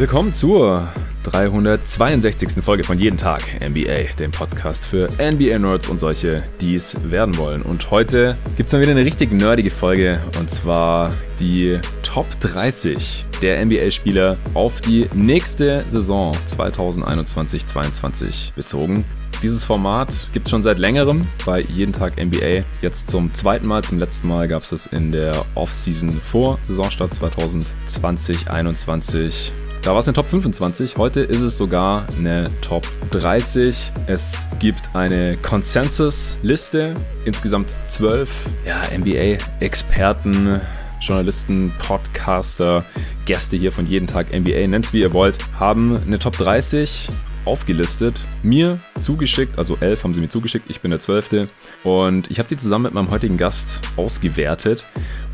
Willkommen zur 362. Folge von Jeden Tag NBA, dem Podcast für NBA-Nerds und solche, die es werden wollen. Und heute gibt es dann wieder eine richtig nerdige Folge und zwar die Top 30 der NBA-Spieler auf die nächste Saison 2021-22 bezogen. Dieses Format gibt es schon seit längerem bei Jeden Tag NBA. Jetzt zum zweiten Mal, zum letzten Mal gab es es in der Offseason vor Saisonstart 2020-21. Da war es eine Top 25, heute ist es sogar eine Top 30. Es gibt eine Consensus-Liste, insgesamt zwölf ja, NBA-Experten, Journalisten, Podcaster, Gäste hier von jeden Tag NBA, nennt's wie ihr wollt, haben eine Top 30 aufgelistet, mir zugeschickt, also elf haben sie mir zugeschickt, ich bin der zwölfte und ich habe die zusammen mit meinem heutigen Gast ausgewertet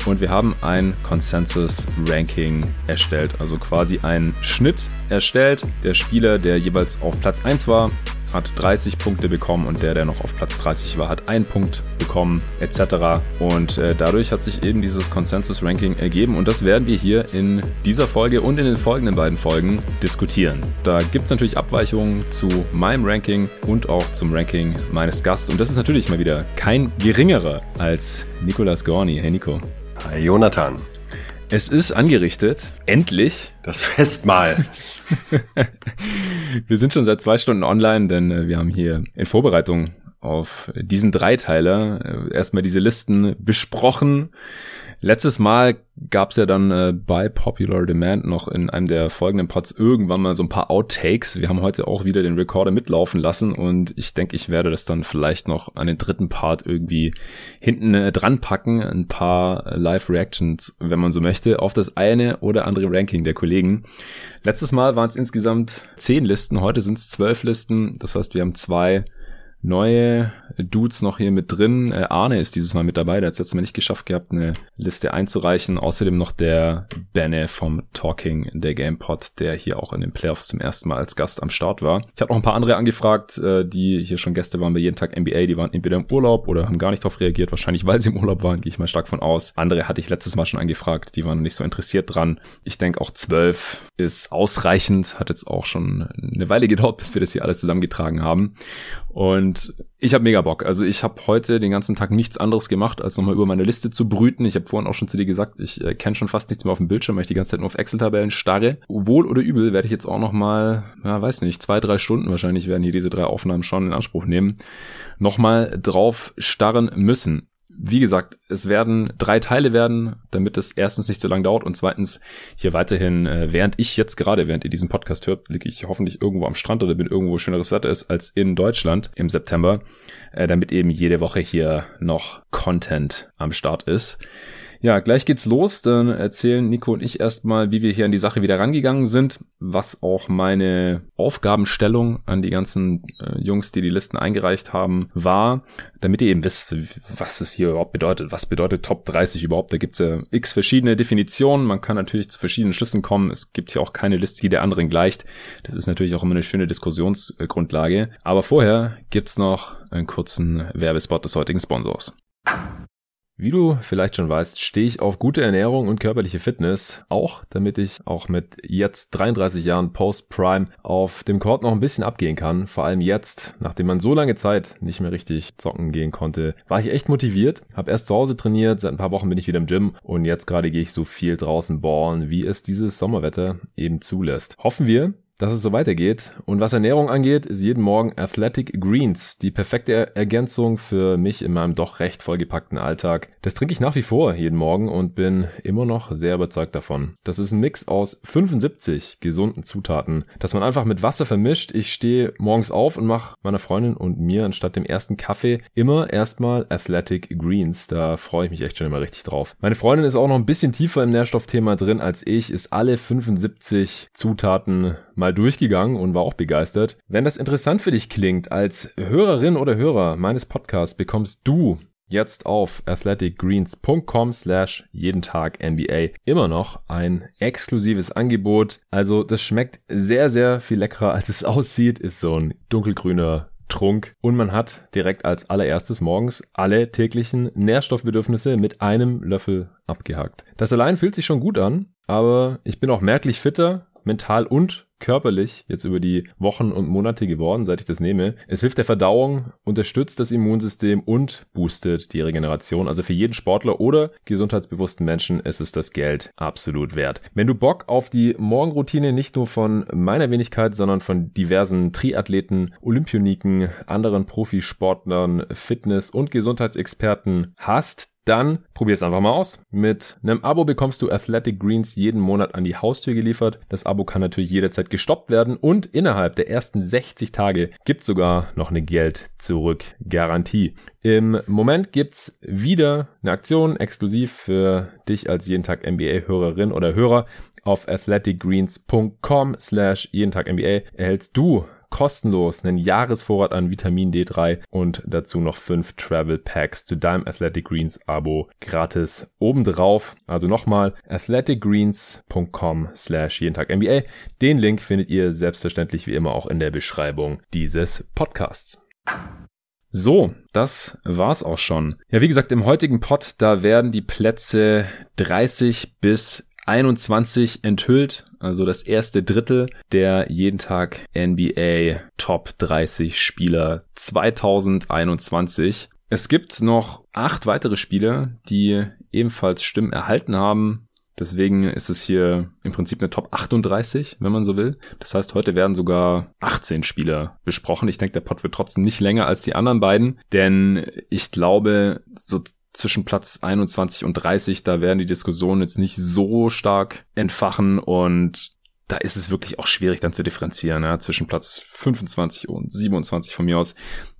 und wir haben ein Consensus-Ranking erstellt, also quasi einen Schnitt erstellt. Der Spieler, der jeweils auf Platz 1 war, hat 30 Punkte bekommen und der, der noch auf Platz 30 war, hat einen Punkt bekommen, etc. Und äh, dadurch hat sich eben dieses Consensus-Ranking ergeben und das werden wir hier in dieser Folge und in den folgenden beiden Folgen diskutieren. Da gibt es natürlich Abweichungen zu meinem Ranking und auch zum Ranking meines Gastes und das ist natürlich mal wieder kein geringerer als Nicolas Gorni. Hey Nico. Hi Jonathan. Es ist angerichtet. Endlich. Das Festmahl. wir sind schon seit zwei Stunden online, denn äh, wir haben hier in Vorbereitung auf diesen Dreiteiler äh, erstmal diese Listen besprochen. Letztes Mal gab es ja dann äh, bei Popular Demand noch in einem der folgenden Pods irgendwann mal so ein paar Outtakes. Wir haben heute auch wieder den Recorder mitlaufen lassen und ich denke, ich werde das dann vielleicht noch an den dritten Part irgendwie hinten äh, dran packen. Ein paar Live-Reactions, wenn man so möchte, auf das eine oder andere Ranking der Kollegen. Letztes Mal waren es insgesamt zehn Listen, heute sind es zwölf Listen. Das heißt, wir haben zwei neue Dudes noch hier mit drin. Äh, Arne ist dieses Mal mit dabei, der hat es letztes Mal nicht geschafft gehabt, eine Liste einzureichen. Außerdem noch der Benne vom Talking der GamePod, der hier auch in den Playoffs zum ersten Mal als Gast am Start war. Ich habe noch ein paar andere angefragt, äh, die hier schon Gäste waren bei jeden Tag NBA, die waren entweder im Urlaub oder haben gar nicht darauf reagiert, wahrscheinlich weil sie im Urlaub waren, gehe ich mal stark von aus. Andere hatte ich letztes Mal schon angefragt, die waren nicht so interessiert dran. Ich denke auch zwölf ist ausreichend, hat jetzt auch schon eine Weile gedauert, bis wir das hier alles zusammengetragen haben. Und ich habe mega Bock. Also ich habe heute den ganzen Tag nichts anderes gemacht, als nochmal über meine Liste zu brüten. Ich habe vorhin auch schon zu dir gesagt, ich äh, kenne schon fast nichts mehr auf dem Bildschirm, weil ich die ganze Zeit nur auf Excel-Tabellen starre. Wohl oder übel werde ich jetzt auch nochmal, ja, weiß nicht, zwei, drei Stunden wahrscheinlich werden hier diese drei Aufnahmen schon in Anspruch nehmen, nochmal drauf starren müssen wie gesagt, es werden drei Teile werden, damit es erstens nicht so lange dauert und zweitens hier weiterhin, äh, während ich jetzt gerade, während ihr diesen Podcast hört, liege ich hoffentlich irgendwo am Strand oder bin irgendwo schöneres Wetter ist als in Deutschland im September, äh, damit eben jede Woche hier noch Content am Start ist. Ja, gleich geht's los. Dann erzählen Nico und ich erstmal, wie wir hier an die Sache wieder rangegangen sind, was auch meine Aufgabenstellung an die ganzen äh, Jungs, die die Listen eingereicht haben, war, damit ihr eben wisst, was es hier überhaupt bedeutet. Was bedeutet Top 30 überhaupt? Da gibt's ja x verschiedene Definitionen. Man kann natürlich zu verschiedenen Schlüssen kommen. Es gibt hier auch keine Liste, die der anderen gleicht. Das ist natürlich auch immer eine schöne Diskussionsgrundlage. Aber vorher gibt's noch einen kurzen Werbespot des heutigen Sponsors. Wie du vielleicht schon weißt, stehe ich auf gute Ernährung und körperliche Fitness, auch damit ich auch mit jetzt 33 Jahren Post-Prime auf dem Court noch ein bisschen abgehen kann. Vor allem jetzt, nachdem man so lange Zeit nicht mehr richtig zocken gehen konnte, war ich echt motiviert, habe erst zu Hause trainiert, seit ein paar Wochen bin ich wieder im Gym und jetzt gerade gehe ich so viel draußen ballen, wie es dieses Sommerwetter eben zulässt. Hoffen wir, dass es so weitergeht. Und was Ernährung angeht, ist jeden Morgen Athletic Greens die perfekte Ergänzung für mich in meinem doch recht vollgepackten Alltag. Das trinke ich nach wie vor jeden Morgen und bin immer noch sehr überzeugt davon. Das ist ein Mix aus 75 gesunden Zutaten, das man einfach mit Wasser vermischt. Ich stehe morgens auf und mache meiner Freundin und mir anstatt dem ersten Kaffee immer erstmal Athletic Greens. Da freue ich mich echt schon immer richtig drauf. Meine Freundin ist auch noch ein bisschen tiefer im Nährstoffthema drin als ich, ist alle 75 Zutaten mal durchgegangen und war auch begeistert. Wenn das interessant für dich klingt, als Hörerin oder Hörer meines Podcasts bekommst du jetzt auf athleticgreens.com slash jeden Tag NBA immer noch ein exklusives Angebot. Also das schmeckt sehr, sehr viel leckerer als es aussieht. Ist so ein dunkelgrüner Trunk und man hat direkt als allererstes morgens alle täglichen Nährstoffbedürfnisse mit einem Löffel abgehakt. Das allein fühlt sich schon gut an, aber ich bin auch merklich fitter, mental und körperlich jetzt über die Wochen und Monate geworden, seit ich das nehme. Es hilft der Verdauung, unterstützt das Immunsystem und boostet die Regeneration. Also für jeden Sportler oder gesundheitsbewussten Menschen ist es das Geld absolut wert. Wenn du Bock auf die Morgenroutine nicht nur von meiner Wenigkeit, sondern von diversen Triathleten, Olympioniken, anderen Profisportlern, Fitness- und Gesundheitsexperten hast, dann probier es einfach mal aus. Mit einem Abo bekommst du Athletic Greens jeden Monat an die Haustür geliefert. Das Abo kann natürlich jederzeit gestoppt werden und innerhalb der ersten 60 Tage gibt sogar noch eine Geld zurück Garantie. Im Moment gibt's wieder eine Aktion exklusiv für dich als jeden Tag NBA Hörerin oder Hörer auf athleticgreens.com slash jeden Tag NBA erhältst du kostenlos einen Jahresvorrat an Vitamin D3 und dazu noch fünf Travel Packs zu deinem Athletic Greens Abo gratis obendrauf. Also nochmal athleticgreens.com slash jeden Tag NBA. Den Link findet ihr selbstverständlich wie immer auch in der Beschreibung dieses Podcasts. So, das war's auch schon. Ja, wie gesagt, im heutigen Pod, da werden die Plätze 30 bis 21 enthüllt, also das erste Drittel der jeden Tag NBA Top 30 Spieler 2021. Es gibt noch acht weitere Spieler, die ebenfalls Stimmen erhalten haben. Deswegen ist es hier im Prinzip eine Top 38, wenn man so will. Das heißt, heute werden sogar 18 Spieler besprochen. Ich denke, der Pod wird trotzdem nicht länger als die anderen beiden, denn ich glaube, so zwischen Platz 21 und 30, da werden die Diskussionen jetzt nicht so stark entfachen und da ist es wirklich auch schwierig dann zu differenzieren, ja, zwischen Platz 25 und 27 von mir aus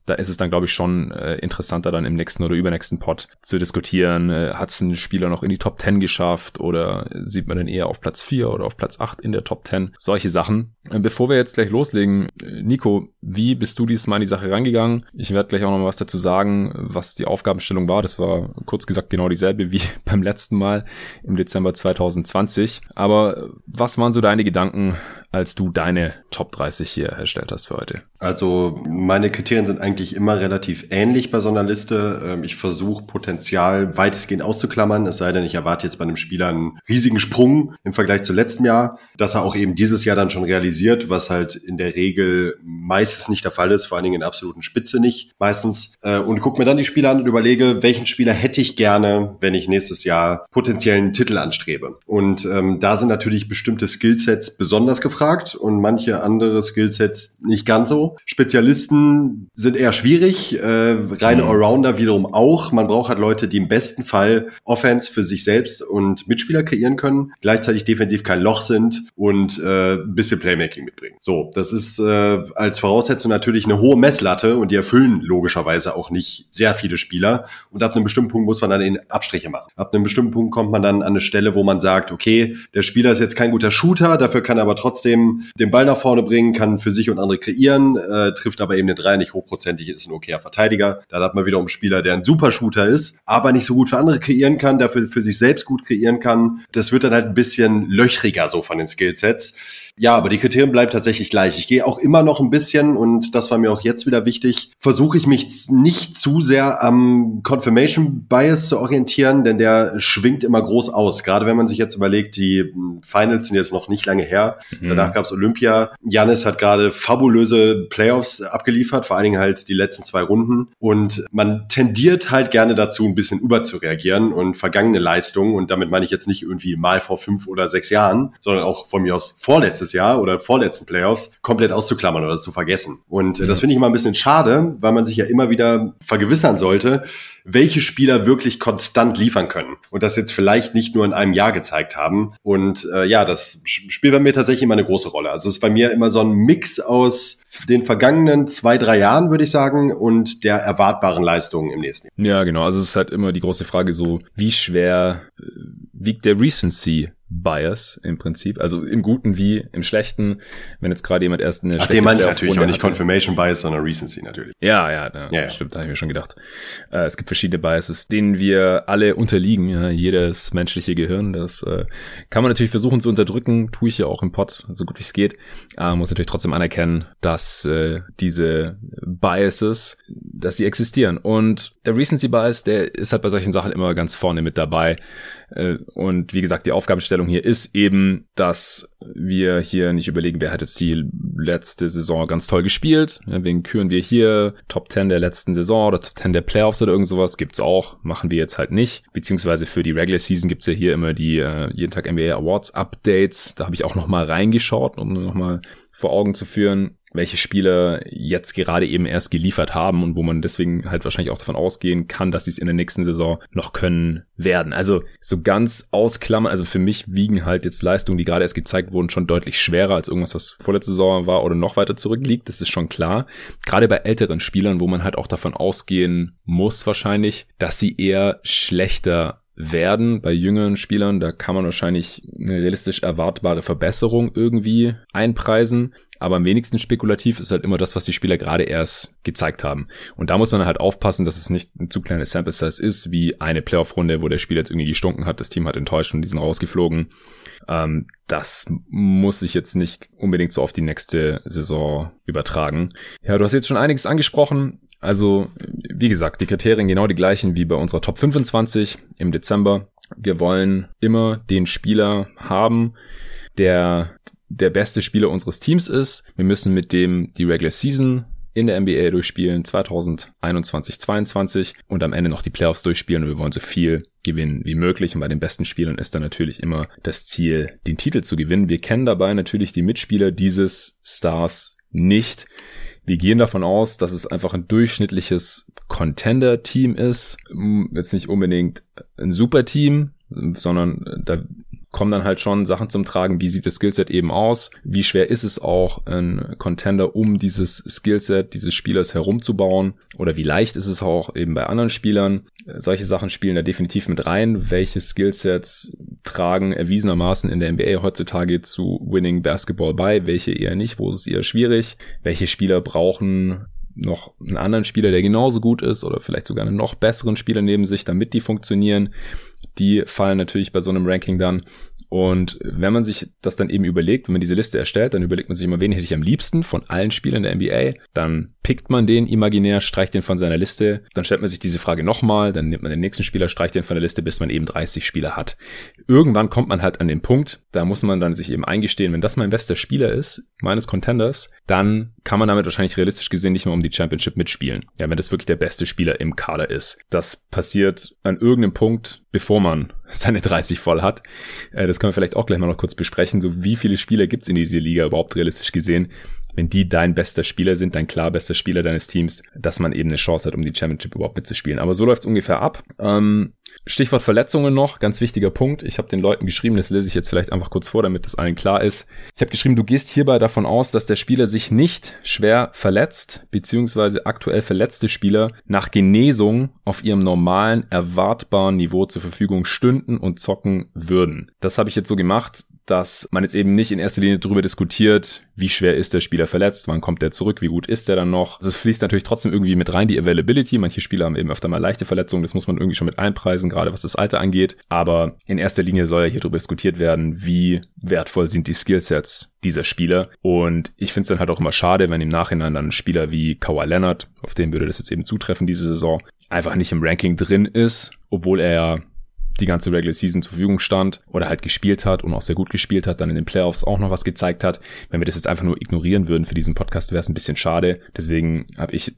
da ist es dann, glaube ich, schon äh, interessanter, dann im nächsten oder übernächsten Pod zu diskutieren. Äh, Hat es ein Spieler noch in die Top 10 geschafft oder sieht man den eher auf Platz 4 oder auf Platz 8 in der Top 10? Solche Sachen. Äh, bevor wir jetzt gleich loslegen, äh, Nico, wie bist du dieses Mal in die Sache rangegangen? Ich werde gleich auch noch mal was dazu sagen, was die Aufgabenstellung war. Das war kurz gesagt genau dieselbe wie beim letzten Mal im Dezember 2020. Aber äh, was waren so deine Gedanken, als du deine Top 30 hier erstellt hast für heute? Also meine Kriterien sind eigentlich immer relativ ähnlich bei so einer Liste. Ähm, ich versuche Potenzial weitestgehend auszuklammern, es sei denn, ich erwarte jetzt bei einem Spieler einen riesigen Sprung im Vergleich zu letztem Jahr, dass er auch eben dieses Jahr dann schon realisiert, was halt in der Regel meistens nicht der Fall ist, vor allen Dingen in der absoluten Spitze nicht meistens. Äh, und gucke mir dann die Spieler an und überlege, welchen Spieler hätte ich gerne, wenn ich nächstes Jahr potenziellen Titel anstrebe. Und ähm, da sind natürlich bestimmte Skillsets besonders gefragt und manche andere Skillsets nicht ganz so. Spezialisten sind eher schwierig, äh, reine mhm. Allrounder wiederum auch. Man braucht halt Leute, die im besten Fall Offense für sich selbst und Mitspieler kreieren können, gleichzeitig defensiv kein Loch sind und äh, ein bisschen Playmaking mitbringen. So, das ist äh, als Voraussetzung natürlich eine hohe Messlatte und die erfüllen logischerweise auch nicht sehr viele Spieler. Und ab einem bestimmten Punkt muss man dann in Abstriche machen. Ab einem bestimmten Punkt kommt man dann an eine Stelle, wo man sagt, okay, der Spieler ist jetzt kein guter Shooter, dafür kann er aber trotzdem den Ball nach vorne bringen, kann für sich und andere kreieren, äh, trifft aber eben den Dreier nicht hochprozentig, ist ein okayer Verteidiger. Dann hat man wiederum einen Spieler, der ein Supershooter ist, aber nicht so gut für andere kreieren kann, dafür für sich selbst gut kreieren kann. Das wird dann halt ein bisschen löchriger so von den Skillsets. Ja, aber die Kriterien bleiben tatsächlich gleich. Ich gehe auch immer noch ein bisschen, und das war mir auch jetzt wieder wichtig, versuche ich mich nicht zu sehr am Confirmation Bias zu orientieren, denn der schwingt immer groß aus. Gerade wenn man sich jetzt überlegt, die Finals sind jetzt noch nicht lange her. Mhm. Danach gab's Olympia. Janis hat gerade fabulöse Playoffs abgeliefert, vor allen Dingen halt die letzten zwei Runden. Und man tendiert halt gerne dazu, ein bisschen überzureagieren und vergangene Leistungen, und damit meine ich jetzt nicht irgendwie mal vor fünf oder sechs Jahren, sondern auch von mir aus vorletztes letztes Jahr oder vorletzten Playoffs komplett auszuklammern oder zu vergessen. Und äh, das finde ich immer ein bisschen schade, weil man sich ja immer wieder vergewissern sollte, welche Spieler wirklich konstant liefern können und das jetzt vielleicht nicht nur in einem Jahr gezeigt haben. Und äh, ja, das spielt bei mir tatsächlich immer eine große Rolle. Also es ist bei mir immer so ein Mix aus den vergangenen zwei, drei Jahren, würde ich sagen, und der erwartbaren Leistungen im nächsten Jahr. Ja, genau. Also es ist halt immer die große Frage so, wie schwer äh, wiegt der Recency Bias im Prinzip, also im Guten wie im Schlechten, wenn jetzt gerade jemand erst eine Ach, den meine ich natürlich auch nicht Confirmation Bias, sondern Recency natürlich. Ja, ja, ja, ja stimmt, da habe ich mir schon gedacht. Äh, es gibt verschiedene Biases, denen wir alle unterliegen, ja, jedes menschliche Gehirn, das äh, kann man natürlich versuchen zu unterdrücken, tue ich ja auch im Pod, so gut wie es geht, äh, muss natürlich trotzdem anerkennen, dass äh, diese Biases dass sie existieren. Und der Recency Bias, der ist halt bei solchen Sachen immer ganz vorne mit dabei. Äh, und wie gesagt, die Aufgabenstellung hier ist eben, dass wir hier nicht überlegen, wer hat jetzt die letzte Saison ganz toll gespielt. Wen küren wir hier? Top 10 der letzten Saison oder Top 10 der Playoffs oder irgend sowas gibt's auch. Machen wir jetzt halt nicht. Beziehungsweise für die Regular Season gibt's ja hier immer die äh, jeden Tag NBA Awards Updates. Da habe ich auch nochmal reingeschaut, um nochmal vor Augen zu führen, welche Spieler jetzt gerade eben erst geliefert haben und wo man deswegen halt wahrscheinlich auch davon ausgehen kann, dass sie es in der nächsten Saison noch können werden. Also so ganz ausklammern, also für mich wiegen halt jetzt Leistungen, die gerade erst gezeigt wurden, schon deutlich schwerer als irgendwas, was vorletzte Saison war oder noch weiter zurückliegt. Das ist schon klar. Gerade bei älteren Spielern, wo man halt auch davon ausgehen muss wahrscheinlich, dass sie eher schlechter werden. Bei jüngeren Spielern, da kann man wahrscheinlich eine realistisch erwartbare Verbesserung irgendwie einpreisen. Aber am wenigsten spekulativ ist halt immer das, was die Spieler gerade erst gezeigt haben. Und da muss man halt aufpassen, dass es nicht ein zu kleines Sample Size ist, wie eine Playoff-Runde, wo der Spieler jetzt irgendwie gestunken hat, das Team hat enttäuscht und die sind rausgeflogen. Ähm, das muss sich jetzt nicht unbedingt so auf die nächste Saison übertragen. Ja, du hast jetzt schon einiges angesprochen. Also, wie gesagt, die Kriterien genau die gleichen wie bei unserer Top 25 im Dezember. Wir wollen immer den Spieler haben, der der beste Spieler unseres Teams ist. Wir müssen mit dem die Regular Season in der NBA durchspielen, 2021, 22 und am Ende noch die Playoffs durchspielen und wir wollen so viel gewinnen wie möglich und bei den besten Spielern ist dann natürlich immer das Ziel, den Titel zu gewinnen. Wir kennen dabei natürlich die Mitspieler dieses Stars nicht. Wir gehen davon aus, dass es einfach ein durchschnittliches Contender-Team ist. Jetzt nicht unbedingt ein Super-Team, sondern da kommen dann halt schon Sachen zum Tragen, wie sieht das Skillset eben aus, wie schwer ist es auch, ein Contender um dieses Skillset dieses Spielers herumzubauen? Oder wie leicht ist es auch eben bei anderen Spielern. Solche Sachen spielen da definitiv mit rein. Welche Skillsets tragen erwiesenermaßen in der NBA heutzutage zu Winning Basketball bei, welche eher nicht, wo ist es eher schwierig, welche Spieler brauchen noch einen anderen Spieler, der genauso gut ist oder vielleicht sogar einen noch besseren Spieler neben sich, damit die funktionieren? Die fallen natürlich bei so einem Ranking dann und wenn man sich das dann eben überlegt, wenn man diese Liste erstellt, dann überlegt man sich immer, wen hätte ich am liebsten von allen Spielern der NBA. Dann pickt man den imaginär, streicht den von seiner Liste. Dann stellt man sich diese Frage nochmal, dann nimmt man den nächsten Spieler, streicht den von der Liste, bis man eben 30 Spieler hat. Irgendwann kommt man halt an den Punkt, da muss man dann sich eben eingestehen, wenn das mein bester Spieler ist, meines Contenders, dann kann man damit wahrscheinlich realistisch gesehen nicht mehr um die Championship mitspielen. Ja, wenn das wirklich der beste Spieler im Kader ist. Das passiert an irgendeinem Punkt, bevor man seine 30 voll hat. Äh, das können wir vielleicht auch gleich mal noch kurz besprechen. So wie viele Spieler gibt's in dieser Liga überhaupt realistisch gesehen? Wenn die dein bester Spieler sind, dein klar bester Spieler deines Teams, dass man eben eine Chance hat, um die Championship überhaupt mitzuspielen. Aber so läuft's ungefähr ab. Ähm, Stichwort Verletzungen noch, ganz wichtiger Punkt. Ich habe den Leuten geschrieben, das lese ich jetzt vielleicht einfach kurz vor, damit das allen klar ist. Ich habe geschrieben, du gehst hierbei davon aus, dass der Spieler sich nicht schwer verletzt, beziehungsweise aktuell verletzte Spieler nach Genesung auf ihrem normalen, erwartbaren Niveau zur Verfügung stünden und zocken würden. Das habe ich jetzt so gemacht, dass man jetzt eben nicht in erster Linie darüber diskutiert, wie schwer ist der Spieler verletzt, wann kommt der zurück, wie gut ist der dann noch. Das fließt natürlich trotzdem irgendwie mit rein, die Availability. Manche Spieler haben eben öfter mal leichte Verletzungen, das muss man irgendwie schon mit einpreisen, gerade was das Alter angeht. Aber in erster Linie soll ja hier darüber diskutiert werden, wie wertvoll sind die Skillsets dieser Spieler. Und ich finde es dann halt auch immer schade, wenn im Nachhinein dann ein Spieler wie Kawhi Leonard, auf den würde das jetzt eben zutreffen diese Saison, einfach nicht im Ranking drin ist, obwohl er die ganze Regular Season zur Verfügung stand oder halt gespielt hat und auch sehr gut gespielt hat, dann in den Playoffs auch noch was gezeigt hat. Wenn wir das jetzt einfach nur ignorieren würden für diesen Podcast, wäre es ein bisschen schade. Deswegen habe ich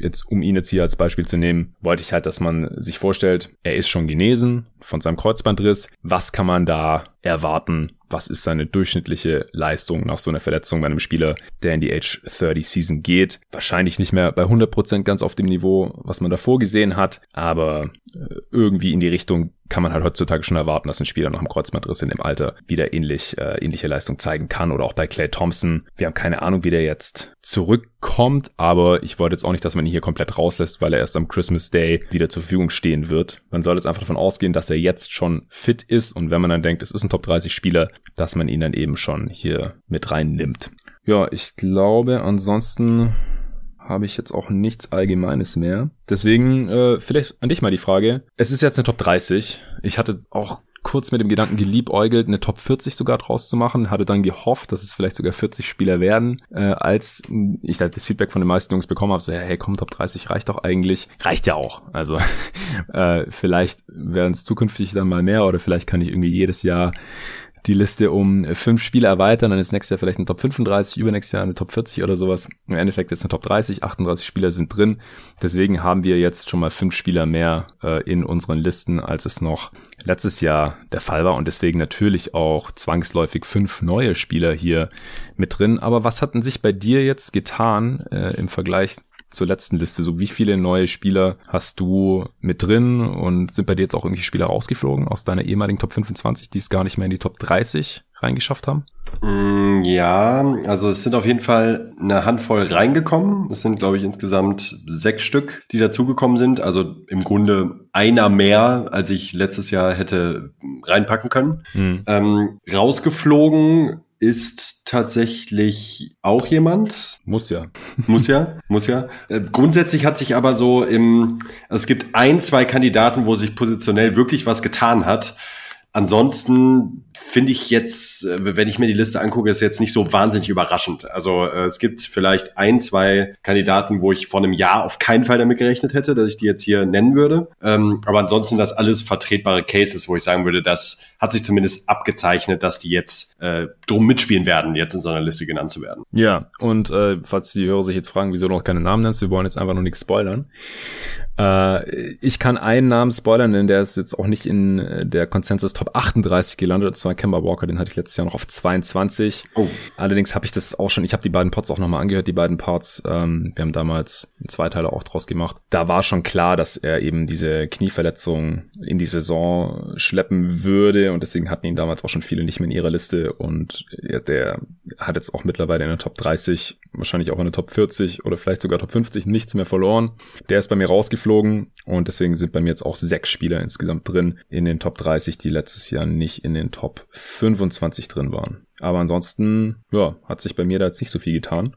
jetzt, um ihn jetzt hier als Beispiel zu nehmen, wollte ich halt, dass man sich vorstellt, er ist schon genesen von seinem Kreuzbandriss. Was kann man da erwarten? Was ist seine durchschnittliche Leistung nach so einer Verletzung bei einem Spieler, der in die Age 30 Season geht? Wahrscheinlich nicht mehr bei 100% ganz auf dem Niveau, was man davor gesehen hat, aber äh, irgendwie in die Richtung kann man halt heutzutage schon erwarten, dass ein Spieler nach einem Kreuzbandriss in dem Alter wieder ähnlich, äh, ähnliche Leistung zeigen kann oder auch bei Clay Thompson. Wir haben keine Ahnung, wie der jetzt zurückkommt, aber ich wollte jetzt auch nicht, dass man ihn hier komplett rauslässt, weil er erst am Christmas Day wieder zur Verfügung stehen wird. Man soll jetzt einfach davon ausgehen, dass er jetzt schon fit ist und wenn man dann denkt, es ist ein Top 30 Spieler, dass man ihn dann eben schon hier mit reinnimmt. Ja, ich glaube, ansonsten habe ich jetzt auch nichts Allgemeines mehr. Deswegen äh, vielleicht an dich mal die Frage. Es ist jetzt eine Top 30. Ich hatte auch kurz mit dem Gedanken geliebäugelt, eine Top 40 sogar draus zu machen, hatte dann gehofft, dass es vielleicht sogar 40 Spieler werden, äh, als ich das Feedback von den meisten Jungs bekommen habe, so, hey, komm, Top 30 reicht doch eigentlich. Reicht ja auch. Also äh, vielleicht werden es zukünftig dann mal mehr oder vielleicht kann ich irgendwie jedes Jahr die Liste um fünf Spiele erweitern, dann ist nächstes Jahr vielleicht eine Top 35, übernächstes Jahr eine Top 40 oder sowas. Im Endeffekt ist eine Top 30, 38 Spieler sind drin. Deswegen haben wir jetzt schon mal fünf Spieler mehr äh, in unseren Listen, als es noch letztes Jahr der Fall war und deswegen natürlich auch zwangsläufig fünf neue Spieler hier mit drin. Aber was hatten sich bei dir jetzt getan äh, im Vergleich zur letzten Liste. So wie viele neue Spieler hast du mit drin und sind bei dir jetzt auch irgendwie Spieler rausgeflogen aus deiner ehemaligen Top 25, die es gar nicht mehr in die Top 30 reingeschafft haben? Mm, ja, also es sind auf jeden Fall eine Handvoll reingekommen. Es sind, glaube ich, insgesamt sechs Stück, die dazugekommen sind. Also im Grunde einer mehr, als ich letztes Jahr hätte reinpacken können. Mhm. Ähm, rausgeflogen ist tatsächlich auch jemand. Muss ja. Muss ja, muss ja. Äh, grundsätzlich hat sich aber so im, es gibt ein, zwei Kandidaten, wo sich positionell wirklich was getan hat. Ansonsten finde ich jetzt, äh, wenn ich mir die Liste angucke, ist jetzt nicht so wahnsinnig überraschend. Also äh, es gibt vielleicht ein, zwei Kandidaten, wo ich vor einem Jahr auf keinen Fall damit gerechnet hätte, dass ich die jetzt hier nennen würde. Ähm, aber ansonsten das alles vertretbare Cases, wo ich sagen würde, das hat sich zumindest abgezeichnet, dass die jetzt äh, drum mitspielen werden, jetzt in so einer Liste genannt zu werden. Ja, und äh, falls die Hörer sich jetzt fragen, wieso du noch keine Namen nennst, wir wollen jetzt einfach noch nichts spoilern. Äh, ich kann einen Namen spoilern, denn der ist jetzt auch nicht in äh, der Consensus Top 38 gelandet, und zwar Kemba Walker, den hatte ich letztes Jahr noch auf 22. Oh. Allerdings habe ich das auch schon, ich habe die beiden Pots auch nochmal angehört, die beiden Parts. Ähm, wir haben damals einen Zweiteiler auch draus gemacht. Da war schon klar, dass er eben diese Knieverletzung in die Saison schleppen würde und deswegen hatten ihn damals auch schon viele nicht mehr in ihrer Liste und ja, der hat jetzt auch mittlerweile in der Top 30, wahrscheinlich auch in der Top 40 oder vielleicht sogar Top 50 nichts mehr verloren. Der ist bei mir rausgeflogen und deswegen sind bei mir jetzt auch sechs Spieler insgesamt drin in den Top 30, die letztes Jahr nicht in den Top 25 drin waren. Aber ansonsten, ja, hat sich bei mir da jetzt nicht so viel getan.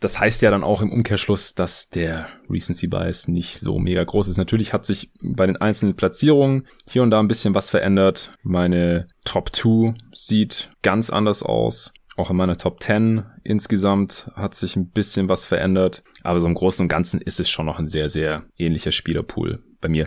Das heißt ja dann auch im Umkehrschluss, dass der Recency Bias nicht so mega groß ist. Natürlich hat sich bei den einzelnen Platzierungen hier und da ein bisschen was verändert. Meine Top 2 sieht ganz anders aus. Auch in meiner Top 10 insgesamt hat sich ein bisschen was verändert. Aber so im Großen und Ganzen ist es schon noch ein sehr, sehr ähnlicher Spielerpool bei mir.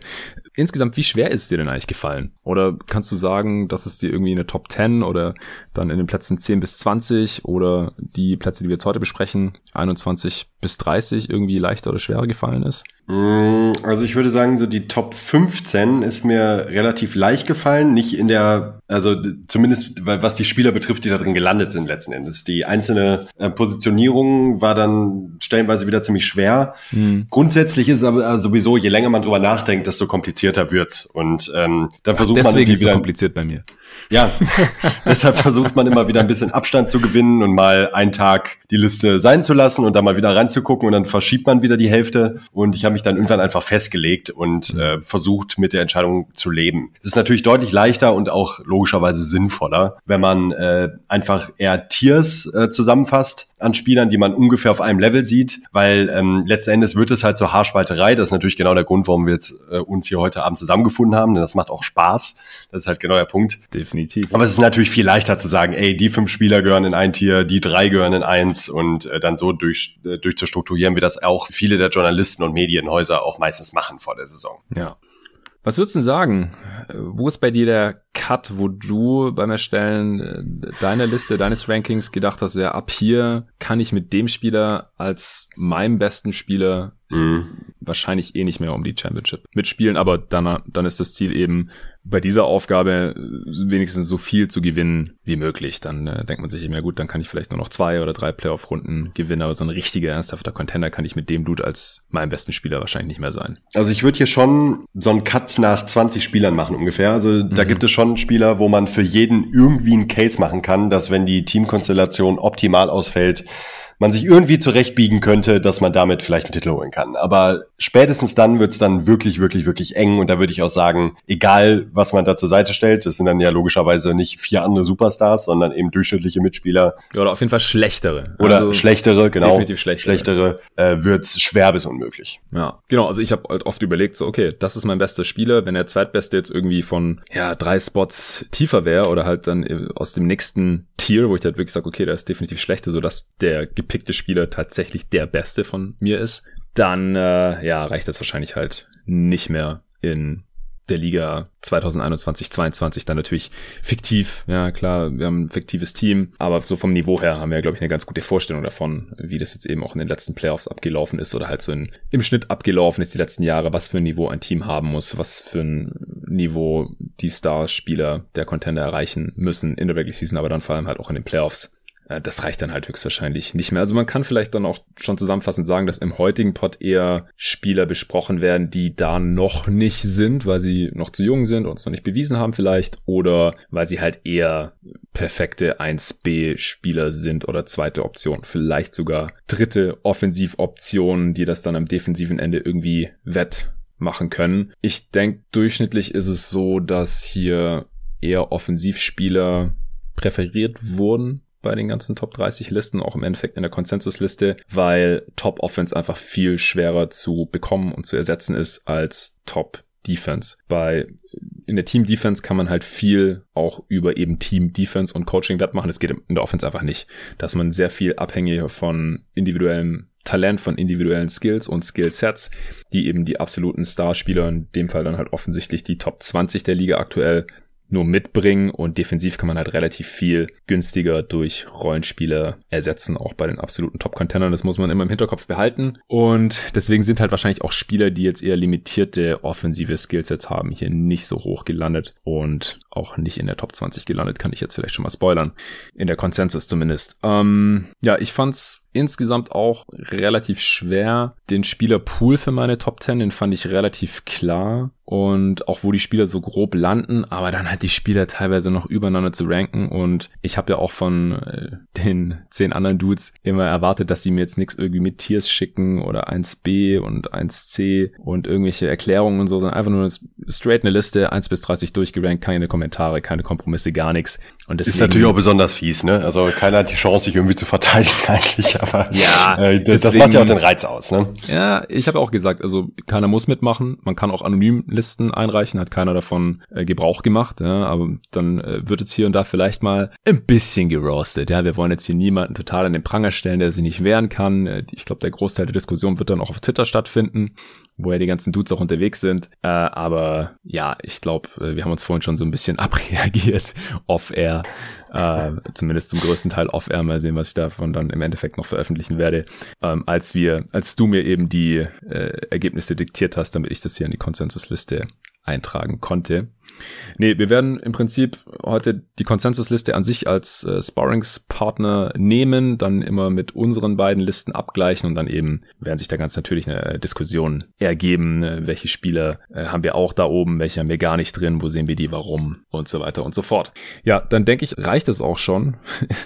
Insgesamt, wie schwer ist es dir denn eigentlich gefallen? Oder kannst du sagen, dass es dir irgendwie in der Top 10 oder dann in den Plätzen 10 bis 20 oder die Plätze, die wir jetzt heute besprechen, 21 bis 30 irgendwie leichter oder schwerer gefallen ist? Mm, also ich würde sagen, so die Top 15 ist mir relativ leicht gefallen. Nicht in der, also zumindest was die Spieler betrifft, die da drin gelandet sind letzten Endes. Die einzelne äh, Positionierung war dann stellenweise wieder ziemlich schwer. Mhm. Grundsätzlich ist es aber sowieso, je länger man drüber nachdenkt, desto komplizierter wird's. Und ähm, dann versucht Ach, deswegen man irgendwie ist wieder kompliziert bei mir. Ja, deshalb versucht man immer wieder ein bisschen Abstand zu gewinnen und mal einen Tag die Liste sein zu lassen und dann mal wieder reinzugucken und dann verschiebt man wieder die Hälfte. Und ich habe mich dann irgendwann einfach festgelegt und äh, versucht, mit der Entscheidung zu leben. Es ist natürlich deutlich leichter und auch logischerweise sinnvoller, wenn man äh, einfach eher Tiers äh, zusammenfasst an Spielern, die man ungefähr auf einem Level sieht, weil ähm, letzten Endes wird es halt zur Haarspalterei. Das ist natürlich genau der Grund, warum wir jetzt äh, uns hier heute Abend zusammengefunden haben, denn das macht auch Spaß. Das ist halt genau der Punkt. Definitiv. Aber es ist natürlich viel leichter zu sagen, ey, die fünf Spieler gehören in ein Tier, die drei gehören in eins und äh, dann so durch, äh, durchzustrukturieren, wie das auch viele der Journalisten und Medienhäuser auch meistens machen vor der Saison. Ja. Was würdest du denn sagen? Wo ist bei dir der Cut, wo du beim Erstellen äh, deiner Liste, deines Rankings gedacht hast, ja, ab hier kann ich mit dem Spieler als meinem besten Spieler mhm. wahrscheinlich eh nicht mehr um die Championship mitspielen, aber dann, dann ist das Ziel eben, bei dieser Aufgabe wenigstens so viel zu gewinnen wie möglich. Dann äh, denkt man sich eben, ja gut, dann kann ich vielleicht nur noch zwei oder drei Playoff-Runden gewinnen, aber so ein richtiger, ernsthafter Contender kann ich mit dem Dude als meinem besten Spieler wahrscheinlich nicht mehr sein. Also ich würde hier schon so einen Cut nach 20 Spielern machen ungefähr. Also mhm. da gibt es schon Spieler, wo man für jeden irgendwie einen Case machen kann, dass wenn die Teamkonstellation optimal ausfällt, man sich irgendwie zurechtbiegen könnte, dass man damit vielleicht einen Titel holen kann. Aber spätestens dann wird's dann wirklich, wirklich, wirklich eng. Und da würde ich auch sagen, egal was man da zur Seite stellt, das sind dann ja logischerweise nicht vier andere Superstars, sondern eben durchschnittliche Mitspieler. Oder auf jeden Fall schlechtere. Oder also schlechtere, genau. Definitiv schlechtere. Schlechtere äh, wird's schwer bis unmöglich. Ja, genau. Also ich habe halt oft überlegt, so, okay, das ist mein bester Spieler. Wenn der zweitbeste jetzt irgendwie von ja drei Spots tiefer wäre oder halt dann aus dem nächsten Tier, wo ich halt wirklich sage, okay, der ist definitiv schlechter, sodass der gepickte Spieler tatsächlich der beste von mir ist, dann äh, ja, reicht das wahrscheinlich halt nicht mehr in der Liga 2021, 22 dann natürlich fiktiv. Ja, klar, wir haben ein fiktives Team, aber so vom Niveau her haben wir, glaube ich, eine ganz gute Vorstellung davon, wie das jetzt eben auch in den letzten Playoffs abgelaufen ist oder halt so in, im Schnitt abgelaufen ist die letzten Jahre, was für ein Niveau ein Team haben muss, was für ein Niveau die Starspieler der Contender erreichen müssen in der Regular Season, aber dann vor allem halt auch in den Playoffs. Äh, das reicht dann halt höchstwahrscheinlich nicht mehr. Also man kann vielleicht dann auch schon zusammenfassend sagen, dass im heutigen Pod eher Spieler besprochen werden, die da noch nicht sind, weil sie noch zu jung sind und es noch nicht bewiesen haben vielleicht oder weil sie halt eher perfekte 1B-Spieler sind oder zweite Option, vielleicht sogar dritte Offensivoption, die das dann am defensiven Ende irgendwie wettmachen können. Ich denke, durchschnittlich ist es so, dass hier eher Offensivspieler präferiert wurden bei den ganzen Top 30 Listen, auch im Endeffekt in der Konsensusliste, weil Top Offense einfach viel schwerer zu bekommen und zu ersetzen ist als Top Defense. Bei in der Team Defense kann man halt viel auch über eben Team Defense und Coaching wettmachen. Das geht in der Offense einfach nicht. Da ist man sehr viel abhängiger von individuellem Talent, von individuellen Skills und Skillsets, die eben die absoluten Starspieler, in dem Fall dann halt offensichtlich die Top 20 der Liga aktuell, nur mitbringen und defensiv kann man halt relativ viel günstiger durch Rollenspiele ersetzen, auch bei den absoluten Top-Contendern. Das muss man immer im Hinterkopf behalten und deswegen sind halt wahrscheinlich auch Spieler, die jetzt eher limitierte offensive Skillsets haben, hier nicht so hoch gelandet und auch nicht in der Top 20 gelandet, kann ich jetzt vielleicht schon mal spoilern. In der Konsensus zumindest. Ähm, ja, ich fand's insgesamt auch relativ schwer. Den Spielerpool für meine Top 10, den fand ich relativ klar. Und auch wo die Spieler so grob landen, aber dann halt die Spieler teilweise noch übereinander zu ranken. Und ich habe ja auch von äh, den zehn anderen Dudes immer erwartet, dass sie mir jetzt nichts irgendwie mit Tiers schicken oder 1b und 1c und irgendwelche Erklärungen und so, sondern einfach nur straight eine Liste, 1 bis 30 durchgerankt, keine Kommentare, keine Kompromisse, gar nichts. Und deswegen, ist natürlich auch besonders fies, ne? Also keiner hat die Chance, sich irgendwie zu verteidigen eigentlich, aber ja, äh, das, deswegen, das macht ja auch den Reiz aus, ne? Ja, ich habe auch gesagt, also keiner muss mitmachen, man kann auch anonym Listen einreichen, hat keiner davon äh, Gebrauch gemacht, ja, aber dann äh, wird jetzt hier und da vielleicht mal ein bisschen geroastet, ja, wir wollen jetzt hier niemanden total an den Pranger stellen, der sich nicht wehren kann. Äh, ich glaube, der Großteil der Diskussion wird dann auch auf Twitter stattfinden wo ja die ganzen Dudes auch unterwegs sind. Äh, aber ja, ich glaube, äh, wir haben uns vorhin schon so ein bisschen abreagiert off-air. Äh, zumindest zum größten Teil off-air. Mal sehen, was ich davon dann im Endeffekt noch veröffentlichen werde. Ähm, als wir, als du mir eben die äh, Ergebnisse diktiert hast, damit ich das hier in die Konsensusliste eintragen konnte. Nee, wir werden im Prinzip heute die Konsensusliste an sich als äh, Sparringspartner nehmen, dann immer mit unseren beiden Listen abgleichen und dann eben werden sich da ganz natürlich eine Diskussion ergeben, ne? welche Spieler äh, haben wir auch da oben, welche haben wir gar nicht drin, wo sehen wir die, warum und so weiter und so fort. Ja, dann denke ich, reicht es auch schon.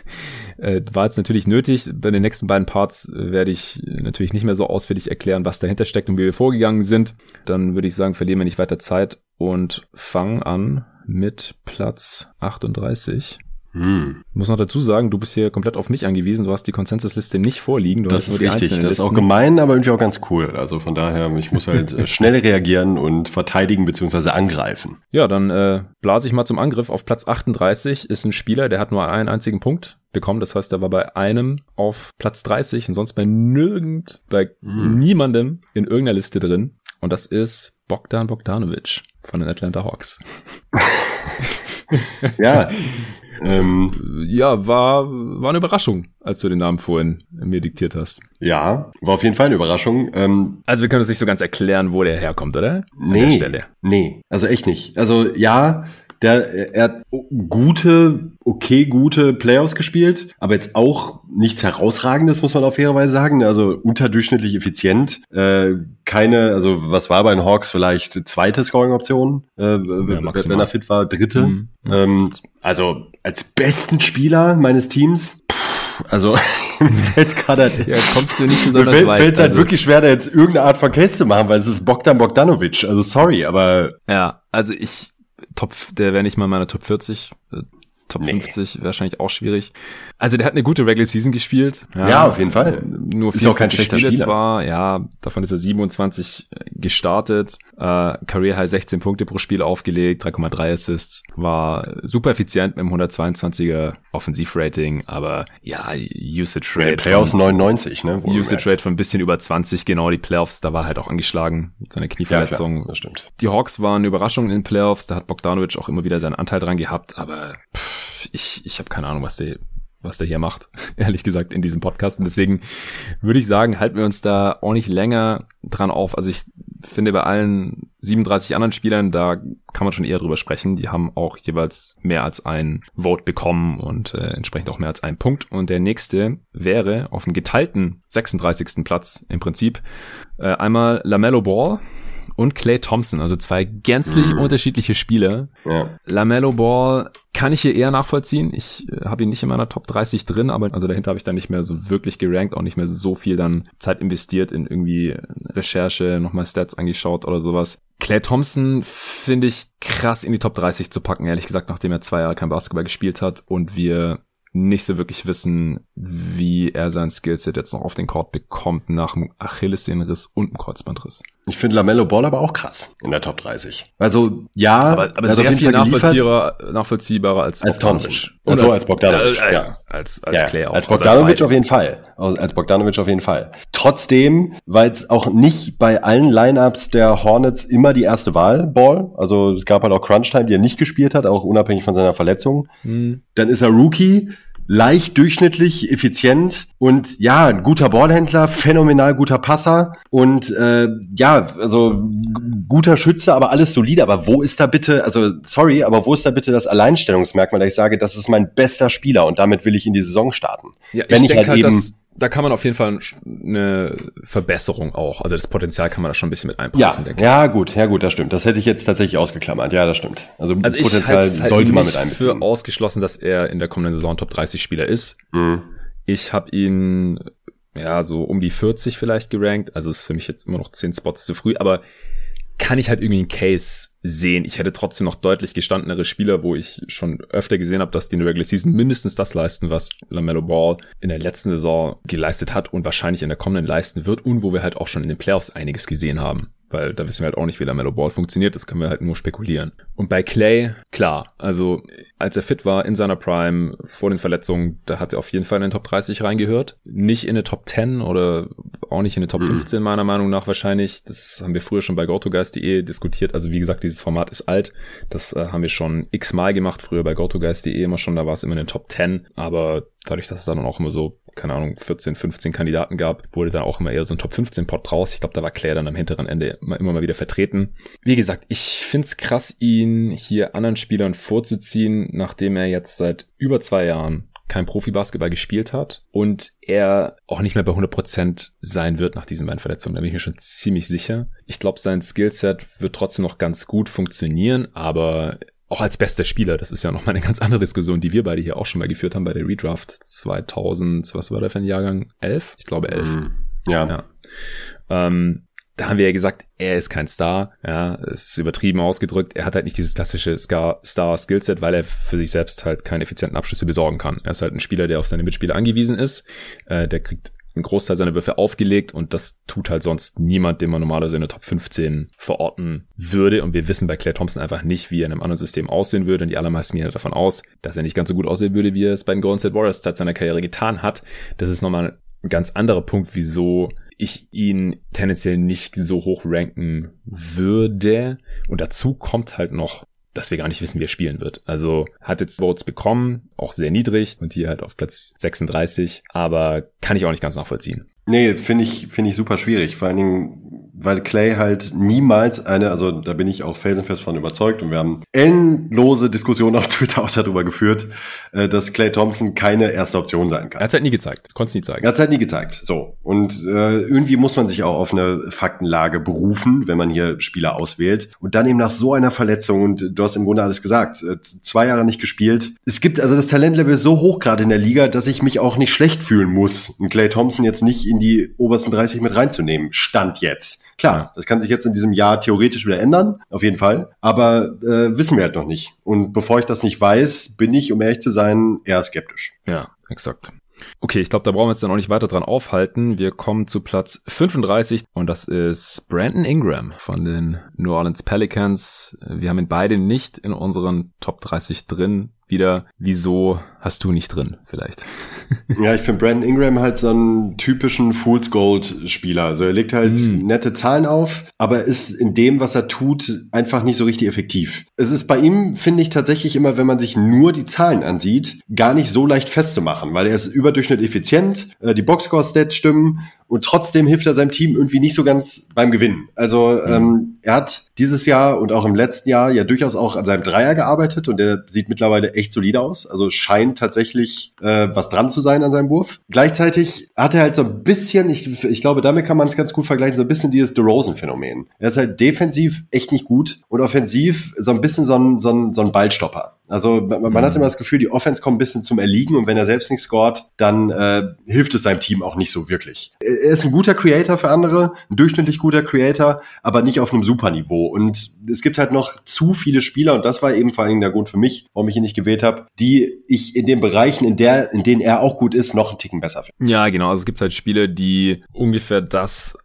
äh, war jetzt natürlich nötig. Bei den nächsten beiden Parts äh, werde ich natürlich nicht mehr so ausführlich erklären, was dahinter steckt und wie wir vorgegangen sind. Dann würde ich sagen, verlieren wir nicht weiter Zeit und fangen an mit Platz 38. Hm. Ich muss noch dazu sagen, du bist hier komplett auf mich angewiesen. Du hast die Konsensusliste nicht vorliegen. Du das ist richtig. Das ist auch gemein, aber irgendwie auch ganz cool. Also von daher, ich muss halt äh, schnell reagieren und verteidigen beziehungsweise angreifen. Ja, dann äh, blase ich mal zum Angriff. Auf Platz 38 ist ein Spieler, der hat nur einen einzigen Punkt bekommen. Das heißt, er war bei einem auf Platz 30 und sonst bei nirgend, bei hm. niemandem in irgendeiner Liste drin. Und das ist Bogdan Bogdanovic von den Atlanta Hawks. ja. Ähm, ja, war, war eine Überraschung, als du den Namen vorhin mir diktiert hast. Ja, war auf jeden Fall eine Überraschung. Ähm, also wir können uns nicht so ganz erklären, wo der herkommt, oder? An nee, nee, also echt nicht. Also ja, der, er hat gute, okay, gute Playoffs gespielt, aber jetzt auch nichts herausragendes, muss man auf fairerweise sagen. Also unterdurchschnittlich effizient. Äh, keine, also was war bei den Hawks vielleicht zweite Scoring-Option, äh, ja, wenn er fit war, dritte. Mhm. Ähm, also als besten Spieler meines Teams, pff, Also fällt gerade. Ja, kommst du nicht besonders fällt, weit. Fällt halt also, wirklich schwer, da jetzt irgendeine Art von Case zu machen, weil es ist Bogdan Bogdanovic. Also sorry, aber Ja, also ich, Top, der wäre nicht mal meine Top 40. äh, Top Nee. 50 wahrscheinlich auch schwierig. Also der hat eine gute Regular Season gespielt. Ja, auf jeden Fall. Nur Ist ja auch kein 44 schlechter Spiele Spieler. zwar, ja, davon ist er 27 gestartet, äh, Career High 16 Punkte pro Spiel aufgelegt, 3,3 Assists, war super effizient mit dem 122er Offensivrating, aber ja, Usage Rate. Playoffs von- 99, ne? Usage. Rate von ein bisschen über 20, genau die Playoffs, da war halt auch angeschlagen mit seiner Ja, klar, Knieverletzung. das stimmt. Die Hawks waren eine Überraschung in den Playoffs, da hat Bogdanovic auch immer wieder seinen Anteil dran gehabt, aber pff, ich, ich habe keine Ahnung, was der, was der hier macht, ehrlich gesagt, in diesem Podcast. Und deswegen würde ich sagen, halten wir uns da auch nicht länger dran auf. Also ich finde bei allen 37 anderen Spielern, da kann man schon eher drüber sprechen. Die haben auch jeweils mehr als ein Vote bekommen und äh, entsprechend auch mehr als einen Punkt. Und der nächste wäre auf dem geteilten 36. Platz im Prinzip äh, einmal LaMelo Ball und Clay Thompson, also zwei gänzlich Mhm. unterschiedliche Spieler. Ja. LaMelo Ball kann ich hier eher nachvollziehen. Ich äh, habe ihn nicht in meiner Top 30 drin, aber also dahinter habe ich dann nicht mehr so wirklich gerankt, auch nicht mehr so viel dann Zeit investiert in irgendwie Recherche, nochmal Stats angeschaut oder sowas. Clay Thompson finde ich krass in die Top 30 zu packen, ehrlich gesagt, nachdem er zwei Jahre kein Basketball gespielt hat und wir nicht so wirklich wissen, wie er sein Skillset jetzt noch auf den Court bekommt nach einem Achillessehnenriss und einem Kreuzbandriss. Ich finde Lamello Ball aber auch krass in der Top 30. Also, ja, aber, aber er sehr viel nachvollziehbarer, nachvollziehbarer als, Als. Thompson. Und so, als Bogdanovic, äh, äh, ja. Als, als ja, Clay auch. als Also Bogdanovic auf jeden Fall. Als Bogdanovic auf jeden Fall. Trotzdem war jetzt auch nicht bei allen Lineups der Hornets immer die erste Wahl, Ball. Also es gab halt auch Crunch Time, die er nicht gespielt hat, auch unabhängig von seiner Verletzung. Hm. Dann ist er Rookie, leicht durchschnittlich, effizient und ja, ein guter Ballhändler, phänomenal guter Passer und äh, ja, also guter Schütze, aber alles solide. Aber wo ist da bitte, also sorry, aber wo ist da bitte das Alleinstellungsmerkmal, dass ich sage, das ist mein bester Spieler und damit will ich in die Saison starten? Ja, Wenn ich ich halt halt, eben- da kann man auf jeden Fall eine Verbesserung auch. Also das Potenzial kann man da schon ein bisschen mit Ja, einpreisen, denke ich. ja, gut, ja gut, das stimmt. Das hätte ich jetzt tatsächlich ausgeklammert. Ja, das stimmt. Also, Also Potenzial halt sollte man mit einbeziehen. für ausgeschlossen, dass er in der kommenden Saison Top 30 Spieler ist. Mhm. Ich habe ihn ja so um die 40 vielleicht gerankt. Also ist für mich jetzt immer noch 10 Spots zu früh, aber kann ich halt irgendwie einen Case sehen. Ich hätte trotzdem noch deutlich gestandenere Spieler, wo ich schon öfter gesehen habe, dass die in der Regular Season mindestens das leisten, was LaMelo Ball in der letzten Saison geleistet hat und wahrscheinlich in der kommenden leisten wird und wo wir halt auch schon in den Playoffs einiges gesehen haben. Weil da wissen wir halt auch nicht, wie LaMelo Ball funktioniert. Das können wir halt nur spekulieren. Und bei Clay, klar, also als er fit war in seiner Prime, vor den Verletzungen, da hat er auf jeden Fall in den Top 30 reingehört. Nicht in eine Top 10 oder auch nicht in eine Top Mhm. 15 meiner Meinung nach wahrscheinlich. Das haben wir früher schon bei GoToGuys.de diskutiert. Also wie gesagt, dieses Format ist alt. Das äh, haben wir schon x-mal gemacht, früher bei GoToGuys.de immer schon. Da war es immer in den Top 10. Aber dadurch, dass es dann auch immer so keine Ahnung, 14, 15 Kandidaten gab, wurde dann auch immer eher so ein Top 15 Pot draus. Ich glaube, da war Claire dann am hinteren Ende immer, immer mal wieder vertreten. Wie gesagt, ich find's krass, ihn hier anderen Spielern vorzuziehen, nachdem er jetzt seit über zwei Jahren kein Profibasketball gespielt hat und er auch nicht mehr bei 100% sein wird nach diesen beiden Verletzungen. Da bin ich mir schon ziemlich sicher. Ich glaube, sein Skillset wird trotzdem noch ganz gut funktionieren, aber auch als bester Spieler, das ist ja nochmal eine ganz andere Diskussion, die wir beide hier auch schon mal geführt haben bei der Redraft 2000, was war da für ein Jahrgang? 11? Ich glaube 11. Mhm. Ja. Ja. Ähm, da haben wir ja gesagt, er ist kein Star, ja, ist übertrieben ausgedrückt. Er hat halt nicht dieses klassische Star-Skillset, weil er für sich selbst halt keine effizienten Abschlüsse besorgen kann. Er ist halt ein Spieler, der auf seine Mitspieler angewiesen ist. Äh, der kriegt einen Großteil seiner Würfe aufgelegt und das tut halt sonst niemand, den man normalerweise in der Top 15 verorten würde. Und wir wissen bei Claire Thompson einfach nicht, wie er in einem anderen System aussehen würde. Und die allermeisten gehen halt davon aus, dass er nicht ganz so gut aussehen würde, wie er es bei den Golden State Warriors seit seiner Karriere getan hat. Das ist nochmal ein ganz anderer Punkt, wieso ich ihn tendenziell nicht so hoch ranken würde. Und dazu kommt halt noch, dass wir gar nicht wissen, wie er spielen wird. Also hat jetzt Votes bekommen, auch sehr niedrig und hier halt auf Platz 36, aber kann ich auch nicht ganz nachvollziehen. Nee, finde ich, finde ich super schwierig. Vor allen Dingen, weil Clay halt niemals eine, also da bin ich auch felsenfest von überzeugt und wir haben endlose Diskussionen auf Twitter auch darüber geführt, äh, dass Clay Thompson keine erste Option sein kann. Er hat es halt nie gezeigt, konnte es nie zeigen. Er hat es halt nie gezeigt, so. Und äh, irgendwie muss man sich auch auf eine Faktenlage berufen, wenn man hier Spieler auswählt. Und dann eben nach so einer Verletzung, und du hast im Grunde alles gesagt, äh, zwei Jahre nicht gespielt. Es gibt, also das Talentlevel so hoch gerade in der Liga, dass ich mich auch nicht schlecht fühlen muss, einen Clay Thompson jetzt nicht in die obersten 30 mit reinzunehmen. Stand jetzt. Klar, das kann sich jetzt in diesem Jahr theoretisch wieder ändern, auf jeden Fall. Aber äh, wissen wir halt noch nicht. Und bevor ich das nicht weiß, bin ich, um ehrlich zu sein, eher skeptisch. Ja, exakt. Okay, ich glaube, da brauchen wir uns dann auch nicht weiter dran aufhalten. Wir kommen zu Platz 35 und das ist Brandon Ingram von den New Orleans Pelicans. Wir haben ihn beide nicht in unseren Top 30 drin wieder, wieso hast du nicht drin, vielleicht? ja, ich finde Brandon Ingram halt so einen typischen Fool's Gold Spieler. Also er legt halt mm. nette Zahlen auf, aber ist in dem, was er tut, einfach nicht so richtig effektiv. Es ist bei ihm, finde ich tatsächlich immer, wenn man sich nur die Zahlen ansieht, gar nicht so leicht festzumachen, weil er ist überdurchschnittlich effizient, äh, die Boxscore-Stats stimmen und trotzdem hilft er seinem Team irgendwie nicht so ganz beim Gewinnen. Also mhm. ähm, er hat dieses Jahr und auch im letzten Jahr ja durchaus auch an seinem Dreier gearbeitet und der sieht mittlerweile echt solide aus. Also scheint tatsächlich äh, was dran zu sein an seinem Wurf. Gleichzeitig hat er halt so ein bisschen, ich, ich glaube, damit kann man es ganz gut vergleichen, so ein bisschen dieses DeRozan-Phänomen. Er ist halt defensiv echt nicht gut und offensiv so ein bisschen so ein, so ein, so ein Ballstopper. Also man, man hat mhm. immer das Gefühl, die Offense kommt ein bisschen zum Erliegen und wenn er selbst nicht scored, dann äh, hilft es seinem Team auch nicht so wirklich. Er ist ein guter Creator für andere, ein durchschnittlich guter Creator, aber nicht auf einem Superniveau. Und es gibt halt noch zu viele Spieler und das war eben vor allen Dingen der Grund für mich, warum ich ihn nicht gewählt habe, die ich in den Bereichen, in der, in denen er auch gut ist, noch einen Ticken besser finde. Ja, genau. Also es gibt halt Spiele, die ungefähr das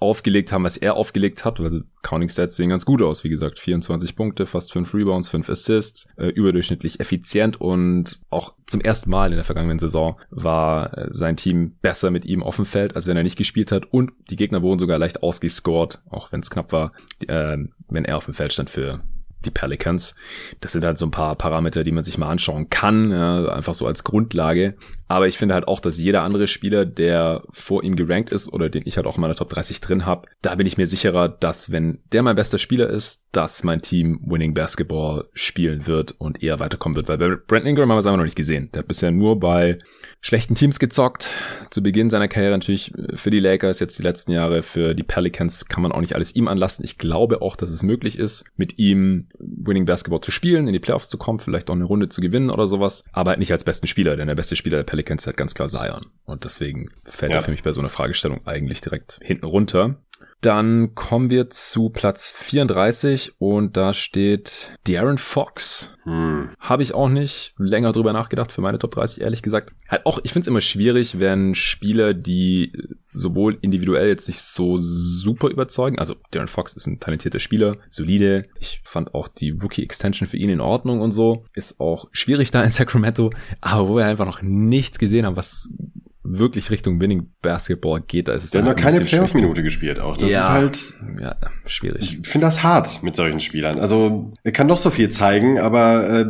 aufgelegt haben, was er aufgelegt hat. Also Counting Stats sehen ganz gut aus. Wie gesagt, 24 Punkte, fast 5 Rebounds, 5 Assists, äh, überdurchschnittlich effizient und auch zum ersten Mal in der vergangenen Saison war äh, sein Team besser mit ihm auf dem Feld, als wenn er nicht gespielt hat und die Gegner wurden sogar leicht ausgescored, auch wenn es knapp war, äh, wenn er auf dem Feld stand für die Pelicans. Das sind halt so ein paar Parameter, die man sich mal anschauen kann, ja, einfach so als Grundlage. Aber ich finde halt auch, dass jeder andere Spieler, der vor ihm gerankt ist oder den ich halt auch in meiner Top 30 drin habe, da bin ich mir sicherer, dass wenn der mein bester Spieler ist, dass mein Team Winning Basketball spielen wird und eher weiterkommen wird. Weil bei Brent Ingram haben wir es einfach noch nicht gesehen. Der hat bisher nur bei schlechten Teams gezockt. Zu Beginn seiner Karriere natürlich für die Lakers, jetzt die letzten Jahre für die Pelicans kann man auch nicht alles ihm anlassen. Ich glaube auch, dass es möglich ist, mit ihm Winning Basketball zu spielen, in die Playoffs zu kommen, vielleicht auch eine Runde zu gewinnen oder sowas. Aber halt nicht als besten Spieler, denn der beste Spieler der Pelicans Pelicans halt ganz klar Zion. Und deswegen fällt ja. er für mich bei so einer Fragestellung eigentlich direkt hinten runter. Dann kommen wir zu Platz 34 und da steht Darren Fox. Hm. Habe ich auch nicht länger drüber nachgedacht für meine Top 30, ehrlich gesagt. Halt auch, ich finde es immer schwierig, wenn Spieler, die sowohl individuell jetzt nicht so super überzeugen, also Darren Fox ist ein talentierter Spieler, solide. Ich fand auch die Rookie Extension für ihn in Ordnung und so. Ist auch schwierig da in Sacramento, aber wo wir einfach noch nichts gesehen haben, was wirklich Richtung Winning Basketball geht, da ist es Der hat noch keine Playoff-Minute gespielt auch. Das ja, ist halt. Ja, schwierig. Ich finde das hart mit solchen Spielern. Also, er kann doch so viel zeigen, aber äh,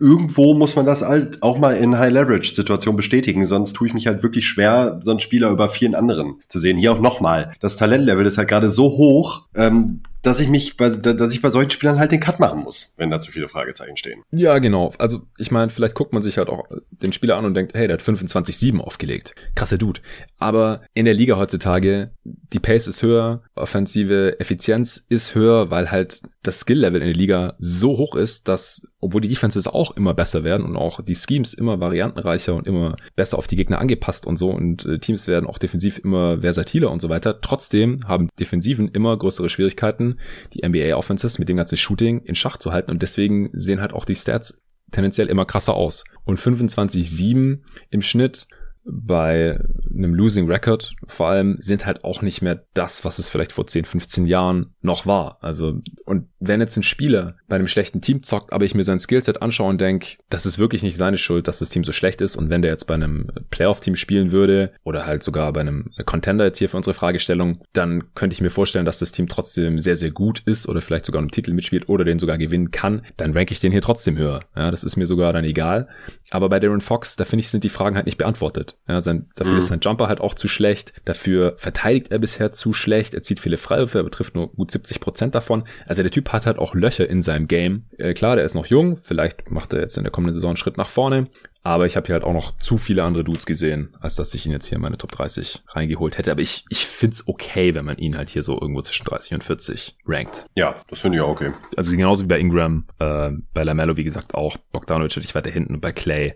irgendwo muss man das halt auch mal in High-Leverage-Situationen bestätigen. Sonst tue ich mich halt wirklich schwer, so einen Spieler über vielen anderen zu sehen. Hier auch nochmal. Das Talentlevel ist halt gerade so hoch, ähm, dass ich mich bei, dass ich bei solchen Spielern halt den Cut machen muss, wenn da zu viele Fragezeichen stehen. Ja, genau. Also ich meine, vielleicht guckt man sich halt auch den Spieler an und denkt, hey, der hat 25-7 aufgelegt. Krasse Dude. Aber in der Liga heutzutage, die Pace ist höher, offensive Effizienz ist höher, weil halt das Skill-Level in der Liga so hoch ist, dass, obwohl die Defenses auch immer besser werden und auch die Schemes immer variantenreicher und immer besser auf die Gegner angepasst und so und äh, Teams werden auch defensiv immer versatiler und so weiter, trotzdem haben Defensiven immer größere Schwierigkeiten, die NBA-Offenses mit dem ganzen Shooting in Schach zu halten und deswegen sehen halt auch die Stats tendenziell immer krasser aus. Und 25-7 im Schnitt bei einem Losing Record vor allem sind halt auch nicht mehr das, was es vielleicht vor 10, 15 Jahren noch war. Also, und wenn jetzt ein Spieler bei einem schlechten Team zockt, aber ich mir sein Skillset anschaue und denke, das ist wirklich nicht seine Schuld, dass das Team so schlecht ist und wenn der jetzt bei einem Playoff-Team spielen würde oder halt sogar bei einem Contender jetzt hier für unsere Fragestellung, dann könnte ich mir vorstellen, dass das Team trotzdem sehr, sehr gut ist oder vielleicht sogar einen Titel mitspielt oder den sogar gewinnen kann, dann ranke ich den hier trotzdem höher. Ja, das ist mir sogar dann egal. Aber bei Darren Fox, da finde ich, sind die Fragen halt nicht beantwortet. Ja, sein, dafür mhm. ist sein Jumper halt auch zu schlecht. Dafür verteidigt er bisher zu schlecht. Er zieht viele Freiwürfe, er betrifft nur gut 70 Prozent davon. Also der Typ hat halt auch Löcher in seinem Game. Äh, klar, der ist noch jung. Vielleicht macht er jetzt in der kommenden Saison einen Schritt nach vorne. Aber ich habe hier halt auch noch zu viele andere Dudes gesehen, als dass ich ihn jetzt hier in meine Top 30 reingeholt hätte. Aber ich, ich find's okay, wenn man ihn halt hier so irgendwo zwischen 30 und 40 rankt. Ja, das finde ich auch okay. Also genauso wie bei Ingram, äh, bei Lamello, wie gesagt, auch. Bogdanovic hätte ich weiter hinten und bei Clay.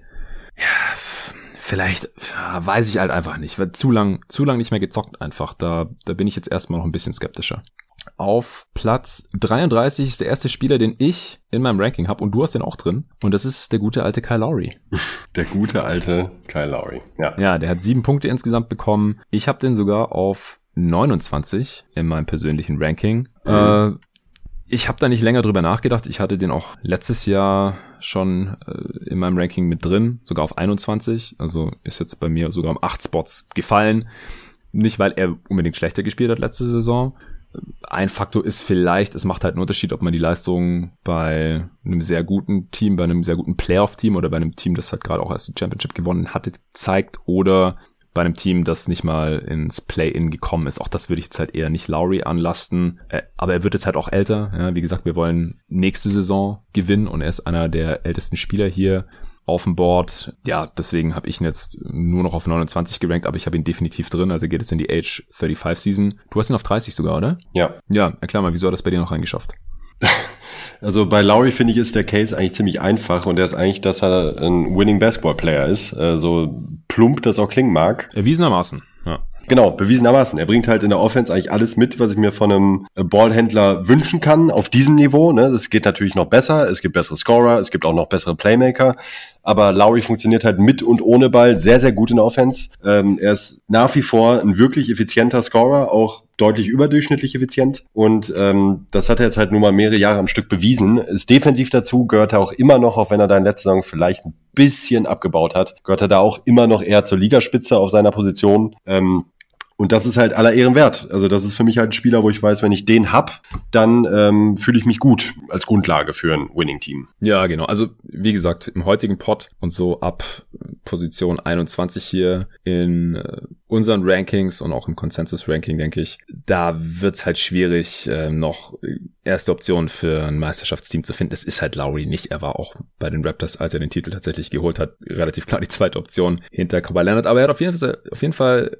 Ja, vielleicht, ja, weiß ich halt einfach nicht. Weil zu lang, zu lang nicht mehr gezockt einfach. Da, da bin ich jetzt erstmal noch ein bisschen skeptischer. Auf Platz 33 ist der erste Spieler, den ich in meinem Ranking habe und du hast den auch drin. Und das ist der gute alte Kyle Lowry. Der gute alte Kyle Lowry, ja. Ja, der hat sieben Punkte insgesamt bekommen. Ich habe den sogar auf 29 in meinem persönlichen Ranking. Mhm. Äh, ich habe da nicht länger drüber nachgedacht. Ich hatte den auch letztes Jahr schon äh, in meinem Ranking mit drin, sogar auf 21. Also ist jetzt bei mir sogar um acht Spots gefallen. Nicht, weil er unbedingt schlechter gespielt hat letzte Saison, ein Faktor ist vielleicht, es macht halt einen Unterschied, ob man die Leistung bei einem sehr guten Team, bei einem sehr guten Playoff-Team oder bei einem Team, das halt gerade auch erst die Championship gewonnen hatte, zeigt oder bei einem Team, das nicht mal ins Play-In gekommen ist. Auch das würde ich jetzt halt eher nicht Lowry anlasten. Äh, aber er wird jetzt halt auch älter. Ja, wie gesagt, wir wollen nächste Saison gewinnen und er ist einer der ältesten Spieler hier auf dem Board. Ja, deswegen habe ich ihn jetzt nur noch auf 29 gerankt, aber ich habe ihn definitiv drin. Also geht jetzt in die Age 35 Season. Du hast ihn auf 30 sogar, oder? Ja. Ja, erklär mal, wieso hat das bei dir noch reingeschafft? Also bei Lowry finde ich ist der Case eigentlich ziemlich einfach und der ist eigentlich, dass er ein Winning Basketball Player ist. Äh, so plump das auch klingen mag. Erwiesenermaßen, ja. Genau, bewiesenermaßen. Er bringt halt in der Offense eigentlich alles mit, was ich mir von einem Ballhändler wünschen kann auf diesem Niveau. Ne? Das geht natürlich noch besser. Es gibt bessere Scorer, es gibt auch noch bessere Playmaker. Aber Lowry funktioniert halt mit und ohne Ball sehr, sehr gut in der Offense. Ähm, er ist nach wie vor ein wirklich effizienter Scorer, auch deutlich überdurchschnittlich effizient. Und ähm, das hat er jetzt halt nur mal mehrere Jahre am Stück bewiesen. Ist defensiv dazu, gehört er auch immer noch, auch wenn er da in letzter Saison vielleicht ein bisschen abgebaut hat, gehört er da auch immer noch eher zur Ligaspitze auf seiner Position. Ähm, und das ist halt aller Ehren wert. Also das ist für mich halt ein Spieler, wo ich weiß, wenn ich den hab, dann ähm, fühle ich mich gut als Grundlage für ein Winning-Team. Ja, genau. Also wie gesagt, im heutigen Pod und so ab Position 21 hier in äh, unseren Rankings und auch im Consensus-Ranking, denke ich, da wird's halt schwierig, äh, noch erste Option für ein Meisterschaftsteam zu finden. Es ist halt Lowry nicht. Er war auch bei den Raptors, als er den Titel tatsächlich geholt hat, relativ klar die zweite Option hinter Kawhi Leonard. Aber er hat auf jeden Fall, auf jeden Fall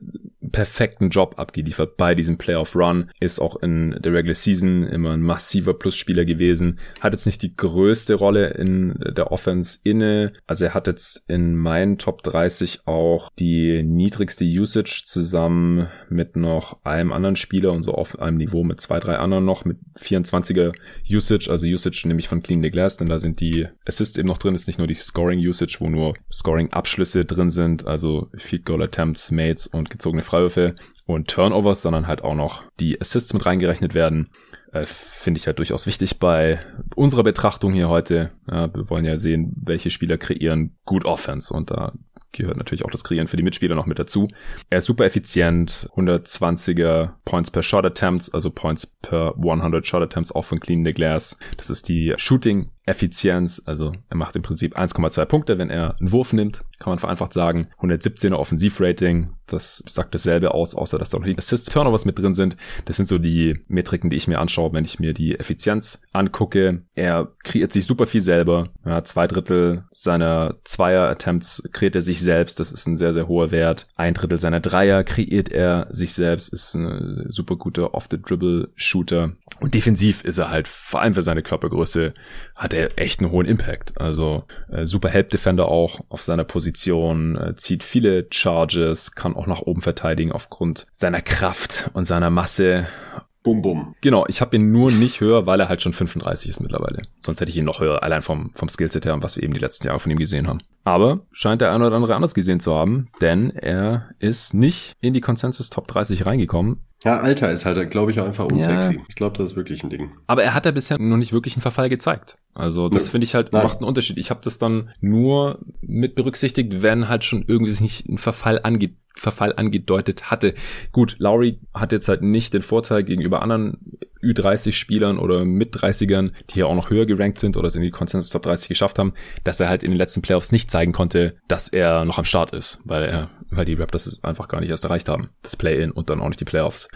perfekten Job abgeliefert bei diesem Playoff Run. Ist auch in der Regular Season immer ein massiver Plusspieler gewesen. Hat jetzt nicht die größte Rolle in der Offense inne. Also er hat jetzt in meinen Top 30 auch die niedrigste Usage zusammen mit noch einem anderen Spieler und so auf einem Niveau mit zwei, drei anderen noch mit 24er Usage. Also Usage nämlich von Clean the Glass, denn da sind die Assists eben noch drin. Ist nicht nur die Scoring Usage, wo nur Scoring Abschlüsse drin sind, also Field Goal Attempts, Mates und gezogene Freiwürfe Freiwürfe und Turnovers, sondern halt auch noch die Assists mit reingerechnet werden. Äh, Finde ich halt durchaus wichtig bei unserer Betrachtung hier heute. Ja, wir wollen ja sehen, welche Spieler kreieren gut Offense und da gehört natürlich auch das Kreieren für die Mitspieler noch mit dazu. Er ist super effizient, 120er Points per Shot Attempts, also Points per 100 Shot Attempts auch von Clean the Glass. Das ist die Shooting Effizienz, also er macht im Prinzip 1,2 Punkte, wenn er einen Wurf nimmt, kann man vereinfacht sagen. 117er Offensivrating, das sagt dasselbe aus, außer dass da noch die Assist Turnovers mit drin sind. Das sind so die Metriken, die ich mir anschaue, wenn ich mir die Effizienz angucke. Er kreiert sich super viel selber. Ja, zwei Drittel seiner Zweier-Attempts kreiert er sich selbst. Das ist ein sehr, sehr hoher Wert. Ein Drittel seiner Dreier kreiert er sich selbst. Ist ein super guter Off-the-Dribble-Shooter. Und defensiv ist er halt, vor allem für seine Körpergröße, hat er echt einen hohen Impact. Also äh, super Help Defender auch auf seiner Position, äh, zieht viele Charges, kann auch nach oben verteidigen aufgrund seiner Kraft und seiner Masse. Bum, bum. Genau, ich habe ihn nur nicht höher, weil er halt schon 35 ist mittlerweile. Sonst hätte ich ihn noch höher, allein vom, vom Skillset her und was wir eben die letzten Jahre von ihm gesehen haben. Aber scheint der eine oder andere anders gesehen zu haben, denn er ist nicht in die Consensus Top 30 reingekommen. Ja, Alter ist halt, glaube ich, auch einfach unsexy. Ja. Ich glaube, das ist wirklich ein Ding. Aber er hat ja bisher noch nicht wirklich einen Verfall gezeigt. Also das finde ich halt Nein. macht einen Unterschied. Ich habe das dann nur mit berücksichtigt, wenn halt schon irgendwie sich nicht ein Verfall angeht Verfall angedeutet hatte. Gut, Lowry hat jetzt halt nicht den Vorteil gegenüber anderen Ü30-Spielern oder mit 30ern, die hier auch noch höher gerankt sind oder es in die Consensus Top 30 geschafft haben, dass er halt in den letzten Playoffs nicht zeigen konnte, dass er noch am Start ist, weil er, weil die Raptors einfach gar nicht erst erreicht haben. Das Play-In und dann auch nicht die Playoffs.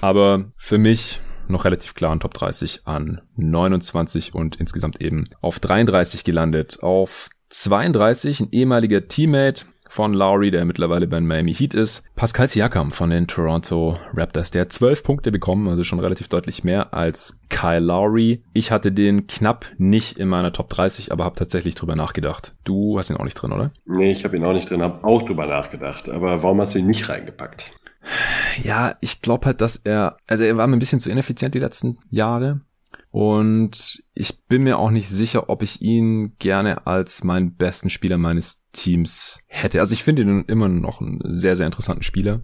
Aber für mich noch relativ klar in Top 30 an 29 und insgesamt eben auf 33 gelandet. Auf 32 ein ehemaliger Teammate von Lowry, der mittlerweile bei Miami Heat ist. Pascal Siakam von den Toronto Raptors, der hat 12 Punkte bekommen, also schon relativ deutlich mehr als Kyle Lowry. Ich hatte den knapp nicht in meiner Top 30, aber habe tatsächlich drüber nachgedacht. Du hast ihn auch nicht drin, oder? Nee, ich habe ihn auch nicht drin, habe auch drüber nachgedacht. Aber warum hast du ihn nicht reingepackt? Ja, ich glaube halt, dass er, also er war mir ein bisschen zu ineffizient die letzten Jahre. Und ich bin mir auch nicht sicher, ob ich ihn gerne als meinen besten Spieler meines Teams hätte. Also ich finde ihn immer noch einen sehr, sehr interessanten Spieler.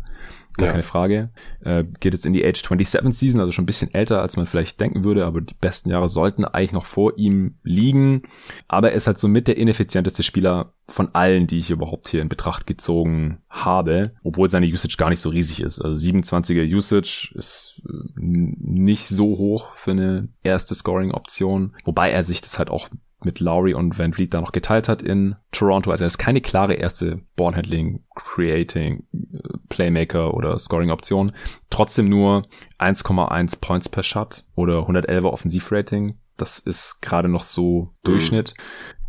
Gar ja. keine Frage. Äh, geht jetzt in die Age 27 Season, also schon ein bisschen älter, als man vielleicht denken würde, aber die besten Jahre sollten eigentlich noch vor ihm liegen. Aber er ist halt so mit der ineffizienteste Spieler von allen, die ich überhaupt hier in Betracht gezogen habe, obwohl seine Usage gar nicht so riesig ist. Also 27er Usage ist äh, nicht so hoch für eine erste Scoring-Option, wobei er sich das halt auch mit Lowry und Van Vliet da noch geteilt hat in Toronto. Also er ist keine klare erste Ballhandling, Creating, Playmaker oder Scoring-Option. Trotzdem nur 1,1 Points per Shot oder 111er Offensivrating. Das ist gerade noch so Durchschnitt.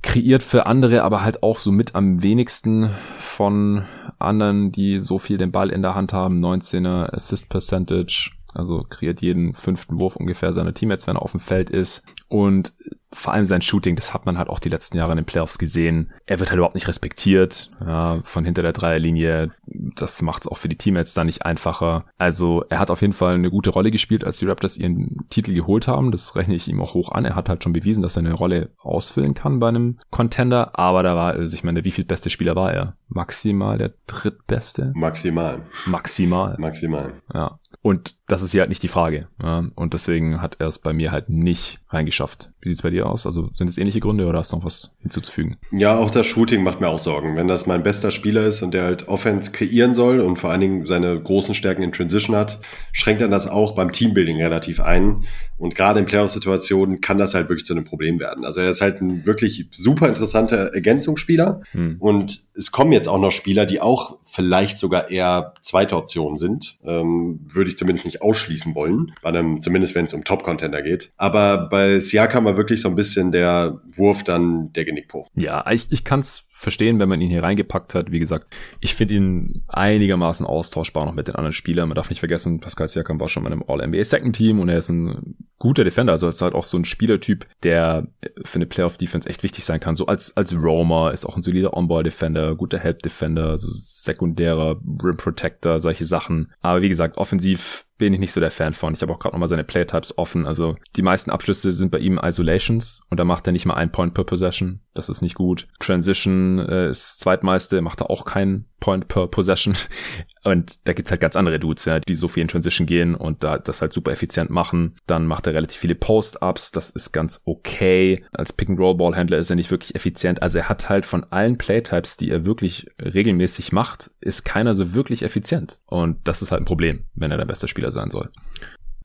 Kreiert für andere, aber halt auch so mit am wenigsten von anderen, die so viel den Ball in der Hand haben. 19er Assist Percentage, also kreiert jeden fünften Wurf ungefähr seine Teammates, wenn er auf dem Feld ist. Und vor allem sein Shooting, das hat man halt auch die letzten Jahre in den Playoffs gesehen. Er wird halt überhaupt nicht respektiert ja, von hinter der Dreierlinie. Das macht es auch für die Teammates da nicht einfacher. Also er hat auf jeden Fall eine gute Rolle gespielt, als die Raptors ihren Titel geholt haben. Das rechne ich ihm auch hoch an. Er hat halt schon bewiesen, dass er eine Rolle ausfüllen kann bei einem Contender. Aber da war, also ich meine, wie viel beste Spieler war er? Maximal der drittbeste? Maximal. Maximal. Maximal. Ja. Und das ist hier halt nicht die Frage. Ja? Und deswegen hat er es bei mir halt nicht reingeschafft. Wie sieht's bei dir aus? Also sind es ähnliche Gründe oder hast du noch was hinzuzufügen? Ja, auch das Shooting macht mir auch Sorgen. Wenn das mein bester Spieler ist und der halt Offense kreieren soll und vor allen Dingen seine großen Stärken in Transition hat, schränkt dann das auch beim Teambuilding relativ ein. Und gerade in Playoff-Situationen kann das halt wirklich zu einem Problem werden. Also er ist halt ein wirklich super interessanter Ergänzungsspieler. Hm. Und es kommen jetzt auch noch Spieler, die auch vielleicht sogar eher zweite Optionen sind. Ähm, würde ich zumindest nicht ausschließen wollen. Bei einem, zumindest wenn es um Top-Contender geht. Aber bei Siakam war wirklich so ein bisschen der Wurf dann der Genickbruch. Ja, ich, ich kann es verstehen, wenn man ihn hier reingepackt hat. Wie gesagt, ich finde ihn einigermaßen austauschbar noch mit den anderen Spielern. Man darf nicht vergessen, Pascal Siakam war schon mal im All-NBA Second Team und er ist ein guter Defender. Also ist halt auch so ein Spielertyp, der für eine Playoff-Defense echt wichtig sein kann. So als, als Roamer ist auch ein solider On-Ball-Defender, guter Help-Defender, so sekundärer Rim Protector, solche Sachen. Aber wie gesagt, offensiv bin ich nicht so der Fan von. Ich habe auch gerade nochmal seine Playtypes offen. Also die meisten Abschlüsse sind bei ihm Isolations und da macht er nicht mal ein Point per Possession. Das ist nicht gut. Transition äh, ist zweitmeiste, macht er auch keinen Point per Possession. Und da gibt's halt ganz andere Dudes, ja, die so viel in Transition gehen und da das halt super effizient machen. Dann macht er relativ viele Post-Ups, das ist ganz okay. Als Pick-and-Roll-Ballhändler ist er nicht wirklich effizient. Also er hat halt von allen Playtypes, die er wirklich regelmäßig macht, ist keiner so wirklich effizient. Und das ist halt ein Problem, wenn er der beste Spieler sein soll.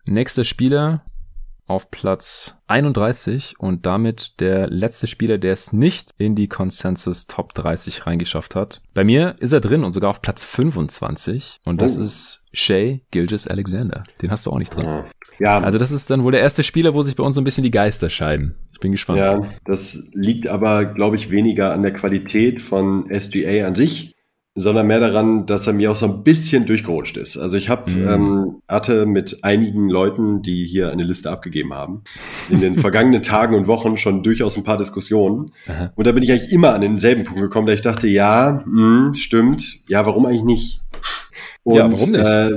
Nächster Spieler, auf Platz 31 und damit der letzte Spieler, der es nicht in die Consensus Top 30 reingeschafft hat. Bei mir ist er drin und sogar auf Platz 25 und das oh. ist Shay Gilgis Alexander. Den hast du auch nicht drin. Ja. Also das ist dann wohl der erste Spieler, wo sich bei uns so ein bisschen die Geister scheiden. Ich bin gespannt. Ja, das liegt aber, glaube ich, weniger an der Qualität von SGA an sich, sondern mehr daran, dass er mir auch so ein bisschen durchgerutscht ist. Also ich habe mhm. ähm, hatte mit einigen Leuten, die hier eine Liste abgegeben haben, in den vergangenen Tagen und Wochen schon durchaus ein paar Diskussionen. Aha. Und da bin ich eigentlich immer an denselben Punkt gekommen, da ich dachte, ja, mh, stimmt, ja, warum eigentlich nicht? Und, ja, warum nicht? Äh,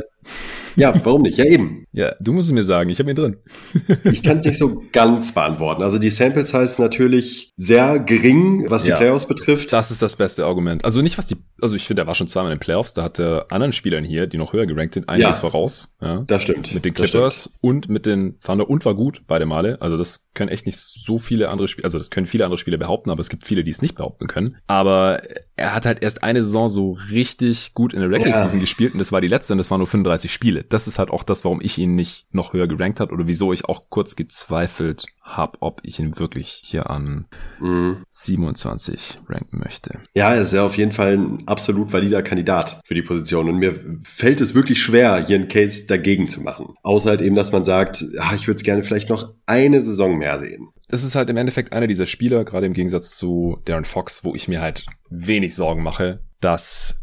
ja, warum nicht? Ja, eben. Ja, du musst es mir sagen, ich habe ihn drin. ich kann es nicht so ganz beantworten. Also die Sample Size natürlich sehr gering, was die ja, Playoffs betrifft. Das ist das beste Argument. Also nicht was die, also ich finde, er war schon zweimal in den Playoffs, da hat er anderen Spielern hier, die noch höher gerankt sind, einiges ja, voraus. Ja, das stimmt. Mit den Clippers und mit den Thunder und war gut, beide Male. Also das können echt nicht so viele andere Spieler, also das können viele andere Spieler behaupten, aber es gibt viele, die es nicht behaupten können. Aber er hat halt erst eine Saison so richtig gut in der Regular Season ja. gespielt und das war die letzte und das waren nur 35 Spiele. Das ist halt auch das, warum ich ihn nicht noch höher gerankt hat oder wieso ich auch kurz gezweifelt habe, ob ich ihn wirklich hier an mhm. 27 ranken möchte. Ja, er ist ja auf jeden Fall ein absolut valider Kandidat für die Position und mir fällt es wirklich schwer, hier einen Case dagegen zu machen. Außer halt eben, dass man sagt, ach, ich würde es gerne vielleicht noch eine Saison mehr sehen das ist halt im Endeffekt einer dieser Spieler, gerade im Gegensatz zu Darren Fox, wo ich mir halt wenig Sorgen mache, dass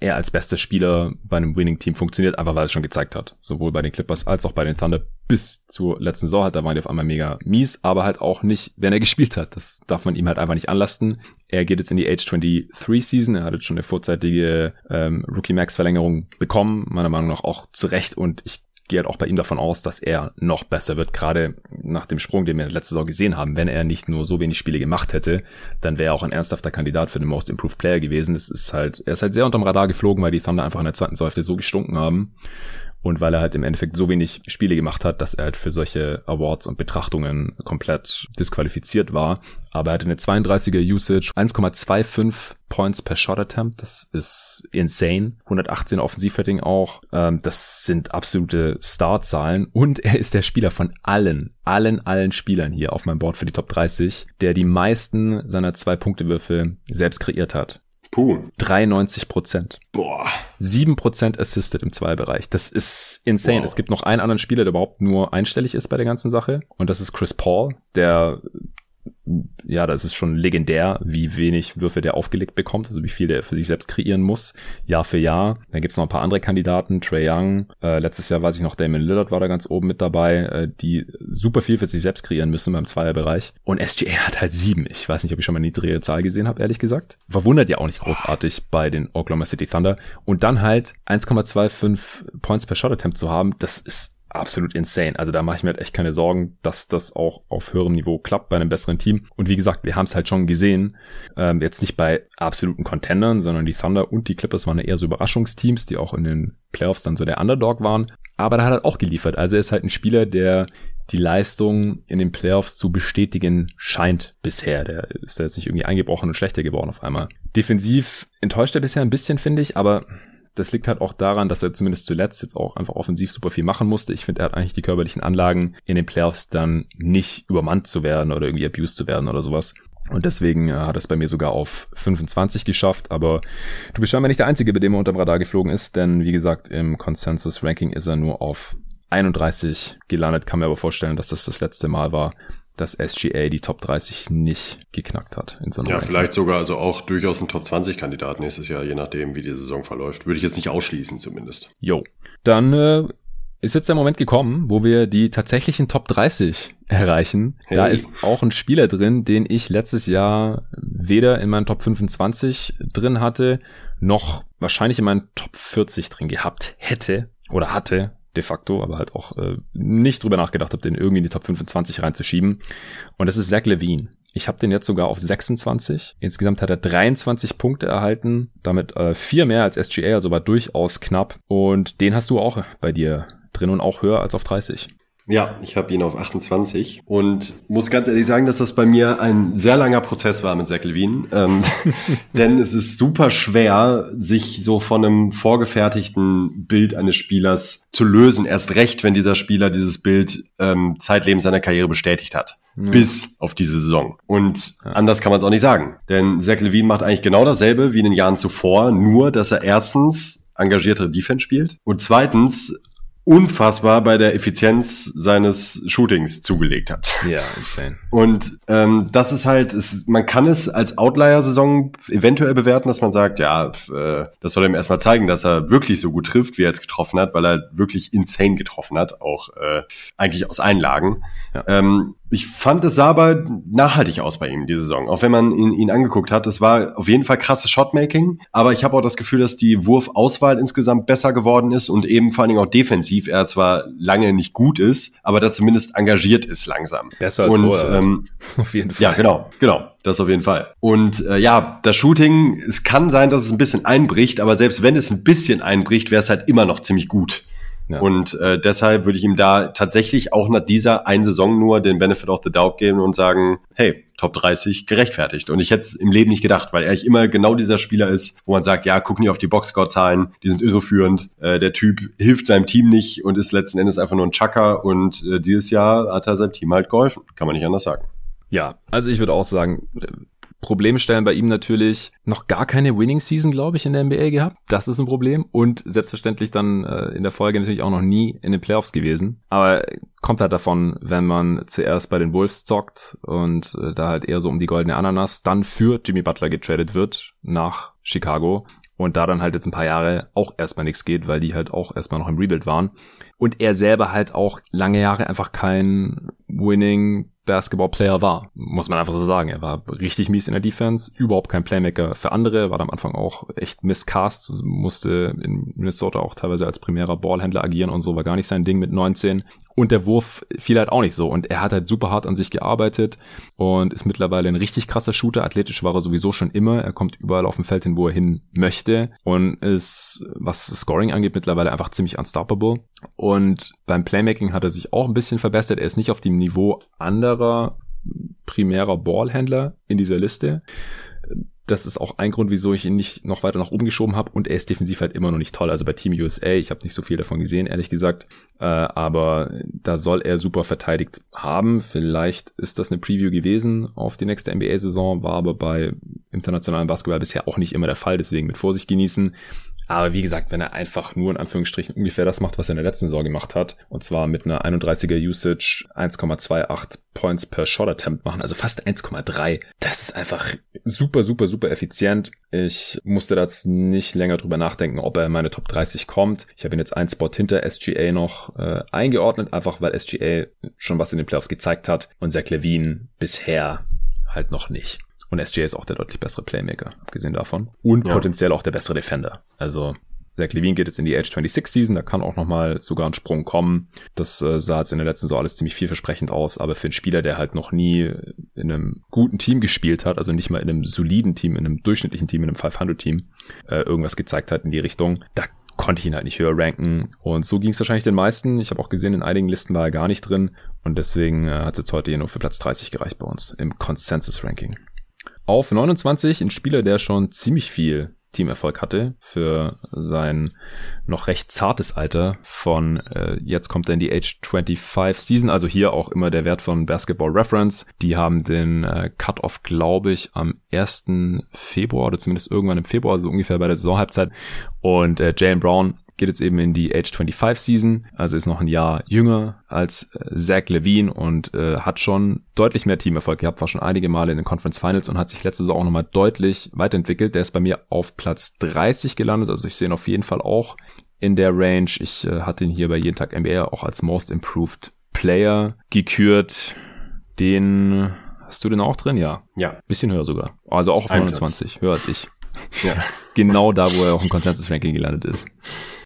er als bester Spieler bei einem Winning-Team funktioniert, einfach weil er es schon gezeigt hat. Sowohl bei den Clippers als auch bei den Thunder bis zur letzten Saison hat. Da waren die auf einmal mega mies, aber halt auch nicht, wenn er gespielt hat. Das darf man ihm halt einfach nicht anlasten. Er geht jetzt in die Age 23 Season. Er hat jetzt schon eine vorzeitige ähm, Rookie Max Verlängerung bekommen. Meiner Meinung nach auch zu Recht. Und ich gehe halt auch bei ihm davon aus, dass er noch besser wird, gerade nach dem Sprung, den wir letzte Saison gesehen haben. Wenn er nicht nur so wenig Spiele gemacht hätte, dann wäre er auch ein ernsthafter Kandidat für den Most Improved Player gewesen. Es ist halt, er ist halt sehr unterm Radar geflogen, weil die Thunder einfach in der zweiten Hälfte so gestunken haben und weil er halt im Endeffekt so wenig Spiele gemacht hat, dass er halt für solche Awards und Betrachtungen komplett disqualifiziert war. Aber er hatte eine 32er Usage, 1,25 Points per Shot Attempt, das ist insane. 118 Offensivrating auch, ähm, das sind absolute Startzahlen und er ist der Spieler von allen, allen, allen Spielern hier auf meinem Board für die Top 30, der die meisten seiner Zwei-Punkte-Würfe selbst kreiert hat. Puh. 93 Prozent. Boah. 7 Prozent assisted im Zweibereich. Das ist insane. Wow. Es gibt noch einen anderen Spieler, der überhaupt nur einstellig ist bei der ganzen Sache. Und das ist Chris Paul, der ja, das ist schon legendär, wie wenig Würfe der aufgelegt bekommt, also wie viel der für sich selbst kreieren muss, Jahr für Jahr. Dann gibt's noch ein paar andere Kandidaten, Trey Young, äh, letztes Jahr weiß ich noch, Damon Lillard war da ganz oben mit dabei, äh, die super viel für sich selbst kreieren müssen beim Zweierbereich. Und SGA hat halt sieben. Ich weiß nicht, ob ich schon mal eine niedrige Zahl gesehen habe, ehrlich gesagt. Verwundert ja auch nicht großartig bei den Oklahoma City Thunder. Und dann halt 1,25 Points per Shot Attempt zu haben, das ist absolut insane. Also da mache ich mir halt echt keine Sorgen, dass das auch auf höherem Niveau klappt bei einem besseren Team. Und wie gesagt, wir haben es halt schon gesehen, ähm, jetzt nicht bei absoluten Contendern, sondern die Thunder und die Clippers waren eher so Überraschungsteams, die auch in den Playoffs dann so der Underdog waren. Aber da hat er auch geliefert. Also er ist halt ein Spieler, der die Leistung in den Playoffs zu bestätigen scheint bisher. Der ist da jetzt nicht irgendwie eingebrochen und schlechter geworden auf einmal. Defensiv enttäuscht er bisher ein bisschen, finde ich, aber das liegt halt auch daran, dass er zumindest zuletzt jetzt auch einfach offensiv super viel machen musste. Ich finde, er hat eigentlich die körperlichen Anlagen, in den Playoffs dann nicht übermannt zu werden oder irgendwie abused zu werden oder sowas. Und deswegen äh, hat es bei mir sogar auf 25 geschafft. Aber du bist scheinbar nicht der Einzige, bei dem er unterm Radar geflogen ist, denn wie gesagt, im Consensus-Ranking ist er nur auf 31 gelandet. Kann mir aber vorstellen, dass das das letzte Mal war, dass SGA die Top 30 nicht geknackt hat. In so ja, Ranking. vielleicht sogar also auch durchaus ein Top 20 Kandidat nächstes Jahr, je nachdem, wie die Saison verläuft. Würde ich jetzt nicht ausschließen zumindest. Jo. Dann äh, ist jetzt der Moment gekommen, wo wir die tatsächlichen Top 30 erreichen. Hey. Da ist auch ein Spieler drin, den ich letztes Jahr weder in meinen Top 25 drin hatte, noch wahrscheinlich in meinen Top 40 drin gehabt hätte oder hatte de facto, aber halt auch äh, nicht drüber nachgedacht habe, den irgendwie in die Top 25 reinzuschieben. Und das ist Zach Levine. Ich habe den jetzt sogar auf 26. Insgesamt hat er 23 Punkte erhalten, damit äh, vier mehr als SGA, also war durchaus knapp. Und den hast du auch bei dir drin und auch höher als auf 30. Ja, ich habe ihn auf 28 und muss ganz ehrlich sagen, dass das bei mir ein sehr langer Prozess war mit Zach Levine. Ähm, denn es ist super schwer, sich so von einem vorgefertigten Bild eines Spielers zu lösen. Erst recht, wenn dieser Spieler dieses Bild ähm, zeitlebens seiner Karriere bestätigt hat. Ja. Bis auf diese Saison. Und ja. anders kann man es auch nicht sagen. Denn Zach Levine macht eigentlich genau dasselbe wie in den Jahren zuvor, nur dass er erstens engagiertere Defense spielt und zweitens unfassbar bei der Effizienz seines Shootings zugelegt hat. Ja, insane. Und ähm, das ist halt, ist, man kann es als Outlier-Saison eventuell bewerten, dass man sagt, ja, äh, das soll ihm erstmal zeigen, dass er wirklich so gut trifft, wie er jetzt getroffen hat, weil er wirklich insane getroffen hat, auch äh, eigentlich aus Einlagen. Ja. Ähm, ich fand, es sah aber nachhaltig aus bei ihm, die Saison. Auch wenn man ihn, ihn angeguckt hat. Es war auf jeden Fall krasses Shotmaking. Aber ich habe auch das Gefühl, dass die Wurfauswahl insgesamt besser geworden ist und eben vor allen Dingen auch defensiv er zwar lange nicht gut ist, aber da zumindest engagiert ist langsam. Besser als und, vorher. Ähm, auf jeden Fall. Ja, genau, genau. Das auf jeden Fall. Und äh, ja, das Shooting, es kann sein, dass es ein bisschen einbricht, aber selbst wenn es ein bisschen einbricht, wäre es halt immer noch ziemlich gut. Ja. Und äh, deshalb würde ich ihm da tatsächlich auch nach dieser einen Saison nur den Benefit of the Doubt geben und sagen, hey, Top 30 gerechtfertigt. Und ich hätte es im Leben nicht gedacht, weil er immer genau dieser Spieler ist, wo man sagt, ja, guck nie auf die Boxscore-Zahlen, die sind irreführend. Äh, der Typ hilft seinem Team nicht und ist letzten Endes einfach nur ein Chucker. Und äh, dieses Jahr hat er seinem Team halt geholfen. Kann man nicht anders sagen. Ja, also ich würde auch sagen, Probleme stellen bei ihm natürlich noch gar keine Winning Season, glaube ich, in der NBA gehabt. Das ist ein Problem. Und selbstverständlich dann äh, in der Folge natürlich auch noch nie in den Playoffs gewesen. Aber kommt halt davon, wenn man zuerst bei den Wolves zockt und äh, da halt eher so um die goldene Ananas, dann für Jimmy Butler getradet wird nach Chicago und da dann halt jetzt ein paar Jahre auch erstmal nichts geht, weil die halt auch erstmal noch im Rebuild waren. Und er selber halt auch lange Jahre einfach kein Winning Basketball-Player war, muss man einfach so sagen. Er war richtig mies in der Defense, überhaupt kein Playmaker für andere, war am Anfang auch echt miscast, musste in Minnesota auch teilweise als primärer Ballhändler agieren und so, war gar nicht sein Ding mit 19. Und der Wurf fiel halt auch nicht so. Und er hat halt super hart an sich gearbeitet und ist mittlerweile ein richtig krasser Shooter. Athletisch war er sowieso schon immer. Er kommt überall auf dem Feld hin, wo er hin möchte und ist, was Scoring angeht, mittlerweile einfach ziemlich unstoppable. Und beim Playmaking hat er sich auch ein bisschen verbessert. Er ist nicht auf dem Niveau anderer primärer Ballhändler in dieser Liste. Das ist auch ein Grund, wieso ich ihn nicht noch weiter nach oben geschoben habe. Und er ist defensiv halt immer noch nicht toll. Also bei Team USA, ich habe nicht so viel davon gesehen, ehrlich gesagt. Äh, aber da soll er super verteidigt haben. Vielleicht ist das eine Preview gewesen auf die nächste NBA-Saison, war aber bei internationalen Basketball bisher auch nicht immer der Fall. Deswegen mit Vorsicht genießen. Aber wie gesagt, wenn er einfach nur in Anführungsstrichen ungefähr das macht, was er in der letzten Saison gemacht hat, und zwar mit einer 31er Usage 1,28 Points per Shot Attempt machen, also fast 1,3, das ist einfach super, super, super effizient. Ich musste das nicht länger drüber nachdenken, ob er in meine Top 30 kommt. Ich habe ihn jetzt einen Spot hinter SGA noch äh, eingeordnet, einfach weil SGA schon was in den Playoffs gezeigt hat und Zach Levine bisher halt noch nicht. Und SJ ist auch der deutlich bessere Playmaker, abgesehen davon. Und ja. potenziell auch der bessere Defender. Also Zach Levine geht jetzt in die Age 26 Season, da kann auch nochmal sogar ein Sprung kommen. Das äh, sah jetzt in der letzten Saison alles ziemlich vielversprechend aus, aber für einen Spieler, der halt noch nie in einem guten Team gespielt hat, also nicht mal in einem soliden Team, in einem durchschnittlichen Team, in einem 500-Team, äh, irgendwas gezeigt hat in die Richtung, da konnte ich ihn halt nicht höher ranken. Und so ging es wahrscheinlich den meisten. Ich habe auch gesehen, in einigen Listen war er gar nicht drin. Und deswegen äh, hat es jetzt heute hier nur für Platz 30 gereicht bei uns im Consensus-Ranking. Auf 29 ein Spieler, der schon ziemlich viel Teamerfolg hatte für sein noch recht zartes Alter von äh, jetzt kommt in die Age 25 Season, also hier auch immer der Wert von Basketball Reference. Die haben den äh, Cut-Off, glaube ich, am 1. Februar oder zumindest irgendwann im Februar, so ungefähr bei der Saisonhalbzeit. Und äh, Jalen Brown geht jetzt eben in die Age 25 Season, also ist noch ein Jahr jünger als äh, Zach Levine und äh, hat schon deutlich mehr Teamerfolg gehabt, war schon einige Male in den Conference Finals und hat sich letzte Saison auch nochmal deutlich weiterentwickelt. Der ist bei mir auf Platz 30 gelandet, also ich sehe ihn auf jeden Fall auch in der Range. Ich äh, hatte ihn hier bei jeden Tag NBA auch als Most Improved Player gekürt. Den hast du den auch drin? Ja. Ja. Bisschen höher sogar. Also auch auf 29, höher als ich. Ja. genau da, wo er auch im Consensus-Ranking gelandet ist.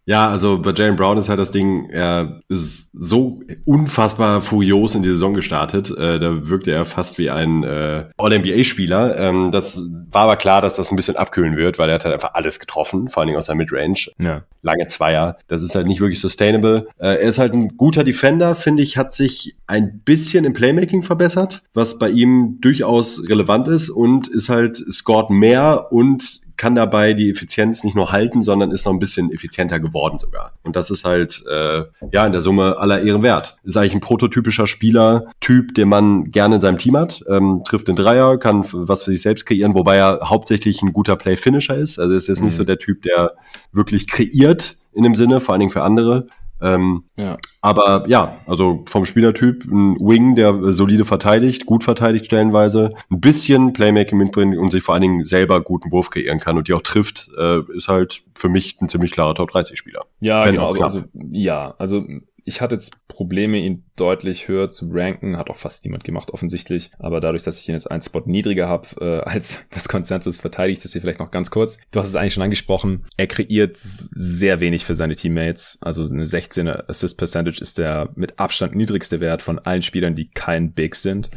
Ja, also bei Jalen Brown ist halt das Ding, er ist so unfassbar furios in die Saison gestartet. Äh, da wirkte er fast wie ein äh, All-NBA-Spieler. Ähm, das war aber klar, dass das ein bisschen abkühlen wird, weil er hat halt einfach alles getroffen, vor allen Dingen aus der Midrange. Ja. Lange Zweier. Das ist halt nicht wirklich sustainable. Äh, er ist halt ein guter Defender, finde ich, hat sich ein bisschen im Playmaking verbessert, was bei ihm durchaus relevant ist und ist halt scored mehr und kann dabei die Effizienz nicht nur halten, sondern ist noch ein bisschen effizienter geworden sogar. Und das ist halt äh, ja in der Summe aller Ehren wert. Ist eigentlich ein prototypischer Spieler-Typ, den man gerne in seinem Team hat. Ähm, trifft den Dreier, kann was für sich selbst kreieren, wobei er hauptsächlich ein guter Play-Finisher ist. Also ist jetzt mhm. nicht so der Typ, der wirklich kreiert in dem Sinne, vor allen Dingen für andere, ähm, ja. Aber ja, also vom Spielertyp ein Wing, der solide verteidigt, gut verteidigt stellenweise, ein bisschen Playmaking mitbringt und sich vor allen Dingen selber guten Wurf kreieren kann und die auch trifft, äh, ist halt für mich ein ziemlich klarer Top 30 Spieler. Ja, Wenn genau. Also, ja, also ich hatte jetzt Probleme, ihn deutlich höher zu ranken. Hat auch fast niemand gemacht, offensichtlich. Aber dadurch, dass ich ihn jetzt einen Spot niedriger habe äh, als das Konsensus, verteidigt das hier vielleicht noch ganz kurz. Du hast es eigentlich schon angesprochen. Er kreiert sehr wenig für seine Teammates. Also eine 16er Assist Percentage ist der mit Abstand niedrigste Wert von allen Spielern, die kein Big sind.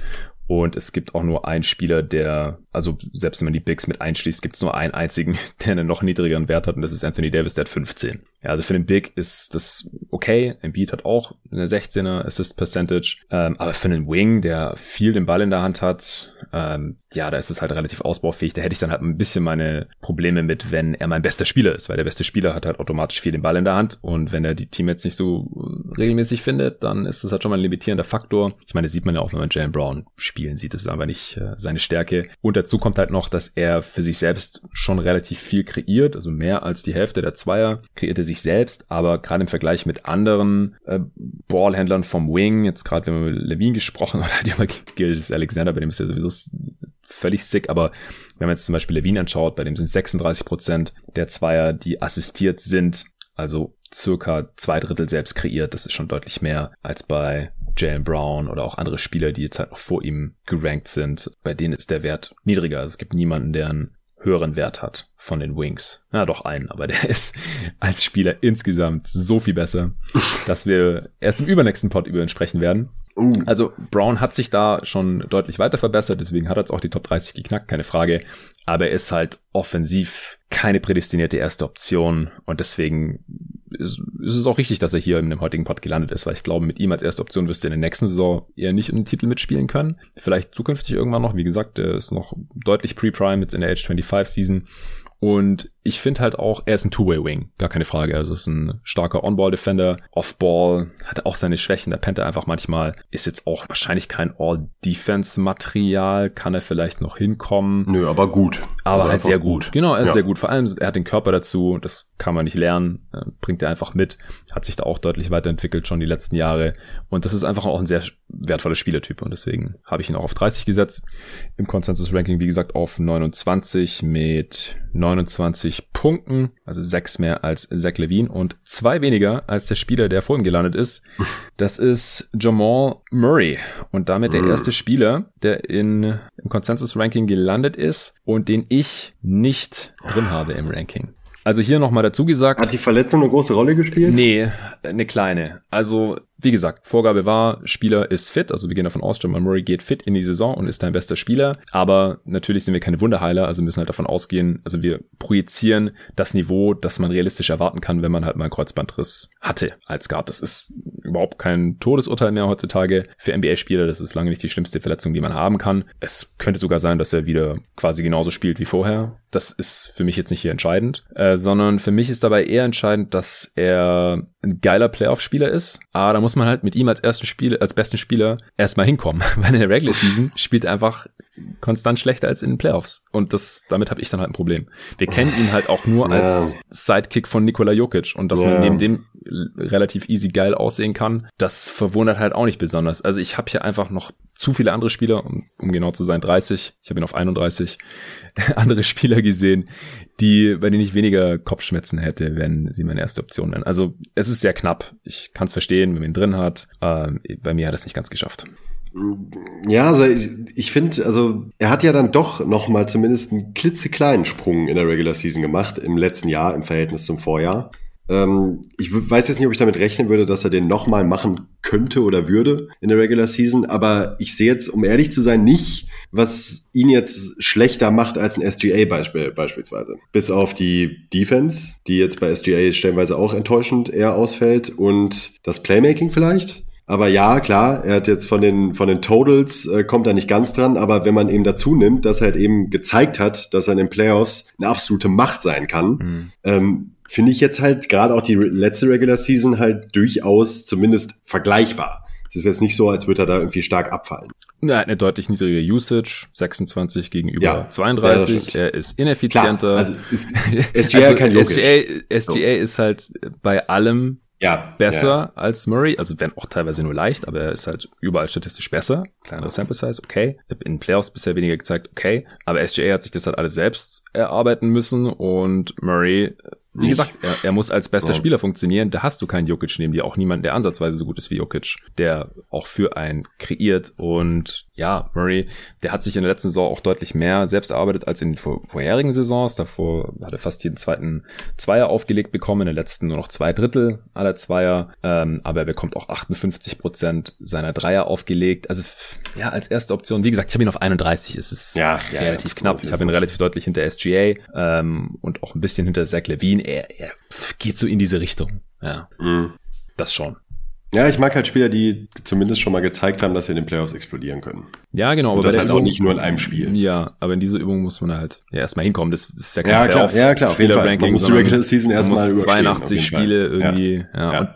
Und es gibt auch nur einen Spieler, der Also selbst wenn man die Bigs mit einschließt, gibt es nur einen einzigen, der einen noch niedrigeren Wert hat und das ist Anthony Davis, der hat 15. Ja, also für den Big ist das okay. Embiid hat auch eine 16er Assist Percentage. Ähm, aber für einen Wing, der viel den Ball in der Hand hat, ähm, ja, da ist es halt relativ ausbaufähig. Da hätte ich dann halt ein bisschen meine Probleme mit, wenn er mein bester Spieler ist, weil der beste Spieler hat halt automatisch viel den Ball in der Hand und wenn er die Teammates nicht so regelmäßig findet, dann ist das halt schon mal ein limitierender Faktor. Ich meine, das sieht man ja auch, wenn man Jalen Brown spielen sieht. Das ist aber nicht äh, seine Stärke. Und dazu kommt halt noch, dass er für sich selbst schon relativ viel kreiert, also mehr als die Hälfte der Zweier kreiert er sich selbst, aber gerade im Vergleich mit anderen äh, Ballhändlern vom Wing, jetzt gerade wenn wir mit Levine gesprochen oder die mal Gilles Alexander, bei dem ist ja sowieso völlig sick, aber wenn man jetzt zum Beispiel Levine anschaut, bei dem sind 36 Prozent der Zweier, die assistiert sind, also circa zwei Drittel selbst kreiert. Das ist schon deutlich mehr als bei Jalen Brown oder auch andere Spieler, die jetzt halt auch vor ihm gerankt sind. Bei denen ist der Wert niedriger. Also es gibt niemanden, der einen höheren Wert hat von den Wings. Ja, doch einen, aber der ist als Spieler insgesamt so viel besser, dass wir erst im übernächsten Pod über ihn sprechen werden. Uh. Also Brown hat sich da schon deutlich weiter verbessert, deswegen hat er jetzt auch die Top 30 geknackt, keine Frage. Aber er ist halt offensiv keine prädestinierte erste Option und deswegen ist, ist es auch richtig, dass er hier in dem heutigen Pod gelandet ist, weil ich glaube, mit ihm als erste Option wirst du in der nächsten Saison eher nicht um den Titel mitspielen können. Vielleicht zukünftig irgendwann noch. Wie gesagt, der ist noch deutlich pre-prime jetzt in der Age 25 Season und ich finde halt auch, er ist ein Two-Way-Wing, gar keine Frage. Also ist ein starker On-Ball-Defender, Off-Ball, hat auch seine Schwächen, der pennt er einfach manchmal. Ist jetzt auch wahrscheinlich kein All-Defense-Material, kann er vielleicht noch hinkommen. Nö, aber gut. Aber, aber halt sehr gut. gut. Genau, er ist ja. sehr gut. Vor allem, er hat den Körper dazu, das kann man nicht lernen, äh, bringt er einfach mit, hat sich da auch deutlich weiterentwickelt schon die letzten Jahre. Und das ist einfach auch ein sehr wertvoller Spielertyp und deswegen habe ich ihn auch auf 30 gesetzt. Im Consensus-Ranking, wie gesagt, auf 29 mit 29 Punkten, also sechs mehr als Zach Levine und zwei weniger als der Spieler, der vor ihm gelandet ist. Das ist Jamal Murray und damit der erste Spieler, der in, im Consensus-Ranking gelandet ist und den ich nicht drin habe im Ranking. Also hier nochmal dazu gesagt. Hat die Verletzung eine große Rolle gespielt? Nee, eine kleine. Also wie gesagt, Vorgabe war, Spieler ist fit, also wir gehen davon aus, Jamal Murray geht fit in die Saison und ist dein bester Spieler, aber natürlich sind wir keine Wunderheiler, also müssen halt davon ausgehen, also wir projizieren das Niveau, das man realistisch erwarten kann, wenn man halt mal einen Kreuzbandriss hatte als Guard. Das ist überhaupt kein Todesurteil mehr heutzutage für NBA-Spieler, das ist lange nicht die schlimmste Verletzung, die man haben kann. Es könnte sogar sein, dass er wieder quasi genauso spielt wie vorher. Das ist für mich jetzt nicht hier entscheidend, äh, sondern für mich ist dabei eher entscheidend, dass er ein geiler Playoff-Spieler ist, aber da muss man halt mit ihm als ersten Spieler, als besten Spieler erstmal hinkommen, weil in der Regular Season spielt er einfach konstant schlechter als in den Playoffs. Und das, damit habe ich dann halt ein Problem. Wir kennen ihn halt auch nur ja. als Sidekick von Nikola Jokic und dass ja. man neben dem relativ easy geil aussehen kann, das verwundert halt auch nicht besonders. Also ich habe hier einfach noch zu viele andere Spieler, um, um genau zu sein, 30, ich habe ihn auf 31, andere Spieler gesehen, die, bei denen ich weniger Kopfschmerzen hätte, wenn sie meine erste Option nennen. Also es ist sehr knapp. Ich kann es verstehen, wenn man ihn drin hat. Ähm, bei mir hat es nicht ganz geschafft. Ja, also ich, ich finde, also er hat ja dann doch noch mal zumindest einen klitzekleinen Sprung in der Regular Season gemacht im letzten Jahr im Verhältnis zum Vorjahr. Ähm, ich weiß jetzt nicht, ob ich damit rechnen würde, dass er den noch mal machen könnte oder würde in der Regular Season, aber ich sehe jetzt, um ehrlich zu sein, nicht, was ihn jetzt schlechter macht als ein SGA Beispiel, beispielsweise. Bis auf die Defense, die jetzt bei SGA stellenweise auch enttäuschend eher ausfällt und das Playmaking vielleicht. Aber ja, klar, er hat jetzt von den, von den Totals, äh, kommt er nicht ganz dran, aber wenn man eben dazu nimmt, dass er halt eben gezeigt hat, dass er in den Playoffs eine absolute Macht sein kann, mhm. ähm, finde ich jetzt halt gerade auch die letzte Regular Season halt durchaus zumindest vergleichbar. Es ist jetzt nicht so, als würde er da irgendwie stark abfallen. Ja, eine deutlich niedrige Usage, 26 gegenüber ja, 32. Ja, er ist ineffizienter. Klar, also ist SGA, also kein SGA, SGA so. ist halt bei allem ja, besser ja. als Murray, also wenn auch teilweise nur leicht, aber er ist halt überall statistisch besser. Kleinere Sample Size, okay. In Playoffs bisher weniger gezeigt, okay. Aber SGA hat sich das halt alles selbst erarbeiten müssen und Murray wie gesagt, er, er, muss als bester ja. Spieler funktionieren. Da hast du keinen Jokic neben dir, auch niemand, der ansatzweise so gut ist wie Jokic, der auch für einen kreiert. Und ja, Murray, der hat sich in der letzten Saison auch deutlich mehr selbst erarbeitet als in den vorherigen Saisons. Davor hat er fast jeden zweiten Zweier aufgelegt bekommen, in der letzten nur noch zwei Drittel aller Zweier. Ähm, aber er bekommt auch 58 Prozent seiner Dreier aufgelegt. Also ja, als erste Option. Wie gesagt, ich habe ihn auf 31, ist es ja, relativ ja, knapp. Ich habe ihn relativ deutlich hinter SGA ähm, und auch ein bisschen hinter Zach Levine. Er, er geht so in diese Richtung. Ja, mhm. das schon. Ja, ich mag halt Spieler, die zumindest schon mal gezeigt haben, dass sie in den Playoffs explodieren können. Ja, genau. Und aber das halt Übung, auch nicht nur in einem Spiel. Ja, aber in diese Übung muss man halt ja erstmal hinkommen. Das, ist ja kein ja, klar, ja, klar, Spieler-Ranking. Man muss die Regular Season erstmal 82 Spiele irgendwie. Ja. ja. Und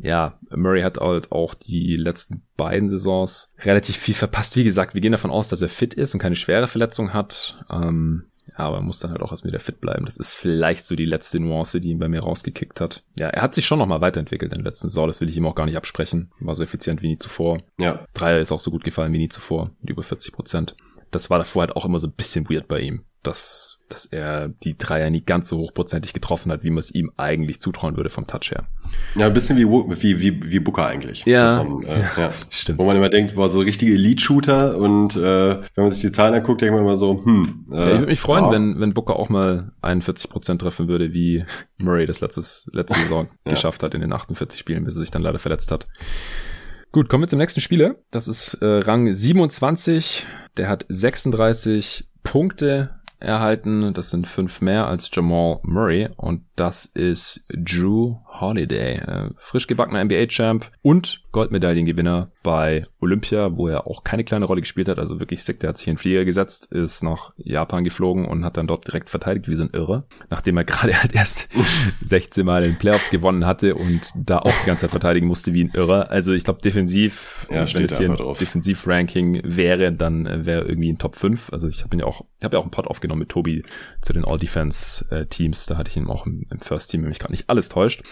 ja, Murray hat halt auch die letzten beiden Saisons relativ viel verpasst. Wie gesagt, wir gehen davon aus, dass er fit ist und keine schwere Verletzung hat. Ähm, aber muss dann halt auch erst wieder fit bleiben. Das ist vielleicht so die letzte Nuance, die ihn bei mir rausgekickt hat. Ja, er hat sich schon nochmal weiterentwickelt in der letzten Saison. Das will ich ihm auch gar nicht absprechen. War so effizient wie nie zuvor. Ja. Dreier ist auch so gut gefallen wie nie zuvor. Mit über 40 Prozent. Das war davor halt auch immer so ein bisschen weird bei ihm. Das dass er die Dreier nie ganz so hochprozentig getroffen hat, wie man es ihm eigentlich zutrauen würde vom Touch her. Ja, ein bisschen wie, wie, wie, wie Booker eigentlich. Ja, Davon, äh, ja, ja, stimmt. Wo man immer denkt, war so richtige Elite-Shooter und äh, wenn man sich die Zahlen anguckt, denkt man immer so, hm. Äh, ja, ich würde mich freuen, ja. wenn, wenn Booker auch mal 41 Prozent treffen würde, wie Murray das letztes, letzte Saison geschafft hat in den 48 Spielen, bis er sich dann leider verletzt hat. Gut, kommen wir zum nächsten Spieler. Das ist äh, Rang 27. Der hat 36 Punkte erhalten. Das sind fünf mehr als Jamal Murray und das ist Drew Holiday, äh, frisch gebackener NBA-Champ und Goldmedaillengewinner bei Olympia, wo er auch keine kleine Rolle gespielt hat, also wirklich sick, der hat sich in den Flieger gesetzt, ist nach Japan geflogen und hat dann dort direkt verteidigt wie so ein Irre, nachdem er gerade halt erst 16 Mal in Playoffs gewonnen hatte und da auch die ganze Zeit verteidigen musste wie ein Irre. Also ich glaube defensiv, ja, wenn es hier ein Defensiv-Ranking wäre, dann äh, wäre irgendwie ein Top 5. Also ich habe ja auch, ich habe ja auch einen Pod aufgenommen mit Tobi zu den All-Defense-Teams, da hatte ich ihn auch im, im First Team, wenn mich gerade nicht alles täuscht.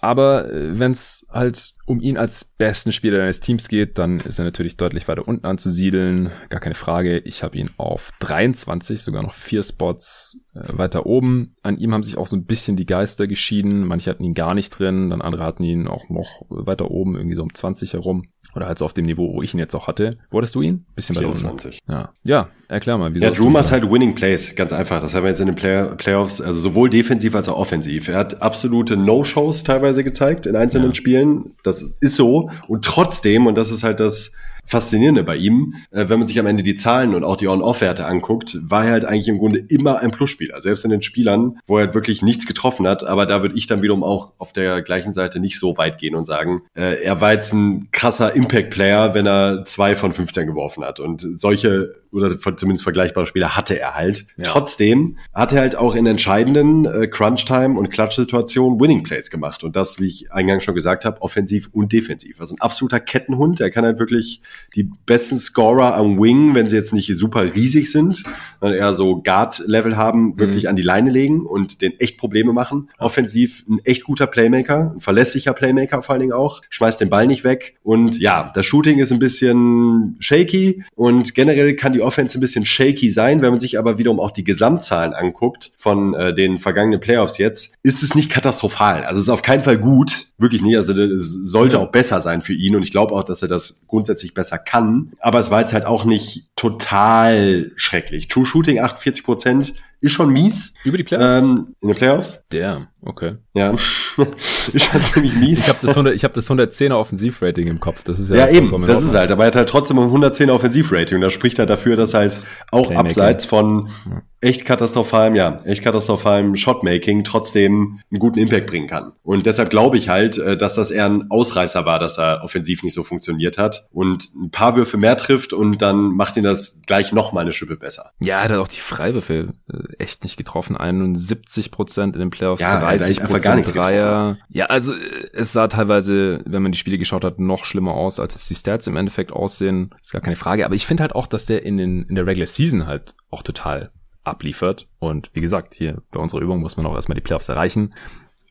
Aber äh, wenn es halt um ihn als besten Spieler deines Teams geht, dann ist er natürlich deutlich weiter unten anzusiedeln. Gar keine Frage. Ich habe ihn auf 23, sogar noch vier Spots äh, weiter oben. An ihm haben sich auch so ein bisschen die Geister geschieden. Manche hatten ihn gar nicht drin, dann andere hatten ihn auch noch weiter oben, irgendwie so um 20 herum. Oder halt so auf dem Niveau, wo ich ihn jetzt auch hatte. Hattest du ihn? Bisschen 24. Bei ja. ja, erklär mal. Wieso ja, Drew macht halt Winning Plays, ganz einfach. Das haben wir jetzt in den Play Playoffs, also sowohl defensiv als auch offensiv. Er hat absolute No-Shows teilweise gezeigt in einzelnen ja. Spielen. Das ist so. Und trotzdem, und das ist halt das, Faszinierende bei ihm, äh, wenn man sich am Ende die Zahlen und auch die On-Off-Werte anguckt, war er halt eigentlich im Grunde immer ein Plusspieler. Selbst in den Spielern, wo er halt wirklich nichts getroffen hat. Aber da würde ich dann wiederum auch auf der gleichen Seite nicht so weit gehen und sagen, äh, er war jetzt ein krasser Impact-Player, wenn er zwei von 15 geworfen hat. Und solche oder zumindest vergleichbare Spieler hatte er halt. Ja. Trotzdem hat er halt auch in entscheidenden äh, Crunch-Time und Klatsch-Situationen Winning-Plays gemacht. Und das, wie ich eingangs schon gesagt habe, offensiv und defensiv. Also ein absoluter Kettenhund. Er kann halt wirklich die besten Scorer am Wing, wenn sie jetzt nicht super riesig sind, sondern eher so Guard-Level haben, wirklich mhm. an die Leine legen und den echt Probleme machen. Offensiv ein echt guter Playmaker, ein verlässlicher Playmaker vor allen Dingen auch, schmeißt den Ball nicht weg. Und ja, das Shooting ist ein bisschen shaky und generell kann die Offense ein bisschen shaky sein. Wenn man sich aber wiederum auch die Gesamtzahlen anguckt von äh, den vergangenen Playoffs jetzt, ist es nicht katastrophal. Also es ist auf keinen Fall gut, wirklich nicht. Also es sollte auch besser sein für ihn und ich glaube auch, dass er das grundsätzlich besser kann. Aber es war jetzt halt auch nicht total schrecklich. True Shooting 48 Prozent ist schon mies. Über die Playoffs? Ähm, in den Playoffs. Der, okay. Ja, ist schon ziemlich mies. Ich habe das, 100, ich hab das 110er Offensivrating im Kopf. Das ist ja, ja eben, das ist halt. Aber er hat halt trotzdem ein 110er Offensivrating. Und das spricht halt dafür, dass halt auch Playmaking. abseits von echt katastrophalem, ja, echt katastrophalem Shotmaking trotzdem einen guten Impact bringen kann. Und deshalb glaube ich halt, äh, dass das eher ein Ausreißer war, dass er offensiv nicht so funktioniert hat und ein paar Würfe mehr trifft und dann macht ihn das gleich nochmal eine Schippe besser. Ja, er hat auch die Freiwürfe äh, echt nicht getroffen. 71 Prozent in den Playoffs, ja, 30 Prozent Dreier. Ja, also äh, es sah teilweise, wenn man die Spiele geschaut hat, noch schlimmer aus, als es die Stats im Endeffekt aussehen. Ist gar keine Frage. Aber ich finde halt auch, dass der in, den, in der Regular Season halt auch total abliefert. Und wie gesagt, hier bei unserer Übung muss man auch erstmal die Playoffs erreichen.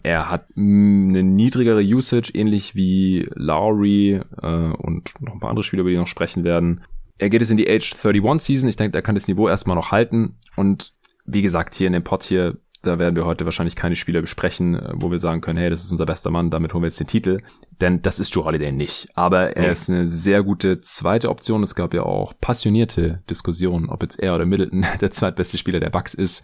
Er hat eine niedrigere Usage, ähnlich wie Lowry äh, und noch ein paar andere Spieler, über die noch sprechen werden. Er geht jetzt in die Age 31 Season. Ich denke, er kann das Niveau erstmal noch halten. Und wie gesagt, hier in dem Pot hier Da werden wir heute wahrscheinlich keine Spieler besprechen, äh, wo wir sagen können, hey, das ist unser bester Mann, damit holen wir jetzt den Titel. Denn das ist Joe Holiday nicht. Aber er ist eine sehr gute zweite Option. Es gab ja auch passionierte Diskussionen, ob jetzt er oder Middleton der zweitbeste Spieler der Bucks ist.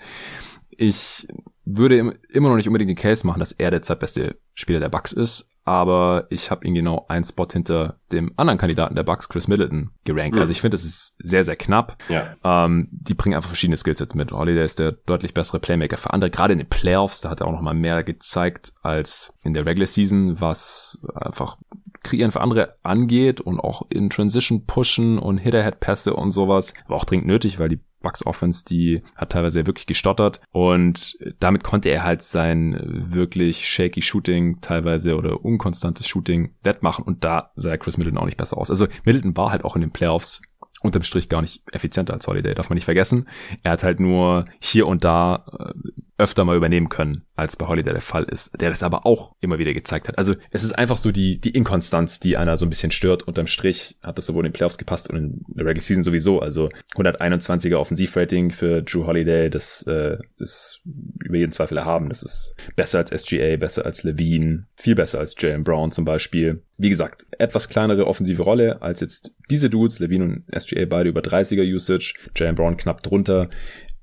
Ich würde immer noch nicht unbedingt den Case machen, dass er der zweitbeste Spieler der Bucks ist, aber ich habe ihn genau einen Spot hinter dem anderen Kandidaten der Bucks, Chris Middleton, gerankt. Mhm. Also ich finde, es ist sehr, sehr knapp. Ja. Ähm, die bringen einfach verschiedene Skillsets mit. Holiday ist der deutlich bessere Playmaker für andere. Gerade in den Playoffs, da hat er auch noch mal mehr gezeigt als in der Regular Season, was einfach kreieren für andere angeht und auch in Transition pushen und Hit-Ahead-Pässe und sowas. War auch dringend nötig, weil die Bucks Offense, die hat teilweise wirklich gestottert und damit konnte er halt sein wirklich shaky Shooting teilweise oder unkonstantes Shooting wettmachen und da sah Chris Middleton auch nicht besser aus. Also Middleton war halt auch in den Playoffs unterm Strich gar nicht effizienter als Holiday, darf man nicht vergessen. Er hat halt nur hier und da äh, öfter mal übernehmen können, als bei Holiday der Fall ist, der das aber auch immer wieder gezeigt hat. Also es ist einfach so die, die Inkonstanz, die einer so ein bisschen stört. Unterm Strich hat das sowohl in den Playoffs gepasst und in der Regular Season sowieso. Also 121er Offensivrating für Drew Holiday, das äh, ist über jeden Zweifel erhaben. Das ist besser als SGA, besser als Levine, viel besser als Jalen Brown zum Beispiel. Wie gesagt, etwas kleinere offensive Rolle als jetzt diese Dudes, Levine und SGA beide über 30er Usage, Jalen Brown knapp drunter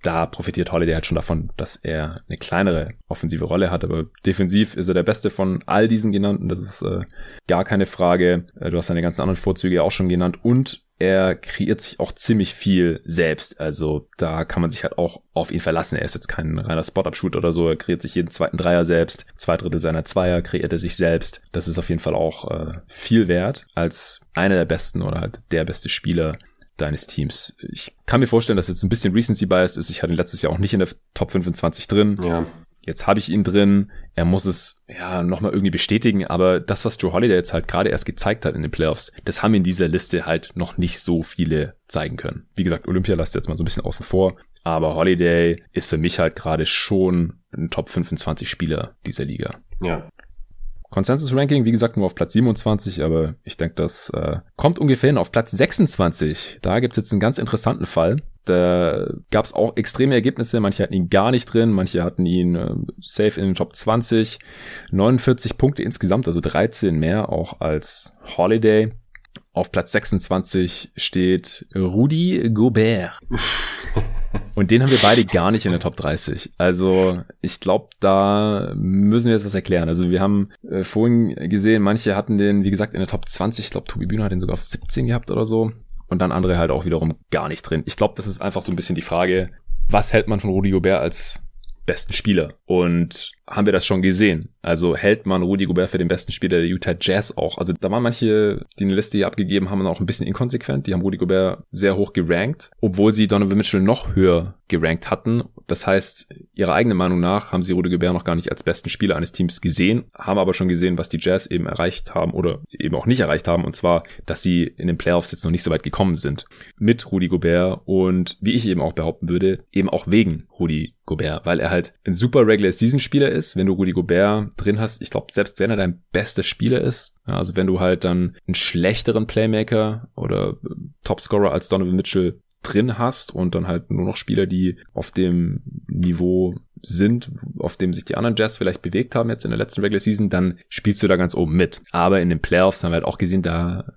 da profitiert Holiday halt schon davon, dass er eine kleinere offensive Rolle hat. Aber defensiv ist er der Beste von all diesen genannten. Das ist äh, gar keine Frage. Äh, du hast seine ganzen anderen Vorzüge auch schon genannt. Und er kreiert sich auch ziemlich viel selbst. Also da kann man sich halt auch auf ihn verlassen. Er ist jetzt kein reiner Spot-Up-Shoot oder so. Er kreiert sich jeden zweiten Dreier selbst. Zwei Drittel seiner Zweier kreiert er sich selbst. Das ist auf jeden Fall auch äh, viel wert als einer der besten oder halt der beste Spieler deines Teams. Ich kann mir vorstellen, dass jetzt ein bisschen Recency Bias ist. Ich hatte ihn letztes Jahr auch nicht in der Top 25 drin. Ja. Jetzt habe ich ihn drin. Er muss es ja nochmal irgendwie bestätigen. Aber das, was Joe Holiday jetzt halt gerade erst gezeigt hat in den Playoffs, das haben in dieser Liste halt noch nicht so viele zeigen können. Wie gesagt, Olympia lasst jetzt mal so ein bisschen außen vor. Aber Holiday ist für mich halt gerade schon ein Top 25 Spieler dieser Liga. Ja. Consensus-Ranking, wie gesagt, nur auf Platz 27, aber ich denke, das äh, kommt ungefähr hin auf Platz 26. Da gibt's jetzt einen ganz interessanten Fall. Da gab's auch extreme Ergebnisse. Manche hatten ihn gar nicht drin, manche hatten ihn äh, safe in den Top 20. 49 Punkte insgesamt, also 13 mehr auch als Holiday. Auf Platz 26 steht Rudi Gobert. Und den haben wir beide gar nicht in der Top 30. Also ich glaube, da müssen wir jetzt was erklären. Also wir haben äh, vorhin gesehen, manche hatten den, wie gesagt, in der Top 20. Ich glaube, Tobi Bühner hat den sogar auf 17 gehabt oder so. Und dann andere halt auch wiederum gar nicht drin. Ich glaube, das ist einfach so ein bisschen die Frage, was hält man von Rudi Gobert als besten Spieler? Und haben wir das schon gesehen? Also hält man Rudy Gobert für den besten Spieler der Utah Jazz auch? Also da waren manche, die eine Liste hier abgegeben haben, auch ein bisschen inkonsequent. Die haben Rudy Gobert sehr hoch gerankt, obwohl sie Donovan Mitchell noch höher gerankt hatten. Das heißt, ihrer eigenen Meinung nach haben sie Rudy Gobert noch gar nicht als besten Spieler eines Teams gesehen, haben aber schon gesehen, was die Jazz eben erreicht haben oder eben auch nicht erreicht haben. Und zwar, dass sie in den Playoffs jetzt noch nicht so weit gekommen sind mit Rudy Gobert und wie ich eben auch behaupten würde, eben auch wegen Rudy Gobert, weil er halt ein super Regular Season Spieler ist, wenn du Rudy Gobert drin hast, ich glaube, selbst wenn er dein bester Spieler ist, also wenn du halt dann einen schlechteren Playmaker oder Topscorer als Donovan Mitchell drin hast und dann halt nur noch Spieler, die auf dem Niveau sind, auf dem sich die anderen Jazz vielleicht bewegt haben jetzt in der letzten Regular Season, dann spielst du da ganz oben mit. Aber in den Playoffs haben wir halt auch gesehen, da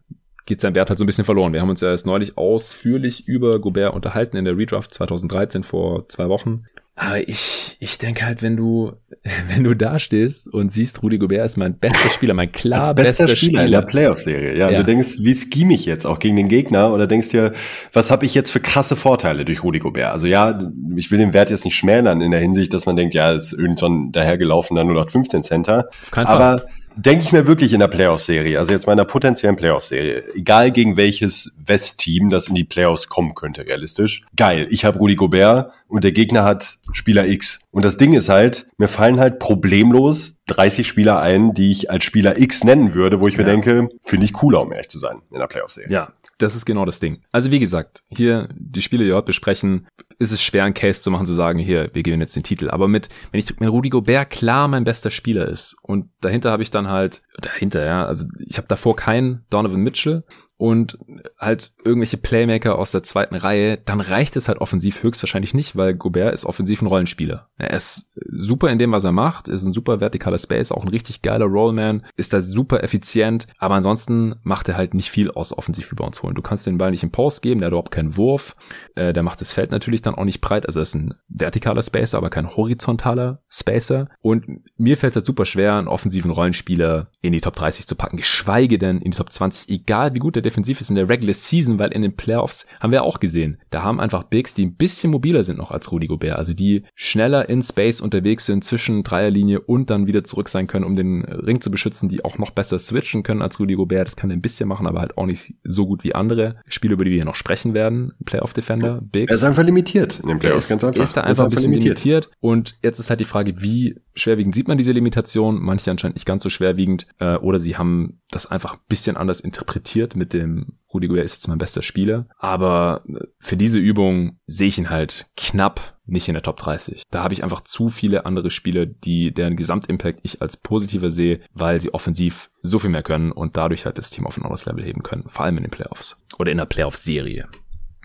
geht sein Wert halt so ein bisschen verloren. Wir haben uns ja erst neulich ausführlich über Gobert unterhalten in der Redraft 2013 vor zwei Wochen. Aber ich, ich denke halt, wenn du, wenn du da stehst und siehst, Rudi Gobert ist mein bester Spieler, mein klar bester, bester Spieler, Spieler in der Playoff-Serie. Ja, ja, du denkst, wie scheme ich jetzt auch gegen den Gegner oder denkst dir, was habe ich jetzt für krasse Vorteile durch Rudi Gobert? Also ja, ich will den Wert jetzt nicht schmälern in der Hinsicht, dass man denkt, ja, ist irgend so ein dahergelaufener 0815 Center. Auf keinen Fall. Aber denke ich mir wirklich in der Playoff-Serie, also jetzt mal in der potenziellen Playoff-Serie, egal gegen welches West-Team das in die Playoffs kommen könnte, realistisch. Geil, ich habe Rudi Gobert und der Gegner hat Spieler X. Und das Ding ist halt, mir fallen halt problemlos 30 Spieler ein, die ich als Spieler X nennen würde, wo ich ja. mir denke, finde ich cooler, um ehrlich zu sein, in der Playoff-Serie. Ja, das ist genau das Ding. Also wie gesagt, hier die Spiele, die wir heute besprechen, ist es schwer, einen Case zu machen, zu sagen, hier, wir gewinnen jetzt den Titel. Aber mit, wenn ich, wenn Rudi Gobert klar mein bester Spieler ist und dahinter habe ich dann halt, dahinter, ja, also ich habe davor keinen Donovan Mitchell und halt irgendwelche Playmaker aus der zweiten Reihe, dann reicht es halt offensiv höchstwahrscheinlich nicht, weil Gobert ist offensiv ein Rollenspieler. Er ist super in dem, was er macht, ist ein super vertikaler Space, auch ein richtig geiler Rollman, ist da super effizient, aber ansonsten macht er halt nicht viel aus offensiv über uns holen. Du kannst den Ball nicht im Post geben, der hat überhaupt keinen Wurf, äh, der macht das Feld natürlich dann auch nicht breit, also er ist ein vertikaler Spacer, aber kein horizontaler Spacer und mir fällt es halt super schwer, einen offensiven Rollenspieler in die Top 30 zu packen, geschweige denn in die Top 20, egal wie gut der defensiv ist in der Regular Season, weil in den Playoffs haben wir auch gesehen, da haben einfach Bigs, die ein bisschen mobiler sind noch als Rudy Gobert, also die schneller in Space unterwegs sind zwischen Dreierlinie und dann wieder zurück sein können, um den Ring zu beschützen, die auch noch besser switchen können als Rudy Gobert. Das kann er ein bisschen machen, aber halt auch nicht so gut wie andere Spiele, über die wir hier noch sprechen werden. Playoff Defender, Bigs. Er ist einfach limitiert in den Playoffs, ganz einfach. Ist da einfach, ist ein bisschen limitiert. limitiert. Und jetzt ist halt die Frage, wie schwerwiegend sieht man diese Limitation? Manche anscheinend nicht ganz so schwerwiegend. Äh, oder sie haben das einfach ein bisschen anders interpretiert mit dem Rudy Gobert ist jetzt mein bester Spieler, aber äh, für diese Übung sehe ich ihn halt knapp nicht in der Top 30. Da habe ich einfach zu viele andere Spieler, die deren Gesamtimpact ich als positiver sehe, weil sie offensiv so viel mehr können und dadurch halt das Team auf ein anderes Level heben können, vor allem in den Playoffs oder in der Playoff-Serie.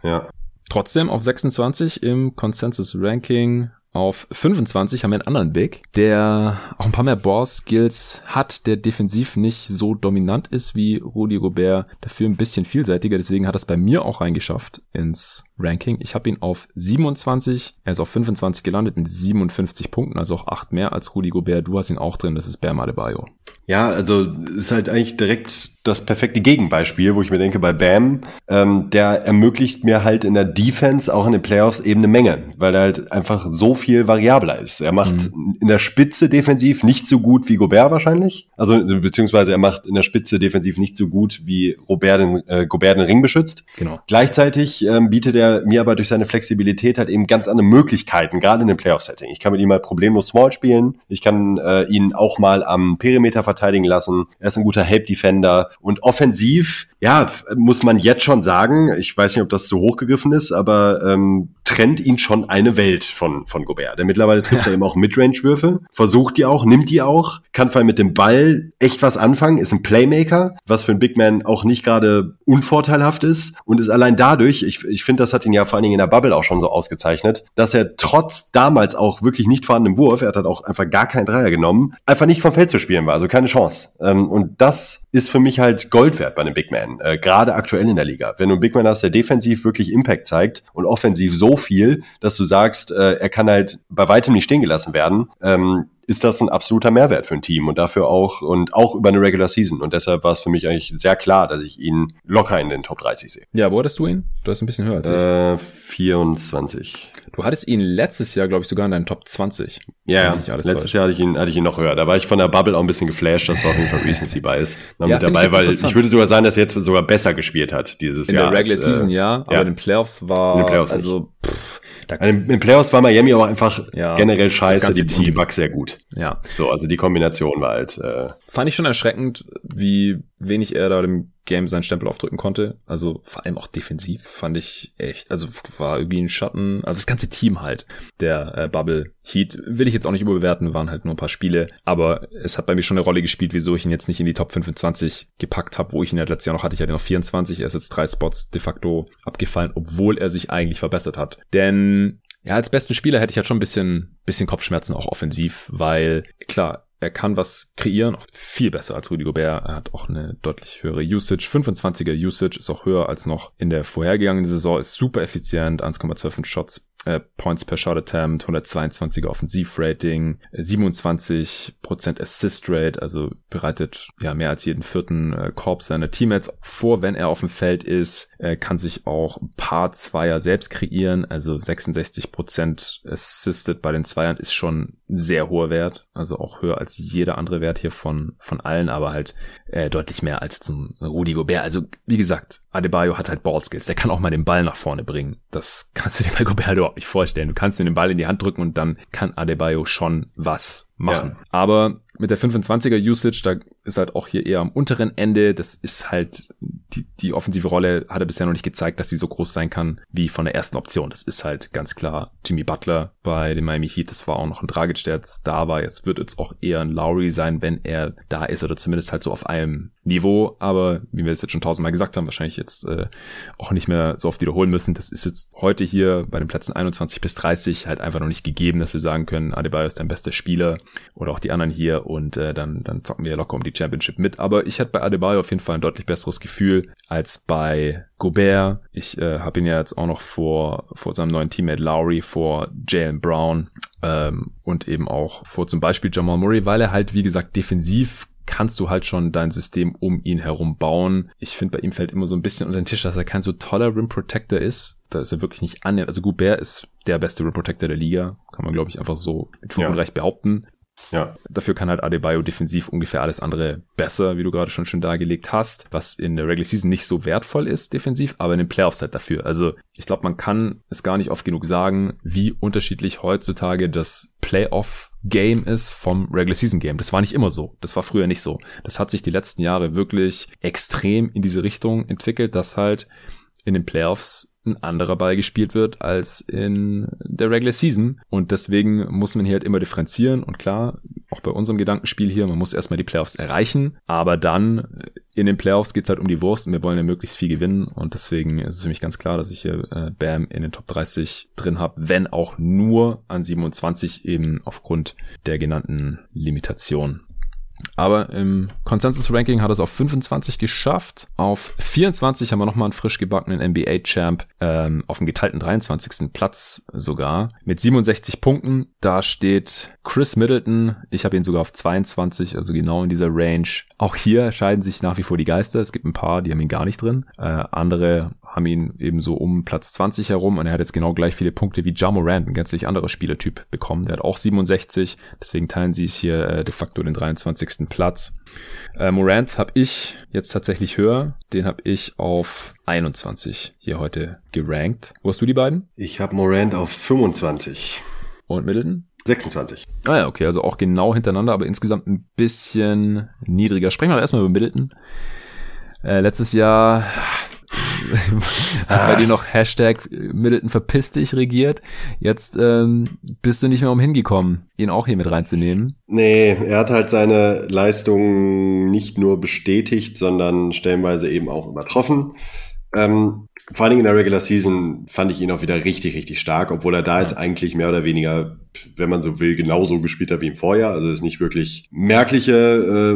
Ja. Trotzdem auf 26 im Consensus Ranking auf 25 haben wir einen anderen Big, der auch ein paar mehr Ball-Skills hat, der defensiv nicht so dominant ist wie Rudy Gobert, dafür ein bisschen vielseitiger, deswegen hat er es bei mir auch reingeschafft ins Ranking. Ich habe ihn auf 27, er ist auf 25 gelandet mit 57 Punkten, also auch 8 mehr als Rudy Gobert. Du hast ihn auch drin, das ist Bam Adebayo. Ja, also ist halt eigentlich direkt das perfekte Gegenbeispiel, wo ich mir denke, bei Bam, ähm, der ermöglicht mir halt in der Defense auch in den Playoffs eben eine Menge, weil er halt einfach so viel variabler ist. Er macht mhm. in der Spitze defensiv nicht so gut wie Gobert wahrscheinlich, also beziehungsweise er macht in der Spitze defensiv nicht so gut wie Robert den, äh, Gobert den Ring beschützt. Genau. Gleichzeitig ähm, bietet er mir aber durch seine Flexibilität halt eben ganz andere Möglichkeiten, gerade in dem Playoff-Setting. Ich kann mit ihm mal problemlos Small spielen, ich kann äh, ihn auch mal am Perimeter verteidigen lassen, er ist ein guter Help-Defender. Und offensiv, ja, muss man jetzt schon sagen, ich weiß nicht, ob das zu hoch gegriffen ist, aber ähm, trennt ihn schon eine Welt von, von Gobert. Der mittlerweile trifft ja. er eben auch Midrange-Würfe, versucht die auch, nimmt die auch, kann vor allem mit dem Ball echt was anfangen, ist ein Playmaker, was für einen Big Man auch nicht gerade unvorteilhaft ist. Und ist allein dadurch, ich, ich finde, das hat ihn ja vor allen Dingen in der Bubble auch schon so ausgezeichnet, dass er trotz damals auch wirklich nicht vorhandenem Wurf, er hat halt auch einfach gar keinen Dreier genommen, einfach nicht vom Feld zu spielen war, also keine Chance. Ähm, und das ist für mich halt Gold wert bei einem Big Man, äh, gerade aktuell in der Liga. Wenn du einen Big Man hast, der defensiv wirklich Impact zeigt und offensiv so viel, dass du sagst, äh, er kann halt bei weitem nicht stehen gelassen werden, ähm, ist das ein absoluter Mehrwert für ein Team und dafür auch und auch über eine Regular Season. Und deshalb war es für mich eigentlich sehr klar, dass ich ihn locker in den Top 30 sehe. Ja, wo hattest du ihn? Du hast ein bisschen höher als ich. Äh, 24. Du hattest ihn letztes Jahr, glaube ich, sogar in deinen Top 20. Ja, ja. letztes täuscht. Jahr hatte ich, ihn, hatte ich ihn noch höher. Da war ich von der Bubble auch ein bisschen geflasht, dass war auf jeden Fall Recency Bias noch ja, mit dabei, ich weil ich würde sogar sagen, dass er jetzt sogar besser gespielt hat dieses in Jahr. In der Regular als, Season, äh, ja, aber ja. in den Playoffs war, in den Playoffs also, pff, da, in den Playoffs war Miami aber einfach ja, generell scheiße, die, Team. die Bucks sehr gut. Ja. So, also die Kombination war halt. Äh, Fand ich schon erschreckend, wie wenig er da dem Game seinen Stempel aufdrücken konnte. Also vor allem auch defensiv fand ich echt, also war irgendwie ein Schatten, also das ganze Team halt, der äh, Bubble Heat, will ich jetzt auch nicht überbewerten, waren halt nur ein paar Spiele, aber es hat bei mir schon eine Rolle gespielt, wieso ich ihn jetzt nicht in die Top 25 gepackt habe, wo ich ihn ja letztes Jahr noch hatte, ich hatte noch 24, er ist jetzt drei Spots de facto abgefallen, obwohl er sich eigentlich verbessert hat. Denn ja, als besten Spieler hätte ich halt schon ein bisschen, bisschen Kopfschmerzen auch offensiv, weil klar, er kann was kreieren, auch viel besser als Rudy Gobert. Er hat auch eine deutlich höhere Usage. 25er Usage ist auch höher als noch in der vorhergegangenen Saison, ist super effizient, 1,25 Shots äh, Points per Shot Attempt, 122er Offensivrating, 27% Assist Rate, also bereitet ja mehr als jeden vierten äh, Korb seiner Teammates vor, wenn er auf dem Feld ist, äh, kann sich auch ein paar Zweier selbst kreieren, also 66% Assisted bei den Zweiern ist schon sehr hoher Wert, also auch höher als jeder andere Wert hier von, von allen, aber halt äh, deutlich mehr als zum Rudi Gobert. Also wie gesagt, Adebayo hat halt Ballskills, der kann auch mal den Ball nach vorne bringen. Das kannst du dir bei Gobert überhaupt nicht vorstellen. Du kannst ihm den Ball in die Hand drücken und dann kann Adebayo schon was machen. Ja. Aber mit der 25er Usage, da ist halt auch hier eher am unteren Ende. Das ist halt die, die offensive Rolle hat er bisher noch nicht gezeigt, dass sie so groß sein kann wie von der ersten Option. Das ist halt ganz klar Jimmy Butler bei dem Miami Heat. Das war auch noch ein Dragic, der jetzt da war. Jetzt wird es auch eher ein Lowry sein, wenn er da ist oder zumindest halt so auf einem Niveau. Aber wie wir es jetzt schon tausendmal gesagt haben, wahrscheinlich jetzt äh, auch nicht mehr so oft wiederholen müssen. Das ist jetzt heute hier bei den Plätzen 21 bis 30 halt einfach noch nicht gegeben, dass wir sagen können, Adebayo ist dein bester Spieler oder auch die anderen hier und äh, dann, dann zocken wir ja locker um die Championship mit. Aber ich hätte bei Adebayo auf jeden Fall ein deutlich besseres Gefühl als bei Gobert. Ich äh, habe ihn ja jetzt auch noch vor, vor seinem neuen Teammate Lowry, vor Jalen Brown ähm, und eben auch vor zum Beispiel Jamal Murray, weil er halt, wie gesagt, defensiv kannst du halt schon dein System um ihn herum bauen. Ich finde, bei ihm fällt immer so ein bisschen unter den Tisch, dass er kein so toller Rim Protector ist. Da ist er wirklich nicht annähernd. Also Gobert ist der beste Rim Protector der Liga. Kann man, glaube ich, einfach so mit Fug und Recht behaupten. Ja. Dafür kann halt Adebayo defensiv ungefähr alles andere besser, wie du gerade schon schön dargelegt hast, was in der Regular Season nicht so wertvoll ist defensiv, aber in den Playoffs halt dafür. Also ich glaube, man kann es gar nicht oft genug sagen, wie unterschiedlich heutzutage das Playoff Game ist vom Regular Season Game. Das war nicht immer so. Das war früher nicht so. Das hat sich die letzten Jahre wirklich extrem in diese Richtung entwickelt, dass halt in den Playoffs ein anderer Ball gespielt wird als in der Regular Season. Und deswegen muss man hier halt immer differenzieren. Und klar, auch bei unserem Gedankenspiel hier, man muss erstmal die Playoffs erreichen. Aber dann in den Playoffs geht's halt um die Wurst und wir wollen ja möglichst viel gewinnen. Und deswegen ist es für mich ganz klar, dass ich hier äh, Bam in den Top 30 drin habe, wenn auch nur an 27 eben aufgrund der genannten Limitation. Aber im Consensus-Ranking hat es auf 25 geschafft. Auf 24 haben wir nochmal einen frisch gebackenen NBA-Champ ähm, auf dem geteilten 23. Platz sogar mit 67 Punkten. Da steht Chris Middleton. Ich habe ihn sogar auf 22, also genau in dieser Range. Auch hier scheiden sich nach wie vor die Geister. Es gibt ein paar, die haben ihn gar nicht drin. Äh, andere haben ihn eben so um Platz 20 herum und er hat jetzt genau gleich viele Punkte wie Ja Morant, ein gänzlich anderer Spielertyp, bekommen. Der hat auch 67, deswegen teilen sie es hier äh, de facto den 23. Platz. Äh, Morant habe ich jetzt tatsächlich höher, den habe ich auf 21 hier heute gerankt. Wo hast du die beiden? Ich habe Morant auf 25. Und Middleton? 26. Ah ja, okay, also auch genau hintereinander, aber insgesamt ein bisschen niedriger. Sprechen wir erstmal über Middleton. Äh, letztes Jahr hat bei dir noch Hashtag Middleton verpiss dich regiert. Jetzt ähm, bist du nicht mehr umhingekommen, ihn auch hier mit reinzunehmen. Nee, er hat halt seine Leistung nicht nur bestätigt, sondern stellenweise eben auch übertroffen. Ähm, vor allen Dingen in der Regular Season fand ich ihn auch wieder richtig, richtig stark, obwohl er da jetzt eigentlich mehr oder weniger, wenn man so will, genauso gespielt hat wie im Vorjahr. Also es nicht wirklich merkliche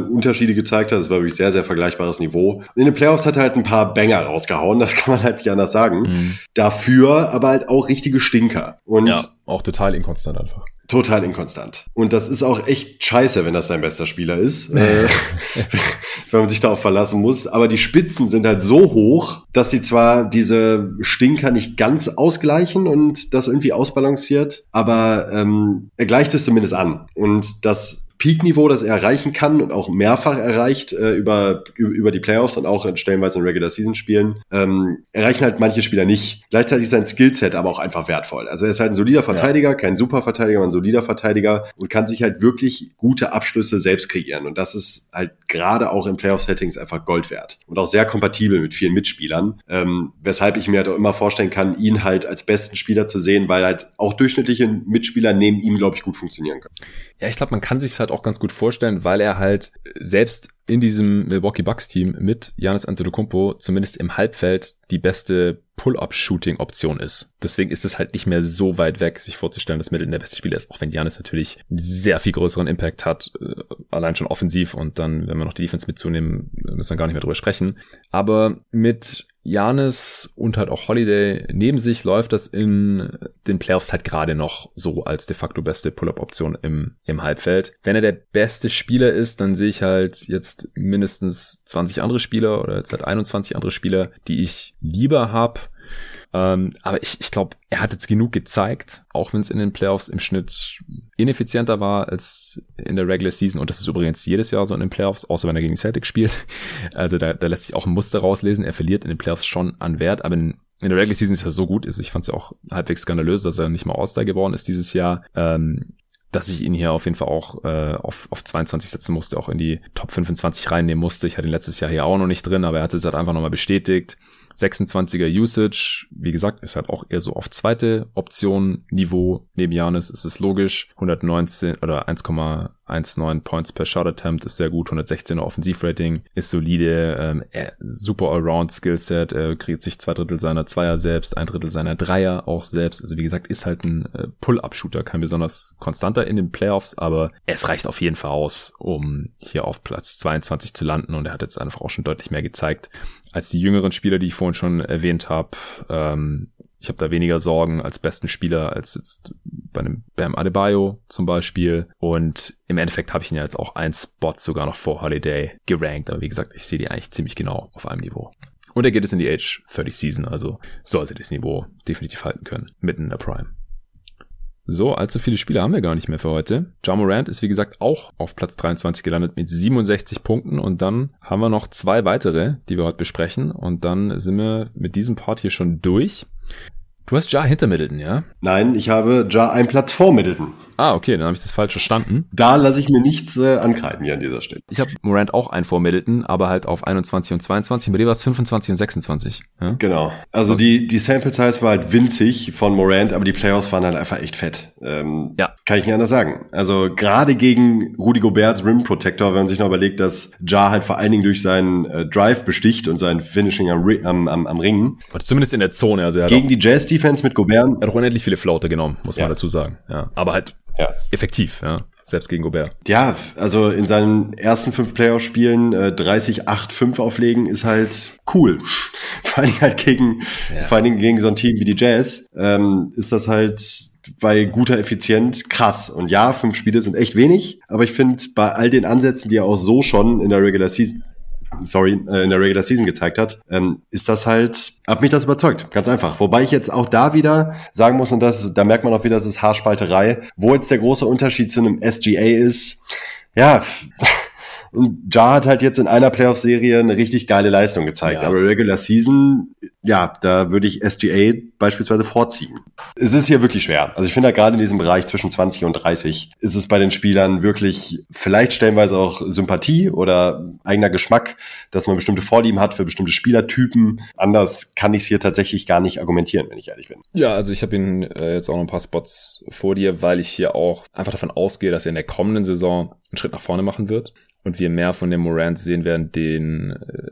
äh, Unterschiede gezeigt hat. Es war wirklich sehr, sehr vergleichbares Niveau. In den Playoffs hat er halt ein paar Banger rausgehauen, das kann man halt nicht anders sagen. Mhm. Dafür aber halt auch richtige Stinker. Und ja, auch total inkonstant einfach total inkonstant. Und das ist auch echt scheiße, wenn das dein bester Spieler ist, äh, wenn man sich darauf verlassen muss. Aber die Spitzen sind halt so hoch, dass sie zwar diese Stinker nicht ganz ausgleichen und das irgendwie ausbalanciert, aber ähm, er gleicht es zumindest an. Und das Peak-Niveau, das er erreichen kann und auch mehrfach erreicht äh, über, über die Playoffs und auch stellenweise in Regular-Season-Spielen, ähm, erreichen halt manche Spieler nicht. Gleichzeitig ist sein Skillset aber auch einfach wertvoll. Also er ist halt ein solider Verteidiger, ja. kein Superverteidiger, sondern ein solider Verteidiger und kann sich halt wirklich gute Abschlüsse selbst kreieren. Und das ist halt gerade auch in Playoff-Settings einfach Gold wert und auch sehr kompatibel mit vielen Mitspielern, ähm, weshalb ich mir halt auch immer vorstellen kann, ihn halt als besten Spieler zu sehen, weil halt auch durchschnittliche Mitspieler neben ihm, glaube ich, gut funktionieren können. Ja, ich glaube, man kann sich halt auch ganz gut vorstellen, weil er halt selbst in diesem Milwaukee Bucks Team mit Giannis Antetokounmpo zumindest im Halbfeld die beste Pull-up-Shooting-Option ist. Deswegen ist es halt nicht mehr so weit weg, sich vorzustellen, dass Mittel der beste Spieler ist, auch wenn Giannis natürlich sehr viel größeren Impact hat, äh, allein schon offensiv und dann, wenn wir noch die Defense mitzunehmen, müssen wir gar nicht mehr drüber sprechen. Aber mit Janis und halt auch Holiday neben sich läuft das in den Playoffs halt gerade noch so als de facto beste Pull-up-Option im, im Halbfeld. Wenn er der beste Spieler ist, dann sehe ich halt jetzt mindestens 20 andere Spieler oder jetzt halt 21 andere Spieler, die ich lieber habe. Ähm, aber ich, ich glaube, er hat jetzt genug gezeigt, auch wenn es in den Playoffs im Schnitt ineffizienter war als in der Regular Season. Und das ist übrigens jedes Jahr so in den Playoffs, außer wenn er gegen Celtic spielt. Also da, da lässt sich auch ein Muster rauslesen. Er verliert in den Playoffs schon an Wert, aber in, in der Regular Season ist er so gut. Ist. Ich fand es ja auch halbwegs skandalös, dass er nicht mal All-Star geworden ist dieses Jahr. Ähm, dass ich ihn hier auf jeden Fall auch äh, auf, auf 22 setzen musste, auch in die Top 25 reinnehmen musste. Ich hatte ihn letztes Jahr hier auch noch nicht drin, aber er hat es halt einfach nochmal bestätigt. 26er Usage, wie gesagt, ist halt auch eher so auf zweite Option Niveau. Neben Janis ist es logisch. 119 oder 1,19 Points per Shot Attempt ist sehr gut. 116er Offensivrating ist solide. Ähm, super Allround Skillset. Er kriegt sich zwei Drittel seiner Zweier selbst, ein Drittel seiner Dreier auch selbst. Also wie gesagt, ist halt ein äh, Pull-Up-Shooter. Kein besonders konstanter in den Playoffs, aber es reicht auf jeden Fall aus, um hier auf Platz 22 zu landen. Und er hat jetzt einfach auch schon deutlich mehr gezeigt als die jüngeren Spieler, die ich vorhin schon erwähnt habe. Ähm, ich habe da weniger Sorgen als besten Spieler als jetzt bei einem Bam Adebayo zum Beispiel. Und im Endeffekt habe ich ihn ja jetzt auch ein Spot sogar noch vor Holiday gerankt. Aber wie gesagt, ich sehe die eigentlich ziemlich genau auf einem Niveau. Und er geht jetzt in die Age 30 Season, also sollte das Niveau definitiv halten können, mitten in der Prime. So, allzu viele Spiele haben wir gar nicht mehr für heute. Ja Morant ist wie gesagt auch auf Platz 23 gelandet mit 67 Punkten und dann haben wir noch zwei weitere, die wir heute besprechen und dann sind wir mit diesem Part hier schon durch. Du hast Ja hinter Middleton, ja? Nein, ich habe Ja einen Platz vor Middleton. Ah, okay, dann habe ich das falsch verstanden. Da lasse ich mir nichts äh, ankreiden hier an dieser Stelle. Ich habe Morant auch einen vor Middleton, aber halt auf 21 und 22. Bei dir war es 25 und 26. Ja? Genau. Also die, die Sample Size war halt winzig von Morant, aber die Playoffs waren halt einfach echt fett. Ähm, ja. Kann ich nicht anders sagen. Also gerade gegen Rudy Goberts Rim Protector, wenn man sich noch überlegt, dass Ja halt vor allen Dingen durch seinen äh, Drive besticht und sein Finishing am, am, am, am Ringen. Oder zumindest in der Zone. Also gegen die Jazz Defense mit Gobert. Er hat auch unendlich viele Flaute genommen, muss ja. man dazu sagen. Ja. Aber halt ja. effektiv, ja. Selbst gegen Gobert. Ja, also in seinen ersten fünf Playoff-Spielen äh, 30-8-5 auflegen ist halt cool. vor allem halt gegen, ja. vor allem gegen so ein Team wie die Jazz, ähm, ist das halt bei guter Effizienz krass. Und ja, fünf Spiele sind echt wenig, aber ich finde, bei all den Ansätzen, die er auch so schon in der Regular Season sorry, äh, in der Regular Season gezeigt hat, ähm, ist das halt, hat mich das überzeugt. Ganz einfach. Wobei ich jetzt auch da wieder sagen muss, und das, da merkt man auch wieder, das ist Haarspalterei, wo jetzt der große Unterschied zu einem SGA ist, ja, und Ja hat halt jetzt in einer Playoff-Serie eine richtig geile Leistung gezeigt. Ja. Aber Regular Season, ja, da würde ich SGA beispielsweise vorziehen. Es ist hier wirklich schwer. Also ich finde gerade in diesem Bereich zwischen 20 und 30 ist es bei den Spielern wirklich vielleicht stellenweise auch Sympathie oder eigener Geschmack, dass man bestimmte Vorlieben hat für bestimmte Spielertypen. Anders kann ich es hier tatsächlich gar nicht argumentieren, wenn ich ehrlich bin. Ja, also ich habe ihn äh, jetzt auch noch ein paar Spots vor dir, weil ich hier auch einfach davon ausgehe, dass er in der kommenden Saison einen Schritt nach vorne machen wird und wir mehr von dem Morant sehen werden, den äh,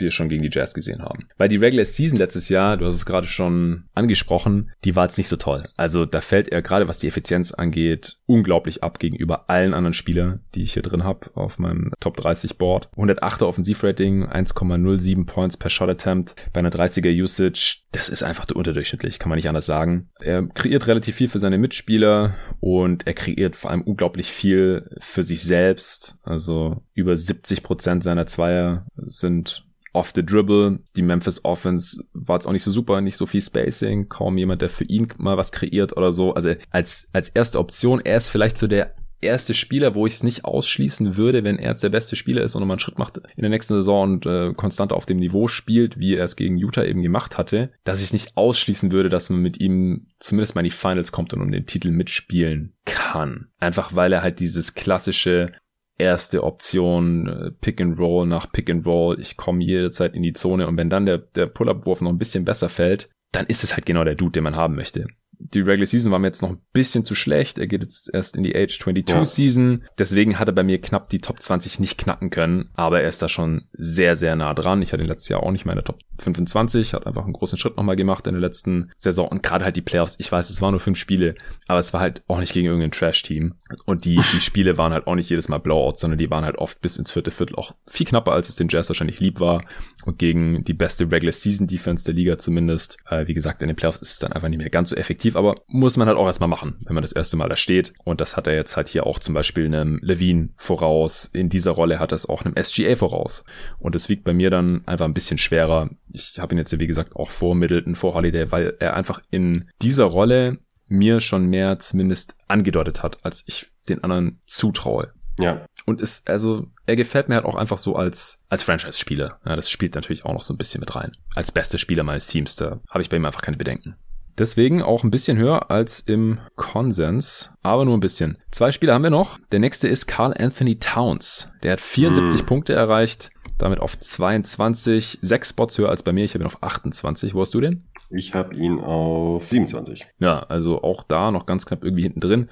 wir schon gegen die Jazz gesehen haben. Weil die Regular Season letztes Jahr, du hast es gerade schon angesprochen, die war jetzt nicht so toll. Also da fällt er gerade, was die Effizienz angeht, unglaublich ab gegenüber allen anderen Spielern, die ich hier drin habe auf meinem Top 30 Board. 108er Offensivrating, 1,07 Points per Shot Attempt bei einer 30er Usage. Das ist einfach unterdurchschnittlich, kann man nicht anders sagen. Er kreiert relativ viel für seine Mitspieler und er kreiert vor allem unglaublich viel für sich selbst. Also über 70 Prozent seiner Zweier sind off the dribble. Die Memphis Offense war jetzt auch nicht so super, nicht so viel Spacing, kaum jemand, der für ihn mal was kreiert oder so. Also als, als erste Option, er ist vielleicht so der erste Spieler, wo ich es nicht ausschließen würde, wenn er jetzt der beste Spieler ist und nochmal einen Schritt macht in der nächsten Saison und äh, konstant auf dem Niveau spielt, wie er es gegen Utah eben gemacht hatte, dass ich nicht ausschließen würde, dass man mit ihm zumindest mal in die Finals kommt und um den Titel mitspielen kann. Einfach weil er halt dieses klassische erste Option, äh, Pick and Roll nach Pick and Roll. Ich komme jederzeit in die Zone und wenn dann der, der Pull-Up-Wurf noch ein bisschen besser fällt, dann ist es halt genau der Dude, den man haben möchte die Regular Season war mir jetzt noch ein bisschen zu schlecht. Er geht jetzt erst in die Age 22 ja. Season. Deswegen hat er bei mir knapp die Top 20 nicht knacken können. Aber er ist da schon sehr, sehr nah dran. Ich hatte ihn letztes Jahr auch nicht mehr in der Top 25. Hat einfach einen großen Schritt nochmal gemacht in der letzten Saison. Und gerade halt die Playoffs. Ich weiß, es waren nur fünf Spiele. Aber es war halt auch nicht gegen irgendein Trash-Team. Und die, die Spiele waren halt auch nicht jedes Mal Blowouts, sondern die waren halt oft bis ins vierte Viertel auch viel knapper, als es den Jazz wahrscheinlich lieb war. Und gegen die beste Regular Season Defense der Liga zumindest. Äh, wie gesagt, in den Playoffs ist es dann einfach nicht mehr ganz so effektiv effektiv, aber muss man halt auch erstmal machen, wenn man das erste Mal da steht. Und das hat er jetzt halt hier auch zum Beispiel einem Levine voraus. In dieser Rolle hat er es auch einem SGA voraus. Und das wiegt bei mir dann einfach ein bisschen schwerer. Ich habe ihn jetzt, wie gesagt, auch vor Middleton, vor Holiday, weil er einfach in dieser Rolle mir schon mehr zumindest angedeutet hat, als ich den anderen zutraue. Ja. Und ist, also, er gefällt mir halt auch einfach so als, als Franchise-Spieler. Ja, das spielt natürlich auch noch so ein bisschen mit rein. Als bester Spieler meines Teams, da habe ich bei ihm einfach keine Bedenken. Deswegen auch ein bisschen höher als im Konsens, aber nur ein bisschen. Zwei Spieler haben wir noch. Der nächste ist Carl Anthony Towns. Der hat 74 hm. Punkte erreicht, damit auf 22, sechs Spots höher als bei mir. Ich habe ihn auf 28. Wo hast du den? Ich habe ihn auf 27. Ja, also auch da noch ganz knapp irgendwie hinten drin.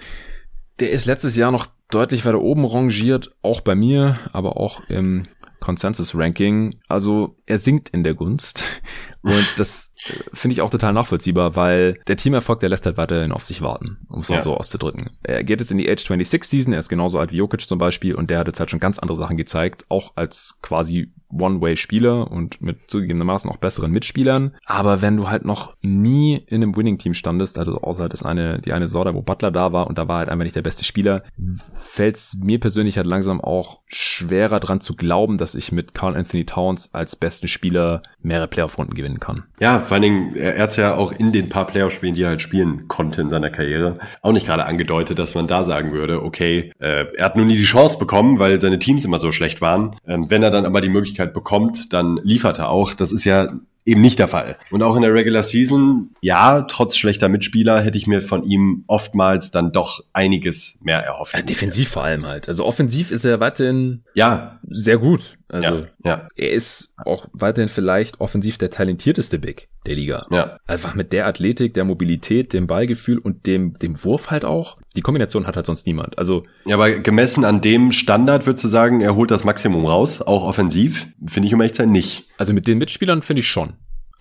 Der ist letztes Jahr noch deutlich weiter oben rangiert, auch bei mir, aber auch im Consensus Ranking. Also er sinkt in der Gunst. Und das finde ich auch total nachvollziehbar, weil der Teamerfolg, der lässt halt weiterhin auf sich warten, um es mal ja. so auszudrücken. Er geht jetzt in die Age 26 Season, er ist genauso alt wie Jokic zum Beispiel und der hat jetzt halt schon ganz andere Sachen gezeigt, auch als quasi One-Way-Spieler und mit zugegebenermaßen auch besseren Mitspielern. Aber wenn du halt noch nie in einem Winning-Team standest, also außer halt das eine, die eine Sorte, wo Butler da war und da war halt einfach nicht der beste Spieler, fällt es mir persönlich halt langsam auch schwerer dran zu glauben, dass ich mit Carl Anthony Towns als besten Spieler mehrere Playoff-Runden gewinnen kann. Ja, vor allen Dingen, er hat ja auch in den paar Playoff-Spielen, die er halt spielen konnte in seiner Karriere, auch nicht gerade angedeutet, dass man da sagen würde, okay, äh, er hat nur nie die Chance bekommen, weil seine Teams immer so schlecht waren. Ähm, wenn er dann aber die Möglichkeit Möglichkeit bekommt, dann liefert er auch. Das ist ja eben nicht der Fall. Und auch in der Regular Season, ja, trotz schlechter Mitspieler hätte ich mir von ihm oftmals dann doch einiges mehr erhofft. Ja, defensiv vor allem halt. Also offensiv ist er weiterhin ja sehr gut. Also ja, ja. er ist auch weiterhin vielleicht offensiv der talentierteste Big der Liga. Ja. Einfach mit der Athletik, der Mobilität, dem Ballgefühl und dem, dem Wurf halt auch. Die Kombination hat halt sonst niemand. Also. Ja, aber gemessen an dem Standard würdest du sagen, er holt das Maximum raus, auch offensiv, finde ich um echt sein nicht. Also mit den Mitspielern finde ich schon.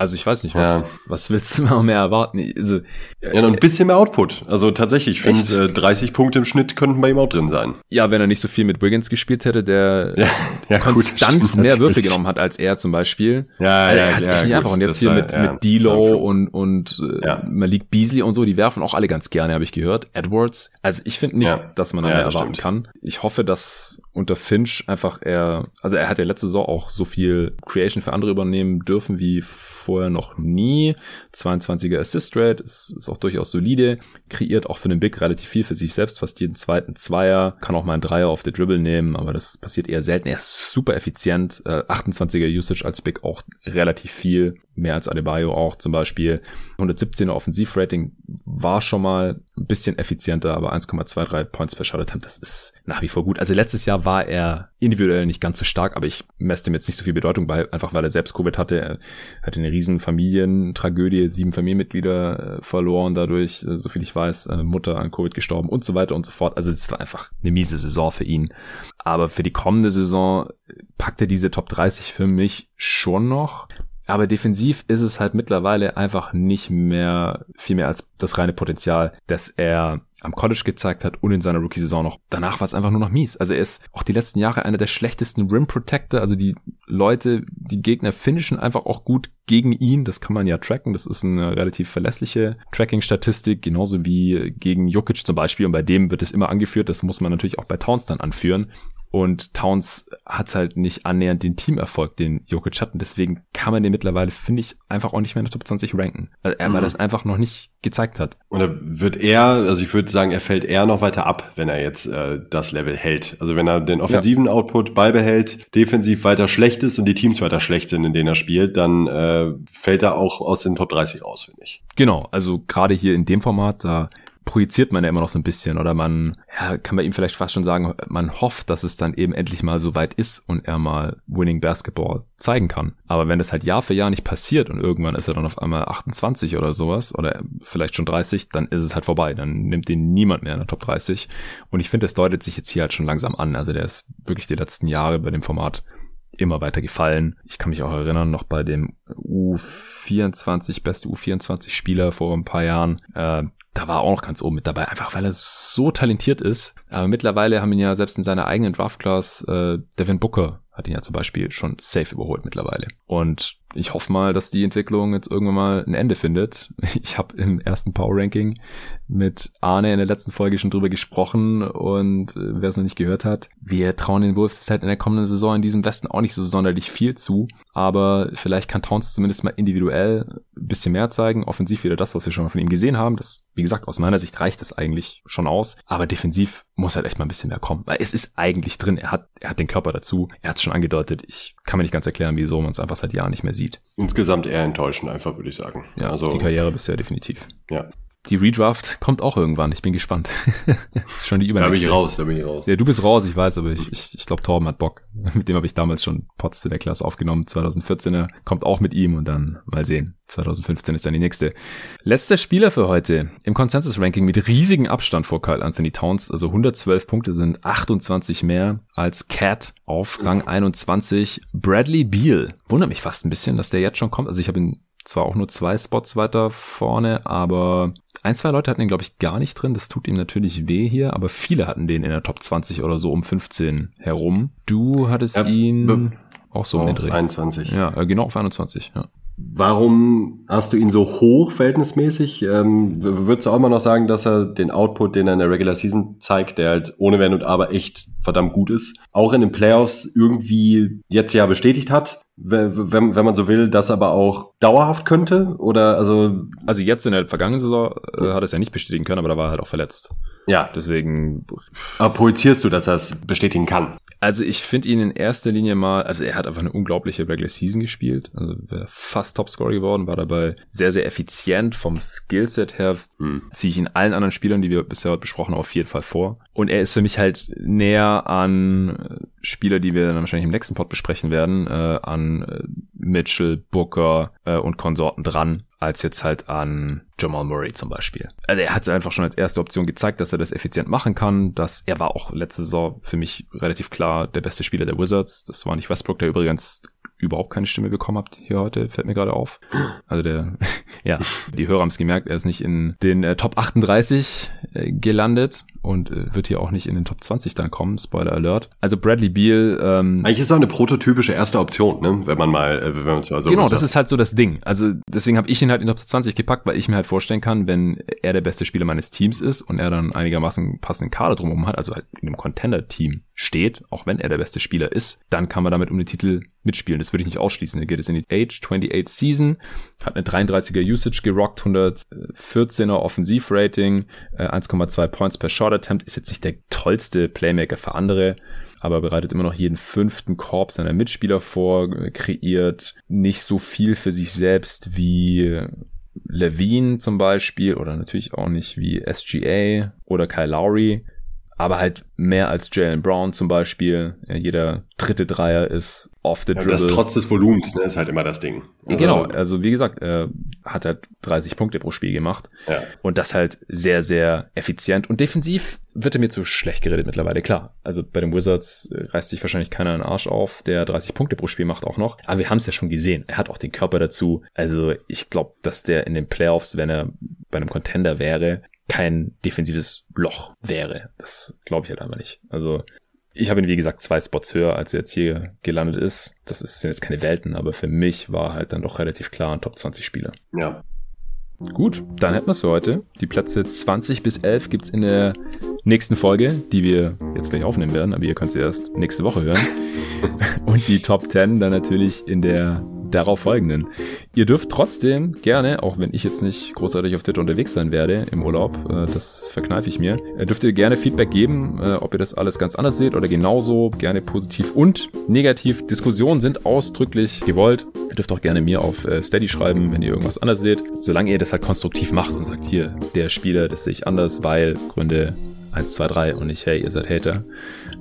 Also ich weiß nicht, was, ja. was willst du noch mehr erwarten? Also, ja, noch ein bisschen mehr Output. Also tatsächlich, ich finde, äh, 30 Punkte im Schnitt könnten bei ihm auch drin sein. Ja, wenn er nicht so viel mit Wiggins gespielt hätte, der ja, ja, konstant gut, mehr Würfe genommen hat als er zum Beispiel. Ja, also, ja, er hat ja, echt nicht einfach. Und jetzt hier war, mit, ja, mit D-Lo und, und äh, ja. Malik Beasley und so, die werfen auch alle ganz gerne, habe ich gehört. Edwards. Also ich finde nicht, dass man da mehr erwarten stimmt. kann. Ich hoffe, dass unter Finch einfach er, also er hat ja letzte Saison auch so viel Creation für andere übernehmen dürfen wie vorher noch nie. 22er Assist Rate ist, ist auch durchaus solide. Kreiert auch für den Big relativ viel für sich selbst, fast jeden zweiten Zweier. Kann auch mal einen Dreier auf der Dribble nehmen, aber das passiert eher selten. Er ist super effizient. Äh, 28er Usage als Big auch relativ viel mehr als Adebayo auch zum Beispiel. 117er Offensivrating war schon mal ein bisschen effizienter, aber 1,23 Points per Shot Attempt, das ist nach wie vor gut. Also letztes Jahr war er individuell nicht ganz so stark, aber ich messe dem jetzt nicht so viel Bedeutung bei, einfach weil er selbst Covid hatte. Er hatte eine riesen Familientragödie, sieben Familienmitglieder äh, verloren dadurch, äh, so viel ich weiß, äh, Mutter an Covid gestorben und so weiter und so fort. Also es war einfach eine miese Saison für ihn. Aber für die kommende Saison packt er diese Top 30 für mich schon noch. Aber defensiv ist es halt mittlerweile einfach nicht mehr viel mehr als das reine Potenzial, das er am College gezeigt hat und in seiner Rookie-Saison noch. Danach war es einfach nur noch mies. Also er ist auch die letzten Jahre einer der schlechtesten Rim Protector. Also die Leute, die Gegner finishen einfach auch gut gegen ihn. Das kann man ja tracken. Das ist eine relativ verlässliche Tracking-Statistik, genauso wie gegen Jokic zum Beispiel. Und bei dem wird es immer angeführt. Das muss man natürlich auch bei Towns dann anführen. Und Towns hat halt nicht annähernd den Teamerfolg, den Jokic hat. Und deswegen kann man den mittlerweile, finde ich, einfach auch nicht mehr in der Top 20 ranken. Weil er mhm. das einfach noch nicht gezeigt hat. Und er wird eher, also ich würde sagen, er fällt eher noch weiter ab, wenn er jetzt äh, das Level hält. Also wenn er den offensiven ja. Output beibehält, defensiv weiter schlecht ist und die Teams weiter schlecht sind, in denen er spielt, dann äh, fällt er auch aus den Top 30 raus, finde ich. Genau, also gerade hier in dem Format, da projiziert man ja immer noch so ein bisschen oder man ja, kann bei ihm vielleicht fast schon sagen, man hofft, dass es dann eben endlich mal so weit ist und er mal Winning Basketball zeigen kann. Aber wenn das halt Jahr für Jahr nicht passiert und irgendwann ist er dann auf einmal 28 oder sowas oder vielleicht schon 30, dann ist es halt vorbei. Dann nimmt ihn niemand mehr in der Top 30. Und ich finde, das deutet sich jetzt hier halt schon langsam an. Also der ist wirklich die letzten Jahre bei dem Format immer weiter gefallen. Ich kann mich auch erinnern, noch bei dem U24, beste U24-Spieler vor ein paar Jahren, äh, da war er auch noch ganz oben mit dabei, einfach weil er so talentiert ist. Aber mittlerweile haben ihn ja selbst in seiner eigenen Draft-Class äh, Devin Booker hat ihn ja zum Beispiel schon safe überholt mittlerweile. Und ich hoffe mal, dass die Entwicklung jetzt irgendwann mal ein Ende findet. Ich habe im ersten Power Ranking mit Arne in der letzten Folge schon drüber gesprochen und äh, wer es noch nicht gehört hat, wir trauen den Wolves halt in der kommenden Saison in diesem Westen auch nicht so sonderlich viel zu, aber vielleicht kann Towns zumindest mal individuell ein bisschen mehr zeigen, offensiv wieder das, was wir schon mal von ihm gesehen haben. Das, wie gesagt, aus meiner Sicht reicht das eigentlich schon aus, aber defensiv muss halt echt mal ein bisschen mehr kommen, weil es ist eigentlich drin. Er hat, er hat den Körper dazu. Er hat es schon angedeutet. Ich kann mir nicht ganz erklären, wieso man es einfach seit Jahren nicht mehr sieht sieht. Insgesamt eher enttäuschend, einfach würde ich sagen. Ja, also, die Karriere bisher definitiv. Ja. Die Redraft kommt auch irgendwann. Ich bin gespannt. das ist schon die Übernächste. Da bin ich raus, da bin ich raus. Ja, du bist raus, ich weiß, aber ich, ich, ich glaube, Torben hat Bock. Mit dem habe ich damals schon Pots zu der Klasse aufgenommen. 2014er kommt auch mit ihm und dann mal sehen. 2015 ist dann die nächste. Letzter Spieler für heute im Consensus-Ranking mit riesigem Abstand vor Kyle Anthony Towns. Also 112 Punkte sind 28 mehr als Cat auf Rang 21. Bradley Beal. Wundert mich fast ein bisschen, dass der jetzt schon kommt. Also ich habe ihn zwar auch nur zwei Spots weiter vorne, aber ein, zwei Leute hatten ihn, glaube ich, gar nicht drin. Das tut ihm natürlich weh hier, aber viele hatten den in der Top 20 oder so um 15 herum. Du hattest ja, ihn auch so um den Dreh. 21. Ja, äh, genau auf 21, ja. Warum hast du ihn so hoch verhältnismäßig? Ähm, würdest du auch mal noch sagen, dass er den Output, den er in der Regular Season zeigt, der halt ohne Wenn und Aber echt verdammt gut ist, auch in den Playoffs irgendwie jetzt ja bestätigt hat? Wenn, wenn man so will, das aber auch dauerhaft könnte? Oder also. Also jetzt in der vergangenen Saison äh, hat er es ja nicht bestätigen können, aber da war er halt auch verletzt. Ja. Deswegen. Projizierst du, dass er es bestätigen kann? Also ich finde ihn in erster Linie mal, also er hat einfach eine unglaubliche Regular Season gespielt. Also wäre fast Topscorer geworden, war dabei sehr, sehr effizient vom Skillset her. Hm. Ziehe ich ihn allen anderen Spielern, die wir bisher besprochen, auf jeden Fall vor. Und er ist für mich halt näher an Spieler, die wir dann wahrscheinlich im nächsten Pod besprechen werden, äh, an äh, Mitchell, Booker äh, und Konsorten dran, als jetzt halt an Jamal Murray zum Beispiel. Also er hat einfach schon als erste Option gezeigt, dass er das effizient machen kann. Dass er war auch letzte Saison für mich relativ klar der beste Spieler der Wizards. Das war nicht Westbrook, der übrigens überhaupt keine Stimme bekommen habt hier heute, fällt mir gerade auf. Also der, ja, die Hörer haben es gemerkt, er ist nicht in den äh, Top 38 äh, gelandet und äh, wird hier auch nicht in den Top 20 dann kommen, Spoiler Alert. Also Bradley Beal. Ähm, Eigentlich ist er eine prototypische erste Option, ne? wenn man mal, äh, wenn man es mal so Genau, das ist halt so das Ding. Also deswegen habe ich ihn halt in den Top 20 gepackt, weil ich mir halt vorstellen kann, wenn er der beste Spieler meines Teams ist und er dann einigermaßen passenden Kader drumherum hat, also halt in einem Contender-Team steht, auch wenn er der beste Spieler ist, dann kann man damit um den Titel mitspielen. Das würde ich nicht ausschließen. Er geht es in die Age 28 Season, hat eine 33er Usage gerockt, 114er Offensivrating, 1,2 äh, Points per Shot Attempt, ist jetzt nicht der tollste Playmaker für andere, aber bereitet immer noch jeden fünften Korb seiner Mitspieler vor, kreiert nicht so viel für sich selbst wie Levine zum Beispiel oder natürlich auch nicht wie SGA oder Kyle Lowry aber halt mehr als Jalen Brown zum Beispiel. Ja, jeder dritte Dreier ist off the dribble. Ja, das trotz des Volumens, ne, ist halt immer das Ding. Also, genau, also wie gesagt, er hat halt 30 Punkte pro Spiel gemacht. Ja. Und das halt sehr, sehr effizient. Und defensiv wird er mir zu schlecht geredet mittlerweile, klar. Also bei den Wizards äh, reißt sich wahrscheinlich keiner einen Arsch auf, der 30 Punkte pro Spiel macht auch noch. Aber wir haben es ja schon gesehen. Er hat auch den Körper dazu. Also ich glaube, dass der in den Playoffs, wenn er bei einem Contender wäre, kein defensives Loch wäre. Das glaube ich halt einfach nicht. Also ich habe ihn, wie gesagt, zwei Spots höher, als er jetzt hier gelandet ist. Das sind jetzt keine Welten, aber für mich war halt dann doch relativ klar ein Top 20 Spieler. Ja. Gut, dann hätten wir es für heute. Die Plätze 20 bis 11 gibt's in der nächsten Folge, die wir jetzt gleich aufnehmen werden, aber ihr könnt sie erst nächste Woche hören. Und die Top 10 dann natürlich in der darauf folgenden. Ihr dürft trotzdem gerne, auch wenn ich jetzt nicht großartig auf Twitter unterwegs sein werde im Urlaub, äh, das verkneife ich mir, äh, dürft ihr gerne Feedback geben, äh, ob ihr das alles ganz anders seht oder genauso, gerne positiv und negativ. Diskussionen sind ausdrücklich gewollt. Ihr dürft auch gerne mir auf Steady schreiben, wenn ihr irgendwas anders seht, solange ihr das halt konstruktiv macht und sagt, hier, der Spieler, das sehe ich anders, weil Gründe 1, 2, 3 und nicht, hey, ihr seid Hater.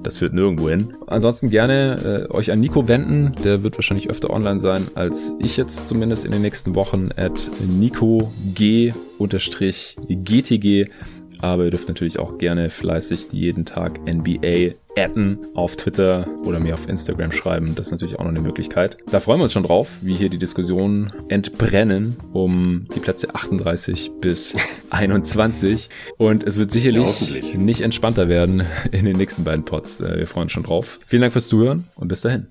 Das führt nirgendwo hin. Ansonsten gerne äh, euch an Nico wenden. Der wird wahrscheinlich öfter online sein als ich jetzt zumindest in den nächsten Wochen at Nico G GTG aber ihr dürft natürlich auch gerne fleißig jeden Tag NBA adden auf Twitter oder mir auf Instagram schreiben. Das ist natürlich auch noch eine Möglichkeit. Da freuen wir uns schon drauf, wie hier die Diskussionen entbrennen um die Plätze 38 bis 21. Und es wird sicherlich ja, nicht entspannter werden in den nächsten beiden Pods. Äh, wir freuen uns schon drauf. Vielen Dank fürs Zuhören und bis dahin.